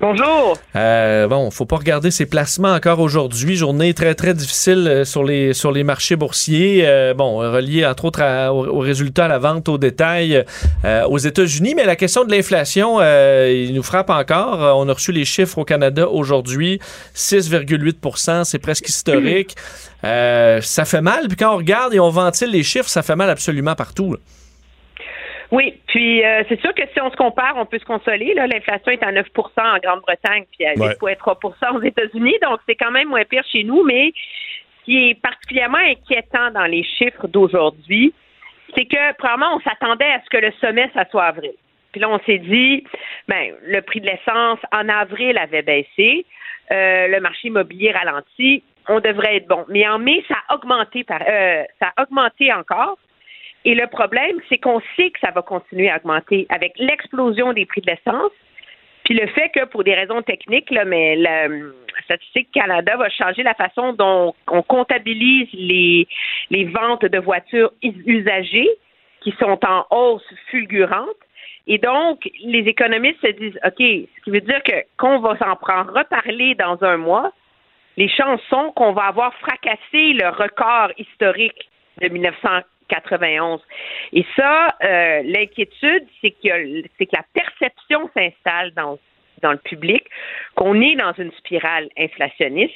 Bonjour. Euh, bon, faut pas regarder ses placements encore aujourd'hui. Journée très très difficile euh, sur les sur les marchés boursiers. Euh, bon, relié entre autres à- aux, résultats à la vente au détail euh, aux États-Unis. Mais la question de l'inflation, il nous frappe encore. On a reçu les chiffres au Canada aujourd'hui, 6,8% c'est presque historique. Ça fait mal. Puis quand on regarde et on ventile les chiffres, ça fait mal absolument partout. Oui, puis euh, c'est sûr que si on se compare, on peut se consoler. Là, l'inflation est à 9% en Grande-Bretagne, puis à Ouais. 8,3 aux États-Unis, donc c'est quand même moins pire chez nous. Mais ce qui est particulièrement inquiétant dans les chiffres d'aujourd'hui, c'est que probablement on s'attendait à ce que le sommet ça soit avril. Puis là, on s'est dit, ben le prix de l'essence en avril avait baissé, euh, le marché immobilier ralenti, on devrait être bon. Mais en mai, ça a augmenté par, euh, ça a augmenté encore. Et le problème, c'est qu'on sait que ça va continuer à augmenter avec l'explosion des prix de l'essence, puis le fait que pour des raisons techniques, là, mais la euh, Statistique Canada va changer la façon dont on comptabilise les, les ventes de voitures us- usagées qui sont en hausse fulgurante. Et donc, les économistes se disent, OK, ce qui veut dire que qu'on va s'en prendre reparler dans un mois, les chances sont qu'on va avoir fracassé le record historique de 1991. Et ça, euh, l'inquiétude, c'est que, c'est que la perception s'installe dans, dans le public qu'on est dans une spirale inflationniste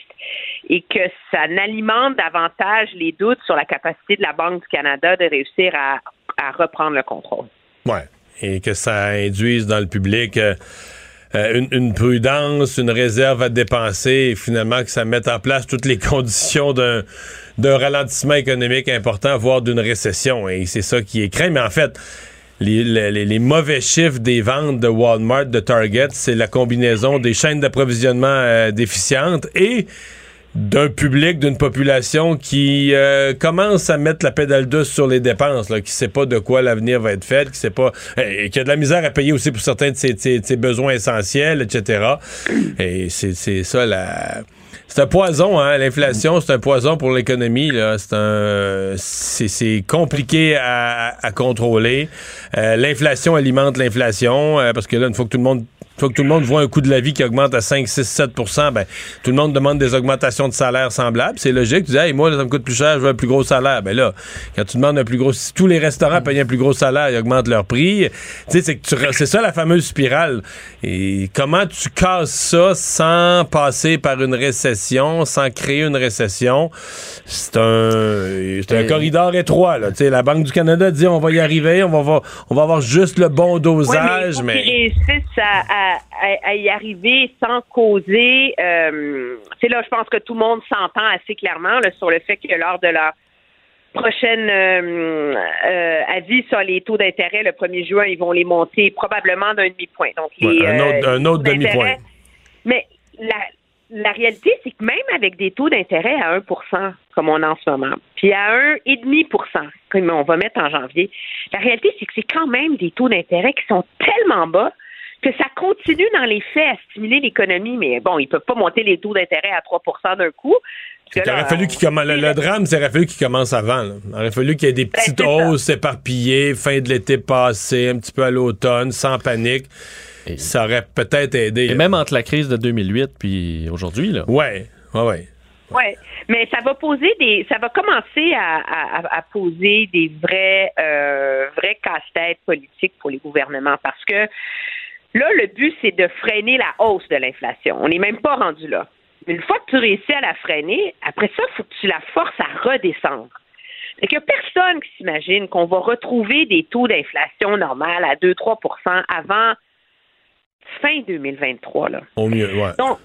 et que ça alimente davantage les doutes sur la capacité de la Banque du Canada de réussir à, à reprendre le contrôle. Ouais. Et que ça induise dans le public euh, euh, une, prudence, une réserve à dépenser et finalement que ça mette en place toutes les conditions d'un d'un ralentissement économique important, voire d'une récession. Et c'est ça qui est craint. Mais en fait, les mauvais chiffres des ventes de Walmart, de Target, c'est la combinaison des chaînes d'approvisionnement euh, déficientes et d'un public, d'une population qui euh, commence à mettre la pédale douce sur les dépenses, là, qui sait pas de quoi l'avenir va être fait, qui sait pas, et qui a de la misère à payer aussi pour certains de ses, besoins essentiels, etc. Et c'est ça la. C'est un poison, hein, l'inflation, c'est un poison pour l'économie. C'est un, c'est compliqué à, à contrôler. Euh, l'inflation alimente l'inflation euh, parce que là, une fois que tout le monde fois que tout le monde voit un coût de la vie qui augmente à 5, 6, 7 ben, tout le monde demande des augmentations de salaire semblables. C'est logique. Tu dis, hey, moi, ça me coûte plus cher, je veux un plus gros salaire. Ben là, quand tu demandes un plus gros, si tous les restaurants payent un plus gros salaire, ils augmentent leur prix. Tu sais, c'est que tu re- c'est ça la fameuse spirale. Et comment tu casses ça sans passer par une récession, sans créer une récession? C'est un, c'est un Euh, corridor étroit, là. Tu sais, la Banque du Canada dit, on va y arriver, on va, avoir- on va avoir juste le bon dosage, mais faut à, à- à- à y arriver sans causer. euh, c'est là, je pense que tout le monde s'entend assez clairement là, sur le fait que lors de leur prochaine euh, euh, avis sur les taux d'intérêt le 1er juin, ils vont les monter probablement d'un demi-point. Donc, les, Ouais, un autre- un autre demi-point. Mais la, la réalité, c'est que même avec des taux d'intérêt à 1% comme on a en ce moment, puis à 1,5% comme on va mettre en janvier, la réalité, c'est que c'est quand même des taux d'intérêt qui sont tellement bas que ça continue dans les faits à stimuler l'économie. Mais bon, ils peuvent pas monter les taux d'intérêt à 3% d'un coup. Il aurait là, fallu qu'il commence. Le, le drame, c'est aurait fallu qu'il commence avant. là. Il aurait fallu qu'il y ait des petites Ben, c'est ça. hausses éparpillées, fin de l'été passé, un petit peu à l'automne, sans panique. ça aurait peut-être aidé. Et même entre la crise de 2008 puis aujourd'hui, là. Ouais, ouais, ouais. Ouais, mais ça va poser des, ça va commencer à, à- à poser des vrais, euh, vrais casse-têtes politiques pour les gouvernements parce que là, le but c'est de freiner la hausse de l'inflation. On n'est même pas rendu là. Mais une fois que tu réussis à la freiner, après ça, il faut que tu la forces à redescendre. Il n'y a personne qui s'imagine qu'on va retrouver des taux d'inflation normales à 2-3% avant fin 2023. Là. Au mieux, ouais. Donc,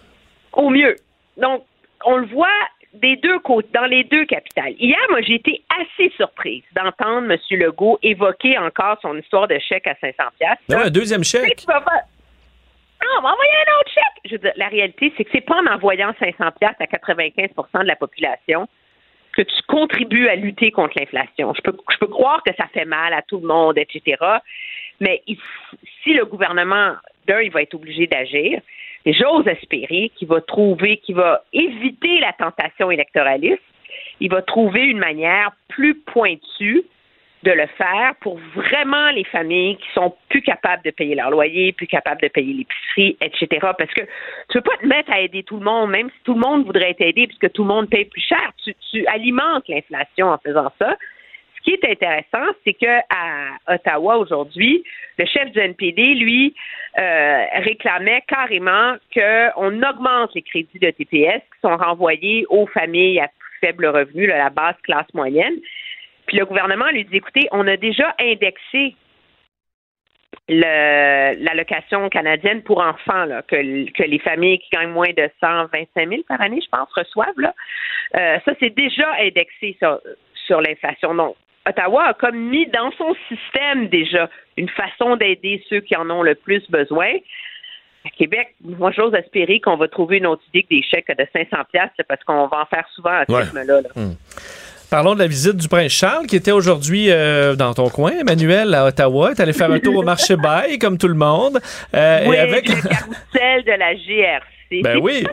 au mieux. Donc, on le voit des deux côtés, dans les deux capitales. Hier, moi, j'ai été assez surprise d'entendre M. Legault évoquer encore son histoire de chèque à 500 pièces. Ah ouais, un deuxième chèque. Tu vas pas- Ah, on va envoyer un autre chèque. Je veux dire, la réalité, c'est que c'est pas en envoyant 500 pièces à 95% de la population que tu contribues à lutter contre l'inflation. Je peux, je peux croire que ça fait mal à tout le monde, etc. Mais il- si le gouvernement, d'un, il va être obligé d'agir, j'ose espérer qu'il va trouver, qu'il va éviter la tentation électoraliste, il va trouver une manière plus pointue de le faire pour vraiment les familles qui sont plus capables de payer leur loyer, plus capables de payer l'épicerie, etc. Parce que tu peux pas te mettre à aider tout le monde, même si tout le monde voudrait t'aider puisque tout le monde paye plus cher. Tu, tu alimentes l'inflation en faisant ça. Ce qui est intéressant, c'est que à Ottawa aujourd'hui, le chef du NPD, lui, euh, réclamait carrément qu'on augmente les crédits de TPS qui sont renvoyés aux familles à faible revenu, là, la basse classe moyenne. Puis le gouvernement lui dit, écoutez, on a déjà indexé l'allocation canadienne pour enfants, que, les familles qui gagnent moins de 125 000 par année, je pense, reçoivent. Euh, ça, c'est déjà indexé sur, sur l'inflation. Donc, Ottawa a comme mis dans son système déjà une façon d'aider ceux qui en ont le plus besoin. À Québec, moi, j'ose espérer qu'on va trouver une autre idée que des chèques de 500 pièces parce qu'on va en faire souvent à ce Ouais. rythme-là. là. Parlons de la visite du prince Charles qui était aujourd'hui euh, dans ton coin, Emmanuel, à Ottawa. Tu allé faire un tour au marché Bail, comme tout le monde. Euh, oui, et avec... le carrousel de la GRC. Ben oui.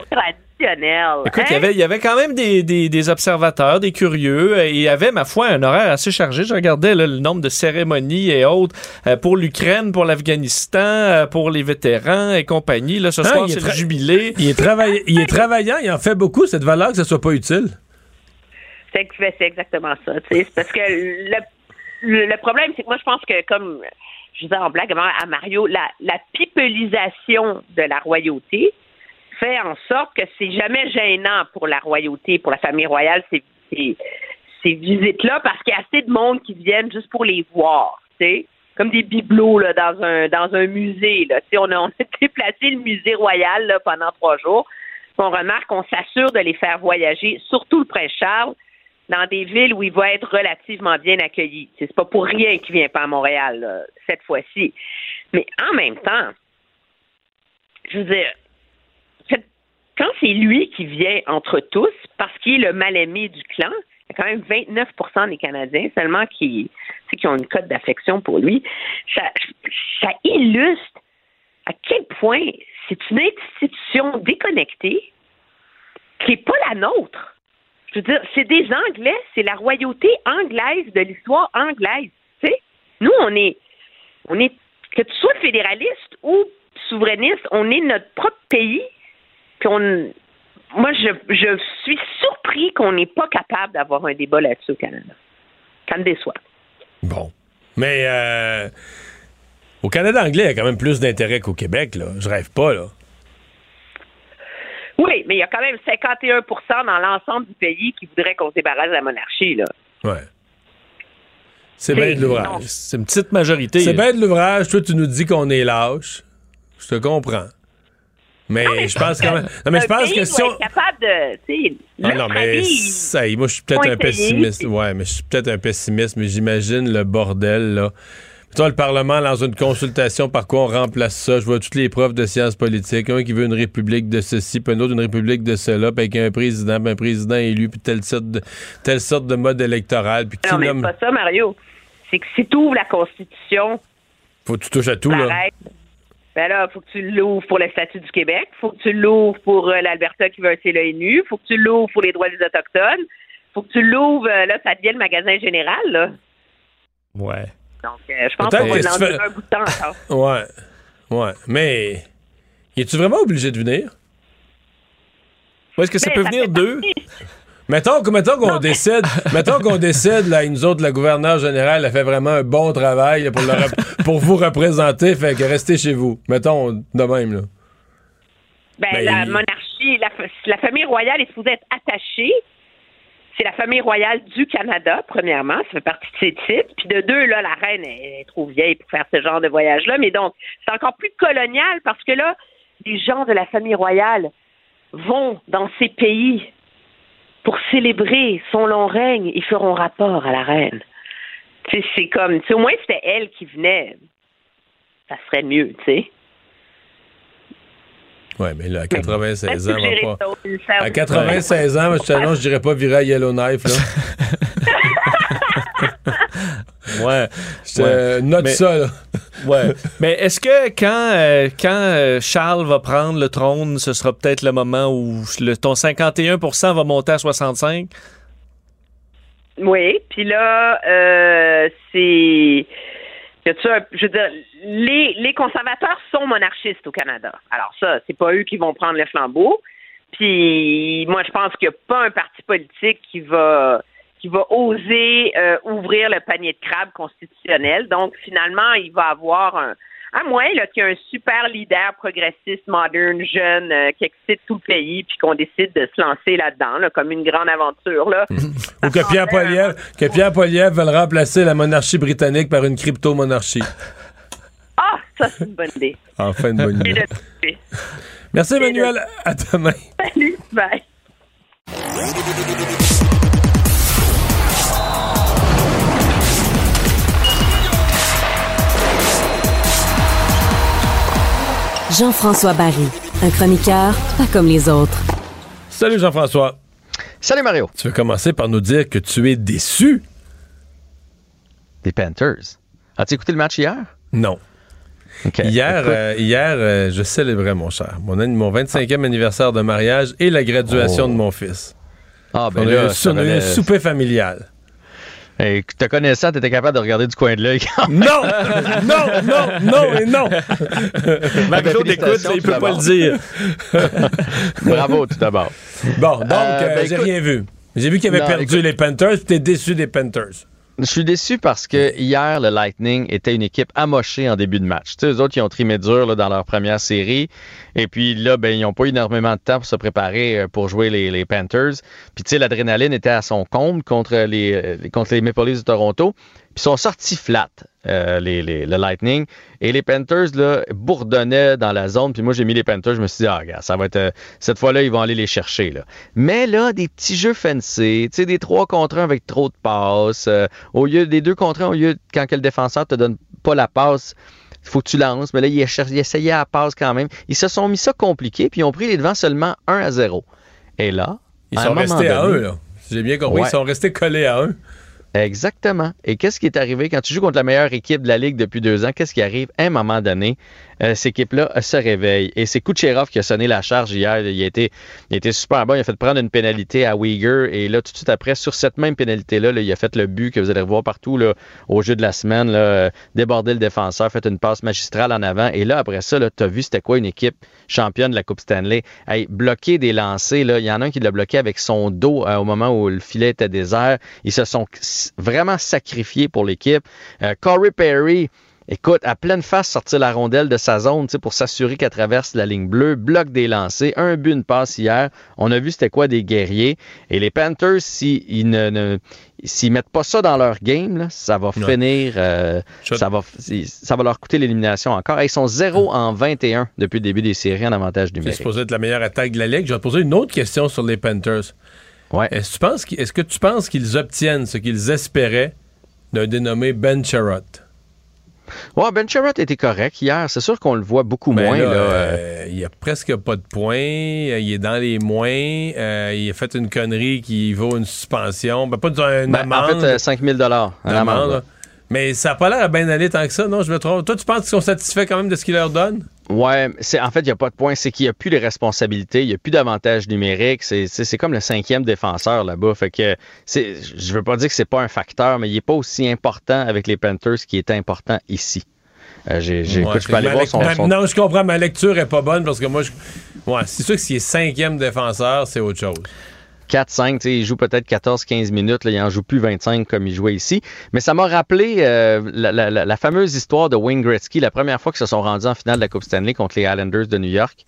Écoute, il y hein? avait- il y avait quand même des, des- des observateurs, des curieux, euh, et il y avait, ma foi, un horaire assez chargé. Je regardais là, le nombre de cérémonies et autres euh, pour l'Ukraine, pour l'Afghanistan, euh, pour les vétérans et compagnie. Là, ce soir, il est c'est le jubilé. Il est, travail- il est travaillant, il en fait beaucoup, cette valeur que ce soit pas utile. C'est que- c'est exactement ça. C'est parce que le, le, le problème, c'est que moi, je pense que, comme je disais en blague à Mario, la, la pipelisation de la royauté fait en sorte que c'est jamais gênant pour la royauté, pour la famille royale, ces, ces, visites-là, parce qu'il y a assez de monde qui viennent juste pour les voir. Comme des bibelots là, dans un dans un musée. Là. On, a, on a déplacé le musée royal là, pendant trois jours. On remarque qu'on s'assure de les faire voyager, surtout le prince Charles, dans des villes où il va être relativement bien accueilli. C'est pas pour rien qu'il vient pas à Montréal cette fois-ci. Mais en même temps, je veux dire, quand c'est lui qui vient entre tous, parce qu'il est le mal-aimé du clan, il y a quand même 29% des Canadiens seulement qui, qui ont une cote d'affection pour lui. Ça, ça illustre à quel point c'est une institution déconnectée qui n'est pas la nôtre. Je veux dire, c'est des Anglais, c'est la royauté anglaise de l'histoire anglaise. Nous, on est, on est, que tu sois fédéraliste ou souverainiste, on est notre propre pays. Puis on, moi, je, je suis surpris qu'on n'est pas capable d'avoir un débat là-dessus au Canada. Ça me déçoit. Bon. Mais euh, au Canada anglais, il y a quand même plus d'intérêt qu'au Québec, là. Je rêve pas, là. Oui, mais il y a quand même 51% dans l'ensemble du pays qui voudrait qu'on se débarrasse de la monarchie, là. Ouais. C'est bien de l'ouvrage. C'est une petite majorité. C'est bien de l'ouvrage. Toi, tu nous dis qu'on est lâche. Je te comprends. Mais, je pense quand même. Non, mais je pense que si on. capable de, Ah non, mais ça y est, moi, je suis peut-être un pessimiste. Ouais, mais je suis peut-être un pessimiste, mais j'imagine le bordel, là. Toi, le Parlement lance une consultation par quoi on remplace ça? Je vois toutes les profs de sciences politiques. Un qui veut une république de ceci, puis un autre une république de cela, puis avec un président, puis un président élu, puis telle sorte de, telle sorte de mode électoral. Puis qui Non, mais nomme- c'est pas ça, Mario. C'est que si tu ouvres la Constitution, Faut que tu touches à tout, là. Ben là, faut que tu l'ouvres pour le statut du Québec, faut que tu l'ouvres pour euh, l'Alberta qui veut un CELA faut que tu l'ouvres pour les droits des Autochtones, faut que tu l'ouvres, euh, là, ça devient le magasin général, là. Ouais. Donc, euh, je pense qu'on va fais- un bout de temps encore. Ouais. Ouais. Mais. Es-tu vraiment obligé de venir? Ou est-ce que ça Mais peut ça venir d'eux? Mettons, mettons qu'on décide, mettons qu'on décide, là, nous autres, la gouverneure générale a fait vraiment un bon travail là, pour, le pour vous représenter, fait que restez chez vous. Mettons de même, là. Ben, Ben, la il- monarchie, la, la famille royale est supposée être attachée. C'est la famille royale du Canada, premièrement. Ça fait partie de ses titres. Puis de deux, là, la reine est, est trop vieille pour faire ce genre de voyage-là. Mais donc, c'est encore plus colonial parce que là, les gens de la famille royale vont dans ces pays pour célébrer son long règne. Ils feront rapport à la reine. Tu sais, c'est comme, tu sais, au moins c'était elle qui venait. Ça serait mieux, tu sais. Ouais, mais là, à 96 ans, on va pas. À 96 ans, je t'annonce, je dirais pas virer à Yellowknife, là. Ouais. Je te note Mais- ça, là. Ouais. Mais est-ce que quand, euh, quand euh, Charles va prendre le trône, ce sera peut-être le moment où le, ton 51% va monter à 65? Oui, puis là, euh, c'est. un- Je veux dire, les, les conservateurs sont monarchistes au Canada. Alors ça, c'est pas eux qui vont prendre le flambeau. Puis moi, je pense qu'il n'y a pas un parti politique qui va qui va oser euh, ouvrir le panier de crabe constitutionnel. Donc finalement, il va avoir un à moins qu'il y ait un super leader progressiste, moderne, jeune, euh, qui excite tout le pays, puis qu'on décide de se lancer là-dedans, là, comme une grande aventure. Là. Ou que Pierre Poilievre, que Pierre Poilievre veut remplacer la monarchie britannique par une crypto-monarchie. Ah, ça, c'est une bonne idée. Enfin, une bonne idée. Merci, Emmanuel. À demain. Salut, bye. Jean-François Barry, un chroniqueur pas comme les autres. Salut, Jean-François. Salut, Mario. Tu veux commencer par nous dire que tu es déçu? Des Panthers. As-tu écouté le match hier? Non. Hier, euh, hier euh, je célébrais, mon cher, mon, an- mon 25e anniversaire de mariage et la graduation Oh. de mon fils. ah, ben on a eu là, un, ça on a eu un souper familial. Hey, te connaissant, t'étais capable de regarder du coin de l'œil. Non! non, non, non et non! Mario Ben, l'écoute, félicitations il peut pas le dire. Bravo, tout d'abord. Bon, donc, Euh, euh, ben, j'ai écoute- rien vu. J'ai vu qu'il avait Non, perdu écoute- les Panthers, puis t'es déçu des Panthers. Je suis déçu parce que hier, le Lightning était une équipe amochée en début de match. Tu sais, eux autres, ils ont trimé dur là, dans leur première série. Et puis là, ben, ils n'ont pas eu énormément de temps pour se préparer euh, pour jouer les, les Panthers. Puis tu sais, l'adrénaline était à son compte contre les, euh, contre les Maple Leafs de Toronto. Puis ils sont sortis flat, euh, les, les- le Lightning. Et les Panthers, là, bourdonnaient dans la zone. Puis moi, j'ai mis les Panthers. Je me suis dit, ah, regarde, ça va être. euh, cette fois-là, ils vont aller les chercher. Là. Mais là, des petits jeux fancy, tu sais, des 3 contre 1 avec trop de passes. euh, au lieu des 2 contre 1, au lieu, quand que le défenseur te donne pas la passe, il faut que tu lances. Mais là, ils, essayaient la passe quand même. Ils se sont mis ça compliqué, puis ils ont pris les devants seulement 1 à 0. Et là, Ils à sont restés à eux, là. J'ai bien compris, Ouais. ils sont restés collés à eux. Exactement. Et qu'est-ce qui est arrivé? Quand tu joues contre la meilleure équipe de la Ligue depuis deux ans? Qu'est-ce qui arrive? À un moment donné, euh, cette équipe-là se réveille. Et c'est Kucherov qui a sonné la charge hier. Il a été, il a été super bon. Il a fait prendre une pénalité à Uyghur. Et là, tout de suite après, sur cette même pénalité-là, là, il a fait le but que vous allez revoir partout là, au jeu de la semaine. Là, euh, déborder le défenseur, fait une passe magistrale en avant. Et là, après ça, tu as vu c'était quoi une équipe championne de la Coupe Stanley? Hey, bloquer des lancers. Là, il y en a un qui l'a bloqué avec son dos euh, au moment où le filet était désert. Ils se sont vraiment sacrifiés pour l'équipe. Euh, Corey Perry, écoute, à pleine face sortir la rondelle de sa zone tu sais, pour s'assurer qu'elle traverse la ligne bleue, bloque des lancers, un but, une passe hier. On a vu c'était quoi des guerriers. Et les Panthers, s'ils ils ne, ne- s'ils mettent pas ça dans leur game, là, ça va finir, euh, ça, va, ça va leur coûter l'élimination encore. Ils sont 0 en 21 depuis le début des séries en avantage C'est numérique. supposé être la meilleure attaque de la Ligue. Je vais te poser une autre question sur les Panthers. Est-ce, que tu penses qu'ils- est-ce que tu penses qu'ils obtiennent ce qu'ils espéraient d'un dénommé Ben Sherratt? Ouais, Ben Sherratt était correct hier. C'est sûr qu'on le voit beaucoup Ben moins. là, là, euh, euh, il a presque pas de points. euh, Il est dans les moins. euh, il a fait une connerie qui vaut une suspension. Ben, pas une ben, en amende. fait, euh, 5 000 en Une amende. amende. Mais ça n'a pas l'air à bien aller tant que ça, non? Je me trompe. Toi, tu penses qu'ils sont satisfaits quand même de ce qu'il leur donne? Ouais, c'est en fait, il n'y a pas de point. C'est qu'il n'y a plus de responsabilités, il n'y a plus d'avantages numériques. C'est, comme le cinquième défenseur là-bas. Fait que je veux pas dire que c'est pas un facteur, mais il n'est pas aussi important avec les Panthers qu'il est important ici. Euh, j'ai, Ouais, je peux aller voir son- Non, je comprends. Ma lecture est pas bonne parce que moi, je... ouais, c'est sûr que s'il est cinquième défenseur, c'est autre chose. 4-5, tu sais, il joue peut-être 14-15 minutes, là, il en joue plus 25 comme il jouait ici. Mais ça m'a rappelé euh, la- la fameuse histoire de Wayne Gretzky, la première fois qu'ils se sont rendus en finale de la Coupe Stanley contre les Islanders de New York.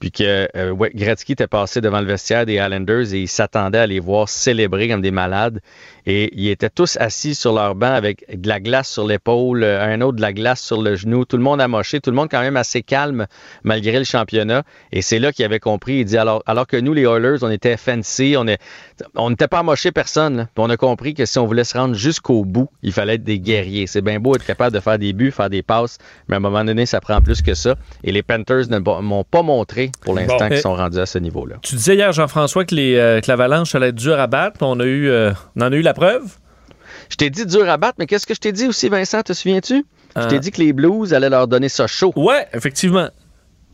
Puis que euh, Gretzky était passé devant le vestiaire des Islanders et il s'attendait à les voir célébrer comme des malades. Et ils étaient tous assis sur leur banc avec de la glace sur l'épaule, euh, un autre de la glace sur le genou, tout le monde amoché, tout le monde quand même assez calme malgré le championnat. Et c'est là qu'il avait compris. Il dit alors, que nous, les Oilers, on était fancy, on n'était pas amoché personne. Puis on a compris que si on voulait se rendre jusqu'au bout, il fallait être des guerriers. C'est bien beau être capable de faire des buts, faire des passes, mais à un moment donné, ça prend plus que ça. Et les Panthers ne m'ont pas montré pour l'instant Bon. qui sont rendus à ce niveau-là. Tu disais hier, Jean-François, que, les, euh, l'avalanche allait être dure à battre. On, a eu, euh, on en a eu la preuve? Je t'ai dit dur à battre, mais qu'est-ce que je t'ai dit aussi, Vincent? Te souviens-tu? Je Euh. t'ai dit que les Blues allaient leur donner ça chaud. Ouais, effectivement.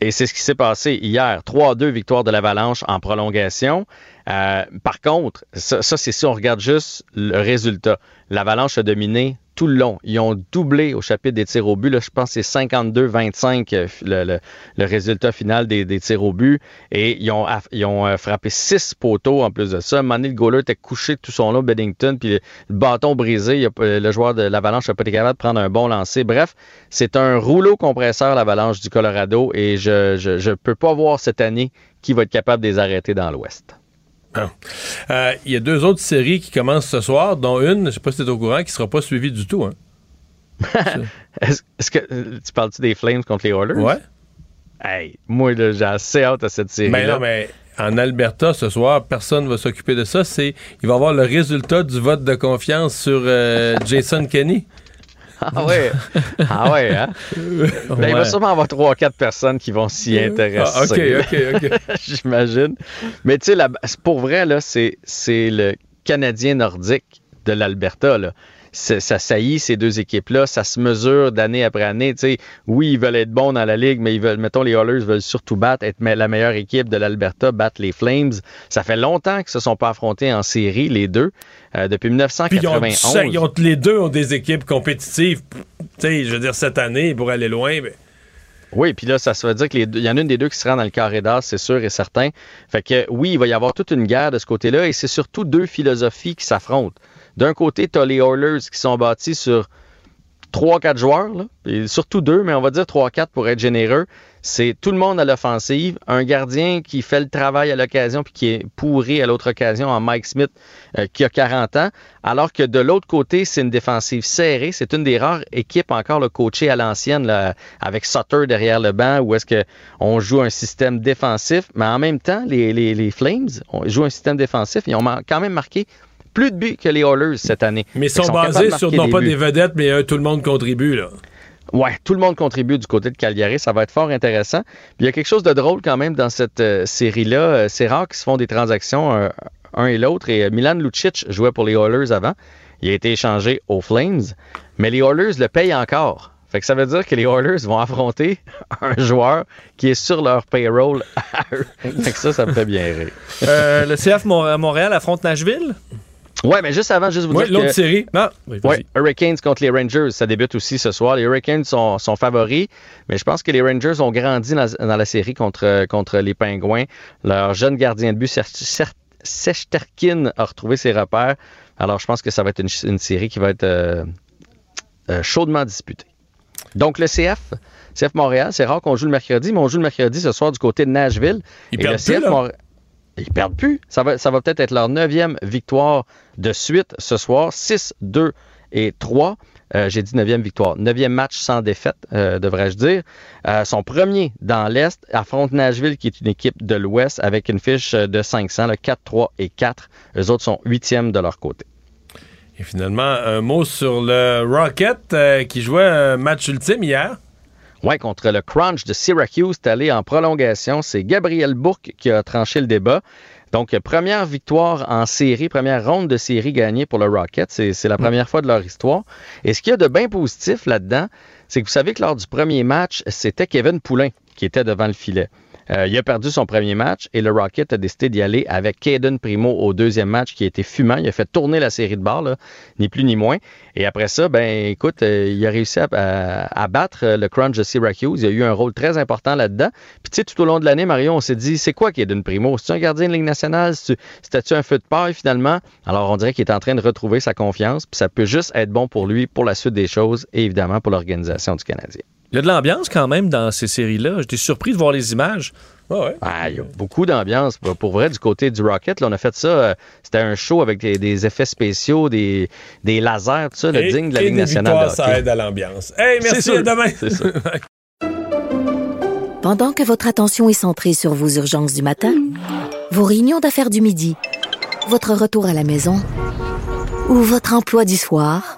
Et c'est ce qui s'est passé hier. 3-2 victoire de l'Avalanche en prolongation. Euh, par contre, ça, c'est si on regarde juste le résultat. L'Avalanche a dominé tout le long. Ils ont doublé au chapitre des tirs au but. Là, je pense que c'est 52-25 euh, le, résultat final des, tirs au but. Et ils ont, euh, frappé six poteaux en plus de ça. Mané, le était couché tout son long, Beddington, puis le, bâton brisé. Le joueur de l'Avalanche n'a pas été capable de prendre un bon lancer. Bref, c'est un rouleau compresseur, l'Avalanche du Colorado, et je ne peux pas voir cette année qui va être capable de les arrêter dans l'Ouest. Euh, Il y a deux autres séries qui commencent ce soir, dont une, je sais pas si tu es au courant, qui sera pas suivie du tout. Hein. Est-ce que euh, tu parles-tu des Flames contre les Oilers? Ouais. Hey, moi, là, j'ai assez hâte à cette série. Ben non, mais en Alberta, ce soir, personne ne va s'occuper de ça. C'est, il va y avoir le résultat du vote de confiance sur euh, Jason Kenney. Ah ouais. Ah ouais, hein? Ben, il va sûrement avoir 3-4 personnes qui vont s'y intéresser. Ah, ok, ok, ok. J'imagine. Mais tu sais, pour vrai, là, c'est, c'est le Canadien nordique de l'Alberta. Ça saillit ces deux équipes-là, ça se mesure d'année après année. Tu sais, oui, ils veulent être bons dans la ligue, mais ils veulent, mettons, les Oilers veulent surtout battre, être la meilleure équipe de l'Alberta, battre les Flames. Ça fait longtemps qu'ils se sont pas affrontés en série, les deux, euh, depuis Puis ils ont, 1991. ils ont- les deux ont des équipes compétitives. Je veux dire, cette année, pour aller loin, ben, Oui, puis là, ça se veut dire qu'il y en a une des deux qui se rend dans le carré d'as, c'est sûr et certain. Fait que oui, il va y avoir toute une guerre de ce côté-là, et c'est surtout deux philosophies qui s'affrontent. D'un côté, tu as les Oilers qui sont bâtis sur 3-4 joueurs, surtout deux, mais on va dire 3-4 pour être généreux. C'est tout le monde à l'offensive, un gardien qui fait le travail à l'occasion puis qui est pourri à l'autre occasion en Mike Smith euh, qui a 40 ans, alors que de l'autre côté, c'est une défensive serrée. C'est une des rares équipes encore le coachée à l'ancienne avec Sutter derrière le banc où est-ce qu'on joue un système défensif, mais en même temps, les, Flames on joue un système défensif. Ils ont quand même marqué plus de buts que les Oilers cette année. mais ils sont basés sur non pas buts. des vedettes, mais euh, tout le monde contribue. Là. Ouais, tout le monde contribue du côté de Calgary. Ça va être fort intéressant. Puis il y a quelque chose de drôle quand même dans cette euh, série-là. Euh, c'est rare qu'ils se font des transactions euh, un et l'autre. Et euh, Milan Lucic jouait pour les Oilers avant. Il a été échangé aux Flames. Mais les Oilers le payent encore. Fait que ça veut dire que les Oilers vont affronter un joueur qui est sur leur payroll à eux. Fait que ça, ça me fait bien rire. Euh, le CF Mon- Montréal affronte Nashville? Ouais, mais juste avant, juste vous Ouais, dire l'autre que- série. Non, oui. Ouais, Hurricanes contre les Rangers, ça débute aussi ce soir. Les Hurricanes sont, sont favoris, mais je pense que les Rangers ont grandi dans, dans la série contre, contre les Pingouins. Leur jeune gardien de but, Sechterkin, a retrouvé ses repères. Alors, je pense que ça va être une, une série qui va être euh, euh, chaudement disputée. Donc, le CF, CF Montréal, c'est rare qu'on joue le mercredi, mais on joue le mercredi ce soir du côté de Nashville. Ils Et le CF plus? Montréal- ils perdent plus. Ça va, ça va peut-être être leur neuvième victoire de suite ce soir. 6, 2 et 3. Euh, J'ai dit neuvième victoire. Neuvième match sans défaite, euh, devrais-je dire. Euh, son premier dans l'Est affronte Nashville, qui est une équipe de l'Ouest, avec une fiche euh, de 500, le 4, 3 et 4. Eux autres sont huitièmes de leur côté. Et finalement, un mot sur le Rocket euh, qui jouait un match ultime hier. Ouais, contre le Crunch de Syracuse, c'est allé en prolongation. C'est Gabriel Bourque qui a tranché le débat. Donc, première victoire en série, première ronde de série gagnée pour le Rocket. C'est c'est la première fois de leur histoire. Et ce qu'il y a de bien positif là-dedans, c'est que vous savez que lors du premier match, c'était Kevin Poulain qui était devant le filet. Euh, il a perdu son premier match et le Rocket a décidé d'y aller avec Caden Primo au deuxième match qui a été fumant. Il a fait tourner la série de barres, là, ni plus ni moins. Et après ça, ben écoute, euh, il a réussi à, à- à battre euh, le Crunch de Syracuse. Il a eu un rôle très important là-dedans. Puis tu sais, tout au long de l'année, Mario, on s'est dit, c'est quoi Caden Primo? C'est un gardien de Ligue nationale? C'était-tu un feu de paille finalement? Alors on dirait qu'il est en train de retrouver sa confiance. Puis ça peut juste être bon pour lui, pour la suite des choses et évidemment pour l'organisation du Canadien. Il y a de l'ambiance quand même dans ces séries-là. J'étais surpris de voir les images. Ah, il y a beaucoup d'ambiance. Pour pour vrai, du côté du Rocket, là, on a fait ça. euh, C'était un show avec des, des effets spéciaux, des, des lasers, tout ça, le digne de la et Ligue des nationale. de ça aide à l'ambiance. Hey, merci, C'est sûr. à demain. C'est ça. Pendant que votre attention est centrée sur vos urgences du matin, vos réunions d'affaires du midi, votre retour à la maison ou votre emploi du soir,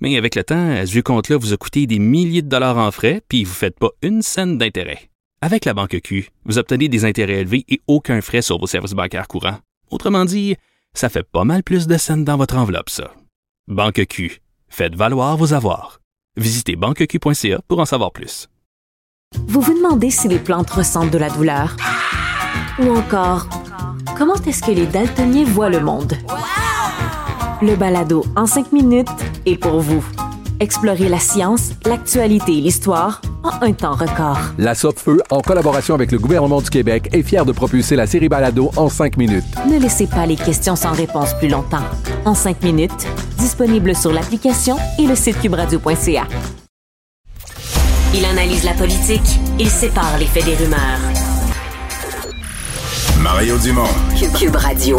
Mais avec le temps, à ce compte-là vous a coûté des milliers de dollars en frais, puis vous ne faites pas une scène d'intérêt. Avec la Banque Q, vous obtenez des intérêts élevés et aucun frais sur vos services bancaires courants. Autrement dit, ça fait pas mal plus de scènes dans votre enveloppe, ça. Banque Q. Faites valoir vos avoirs. Visitez banqueq.ca pour en savoir plus. Vous vous demandez si les plantes ressentent de la douleur? Ou encore, comment est-ce que les daltoniens voient le monde? Le balado en 5 minutes est pour vous. Explorez la science, l'actualité et l'histoire en un temps record. La Feu, en collaboration avec le gouvernement du Québec, est fière de propulser la série Balado en cinq minutes. Ne laissez pas les questions sans réponse plus longtemps. En 5 minutes, disponible sur l'application et le site cubradio.ca. Il analyse la politique, il sépare les faits des rumeurs. Mario Dumont. Cube, Cube Radio.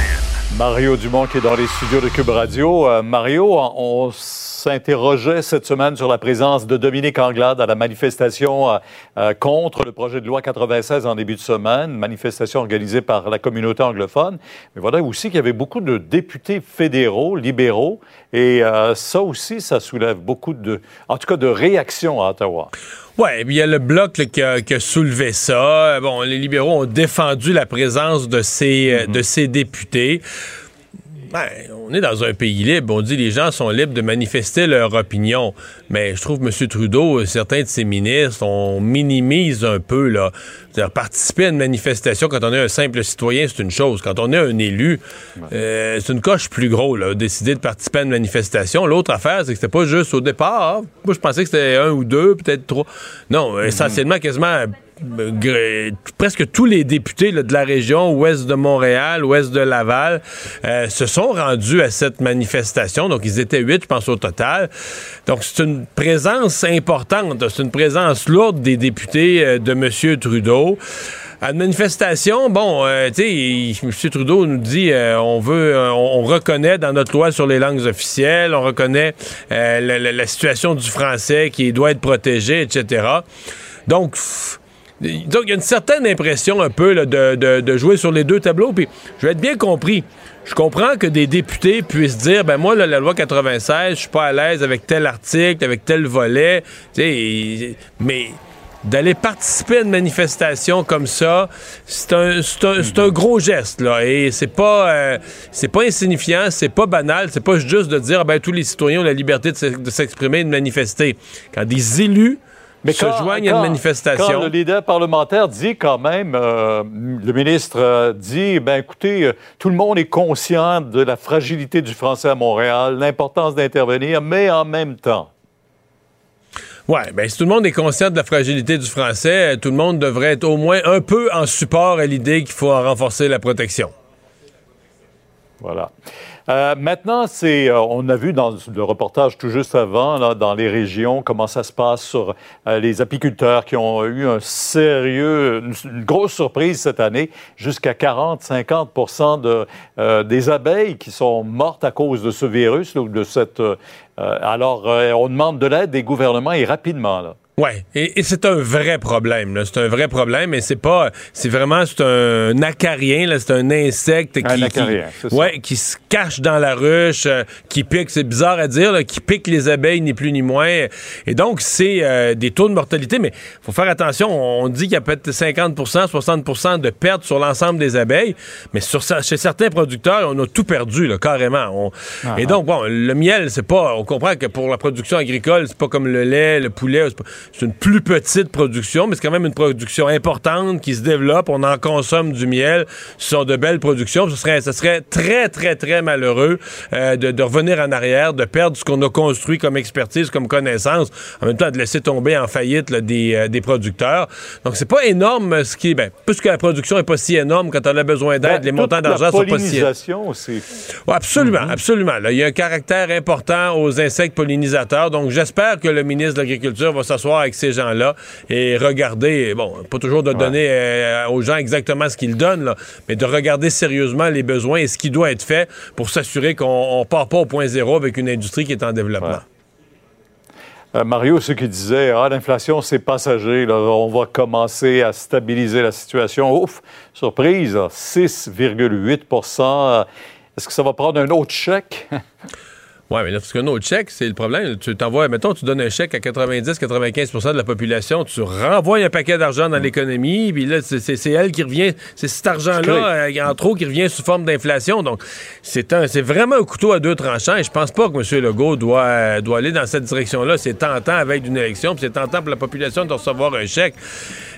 Mario Dumont qui est dans les studios de Cube Radio. Euh, Mario, on, s'interrogeait cette semaine sur la présence de Dominique Anglade à la manifestation euh, euh, contre le projet de loi 96 en début de semaine, manifestation organisée par la communauté anglophone. Mais voilà aussi qu'il y avait beaucoup de députés fédéraux, libéraux, et ça aussi, ça soulève beaucoup de, en tout cas, de réactions à Ottawa. Ouais, il y a le bloc là, qui, a, qui a soulevé ça. Bon, les libéraux ont défendu la présence de ces, euh, de ces députés. Ben, on est dans un pays libre. On dit les gens sont libres de manifester leur opinion. Mais je trouve M. Trudeau, certains de ses ministres, on minimise un peu. là. C'est-à-dire, participer à une manifestation quand on est un simple citoyen, c'est une chose. Quand on est un élu, euh, c'est une coche plus gros, là, décider de participer à une manifestation. L'autre affaire, c'est que c'était pas juste au départ. Moi, je pensais que c'était un ou deux, peut-être trois. Non, essentiellement, quasiment euh, presque tous les députés là, de la région ouest de Montréal, ouest de Laval, euh, se sont rendus à cette manifestation. Donc, ils étaient huit, je pense, au total. Donc, c'est une présence importante, c'est une présence lourde des députés euh, de M. Trudeau. À une manifestation, bon, euh, tu sais, M. Trudeau nous dit euh, on veut, euh, on, on reconnaît dans notre loi sur les langues officielles, on reconnaît la, situation du français qui doit être protégée, etc. Donc, donc, il y a une certaine impression un peu de jouer sur les deux tableaux. Puis, je vais être bien compris. Je comprends que des députés puissent dire, ben moi, là, la loi 96, je suis pas à l'aise avec tel article, avec tel volet. Tu sais, mais d'aller participer à une manifestation comme ça, c'est un, un- un gros geste, là. Et c'est pas, euh, c'est pas insignifiant, c'est pas banal, c'est pas juste de dire, ben tous les citoyens ont la liberté de s'ex- de s'exprimer et de manifester. Quand des élus se joignent à une manifestation. Quand le leader parlementaire dit quand même, euh, le ministre euh, dit, ben écoutez, euh, tout le monde est conscient de la fragilité du français à Montréal, l'importance d'intervenir, mais en même temps. Ouais, ben si tout le monde est conscient de la fragilité du français, euh, tout le monde devrait être au moins un peu en support à l'idée qu'il faut en renforcer la protection. Voilà. Euh, maintenant, c'est, euh, on a vu dans le reportage tout juste avant, là, dans les régions, comment ça se passe sur les apiculteurs qui ont eu un sérieux, une, grosse surprise cette année, jusqu'à 40-50 de, des abeilles qui sont mortes à cause de ce virus, ou de cette. Euh, alors, euh, on demande de l'aide des gouvernements et rapidement. Ouais, et, et c'est un vrai problème. C'est un vrai problème, et c'est pas, c'est vraiment c'est un acarien, là. C'est un insecte Un qui, acarien, qui- ça. qui se cache dans la ruche, euh, qui pique. C'est bizarre à dire, là, qui pique les abeilles ni plus ni moins. Et donc c'est euh, des taux de mortalité, mais faut faire attention. On dit qu'il y a peut-être 50% 60% de pertes sur l'ensemble des abeilles, mais sur chez certains producteurs, on a tout perdu, là, carrément. On- Ah, et donc bon, le miel, c'est pas. On comprend que pour la production agricole, c'est pas comme le lait, le poulet. C'est une plus petite production, mais c'est quand même une production importante qui se développe. On en consomme du miel. Ce sont de belles productions. Ce serait, ce serait très, très, très malheureux euh, de, de revenir en arrière, de perdre ce qu'on a construit comme expertise, comme connaissance, en même temps de laisser tomber en faillite là, des, euh, des producteurs. Donc, c'est pas énorme ce qui est. Ben, puisque la production est pas si énorme quand on a besoin d'aide, Ben, les montants d'argent sont pas si. aussi. Ouais, absolument, absolument. Là, il y a un caractère important aux insectes pollinisateurs. Donc, j'espère que le ministre de l'Agriculture va s'asseoir avec ces gens-là et regarder, bon, pas toujours de donner euh, aux gens exactement ce qu'ils donnent, là, mais de regarder sérieusement les besoins et ce qui doit être fait pour s'assurer qu'on ne part pas au point zéro avec une industrie qui est en développement. Euh, Mario, ceux qui disaient Ah, l'inflation, c'est passager, là, on va commencer à stabiliser la situation. Ouf, surprise, là, 6,8% Est-ce que ça va prendre un autre chèque? Oui, mais là, parce qu'un autre chèque, c'est le problème. Tu t'envoies, mettons, tu donnes un chèque à 90-95% de la population, tu renvoies un paquet d'argent dans l'économie, puis là, c'est- elle qui revient, c'est cet argent-là, euh, en trop, qui revient sous forme d'inflation. Donc, c'est un, c'est vraiment un couteau à deux tranchants, et je pense pas que M. Legault doit, euh, doit aller dans cette direction-là. C'est tentant avec d'une élection, puis c'est tentant pour la population de recevoir un chèque.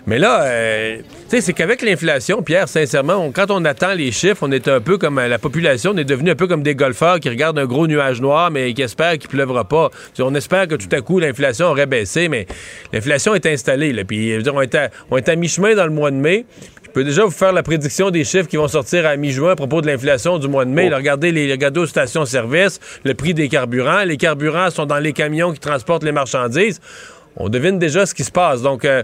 Mais là, euh, tu sais, c'est qu'avec l'inflation, Pierre, sincèrement, on- quand on attend les chiffres, on est un peu comme la population, on est devenu un peu comme des golfeurs qui regardent un gros nuage noir, mais qui espèrent qu'il pleuvra pas. On espère que tout à coup, l'inflation aurait baissé, mais l'inflation est installée. Là, puis, on est à, mi-chemin dans le mois de mai. Je peux déjà vous faire la prédiction des chiffres qui vont sortir à mi-juin à propos de l'inflation du mois de mai. Là, regardez les regardez aux stations-service, le prix des carburants. Les carburants sont dans les camions qui transportent les marchandises. On devine déjà ce qui se passe. Donc, euh,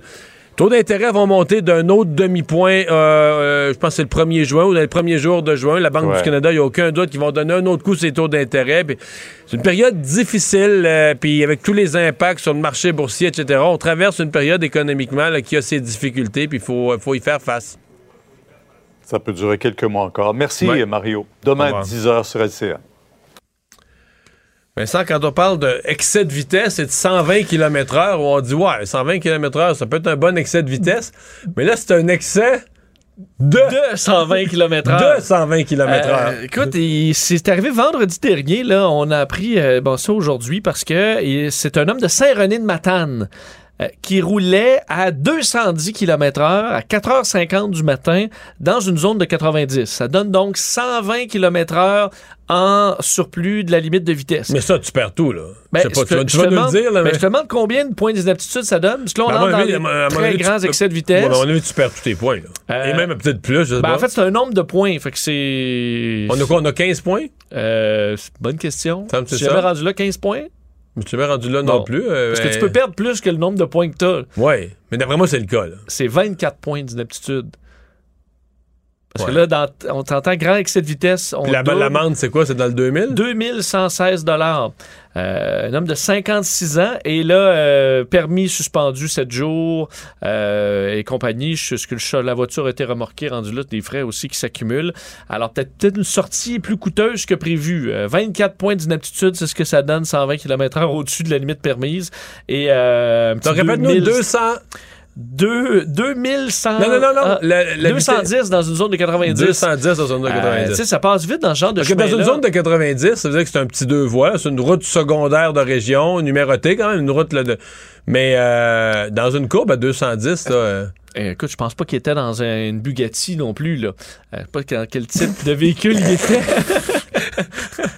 Taux d'intérêt vont monter d'un autre demi-point, euh, euh, je pense que c'est le 1er juin ou dans les premiers jours de juin. La Banque Ouais. du Canada, il n'y a aucun doute qu'ils vont donner un autre coup ces taux d'intérêt. C'est une période difficile, euh, puis avec tous les impacts sur le marché boursier, etc. On traverse une période économiquement là, qui a ses difficultés, puis il faut, faut y faire face. Ça peut durer quelques mois encore. Merci, Ouais. Mario. Demain, revoir. 10 h sur LCA. Vincent, quand on parle d'excès de vitesse et de 120 km/h, où on dit, ouais, 120 km/h, ça peut être un bon excès de vitesse, mais là, c'est un excès de, De 120 km/h. de 120 km/h. Euh, écoute, c'est arrivé vendredi dernier. Là, on a appris euh, bon, ça aujourd'hui parce que c'est un homme de Saint-René-de-Matane qui roulait à 210 km/h à 4h50 du matin dans une zone de 90. Ça donne donc 120 km/h en surplus de la limite de vitesse. Mais ça, tu perds tout, là. Ben, pas, tu vas, tu vas nous le dire, là, ben, mais... je te demande combien de points d'inaptitude ça donne. Parce que là, on Ben, à entre mon dans avis, les très avis, tu grands peux- excès de vitesse. À mon avis, tu perds tous tes points, là. Euh, Et même peut-être plus, je sais Ben, pas. en fait, c'est un nombre de points. Fait que c'est. on a quoi? On a 15 points? Euh, bonne question. Tu jamais rendu là 15 points? Je suis rendu là non plus. euh, Parce que tu peux perdre plus que le nombre de points que tu as. Oui, mais d'après moi, c'est le cas. C'est 24 points d'inaptitude. Parce Ouais. que là, dans, on t'entend grand excès de vitesse. On la- l'amende, c'est quoi? C'est dans le 2000? 2116 dollars. un homme de 56 ans et là, euh, permis suspendu 7 jours euh, et compagnie. Jusque le chat- la voiture a été remorquée, rendu là, des frais aussi qui s'accumulent. Alors peut-être peut-être une sortie plus coûteuse que prévu. Euh, 24 points d'inaptitude, c'est ce que ça donne, 120 km/h au-dessus de la limite permise. Et euh, un petit Donc, répète-nous 2000 200... deux- 2100. Non, non, non, non. ah, La- la 210 dans une zone de 90. 210 dans une zone de Euh, 90. tu sais, ça passe vite dans ce genre de Parce que dans une zone de 90, ça veut dire que c'est un petit deux voies. C'est une route secondaire de région, numérotée quand même, une route là, de... Mais euh, dans une courbe à 210, là, euh, Eh, écoute, je pense pas qu'il était dans un- une Bugatti non plus, là. Euh, pas dans quel type de véhicule il était.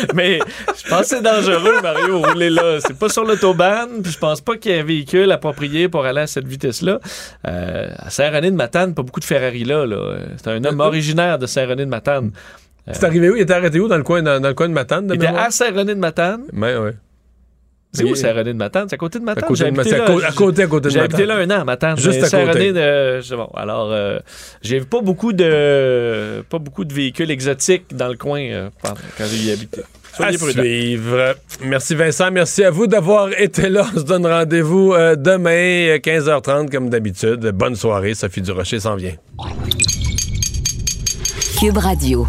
Mais je pense que c'est dangereux, Mario, rouler là. C'est pas sur l'autobahn, puis je pense pas qu'il y ait un véhicule approprié pour aller à cette vitesse-là. Euh, à Saint-René-de-Matane, pas beaucoup de Ferrari là. là. C'est un homme originaire de Saint-René-de-Matane. c'est arrivé où? Il était arrêté où? Dans le coin, dans, dans le coin de Matane, de Il était à Saint-René-de-Matane. Ouais, ouais. C'est où? C'est à côté de Matane? À côté J'ai de Matane. là. À à côté, à côté de J'ai habité là un an à Matane. Juste à côté. De- c'est bon. Alors, euh, j'ai pas beaucoup de pas beaucoup de véhicules exotiques dans le coin euh, quand j'ai y habité. À Soyez prudents. suivre. Merci Vincent, merci à vous d'avoir été là. On se donne rendez-vous euh, demain, euh, 15h30 comme d'habitude. Bonne soirée, Sophie Durocher s'en vient. Cube Radio.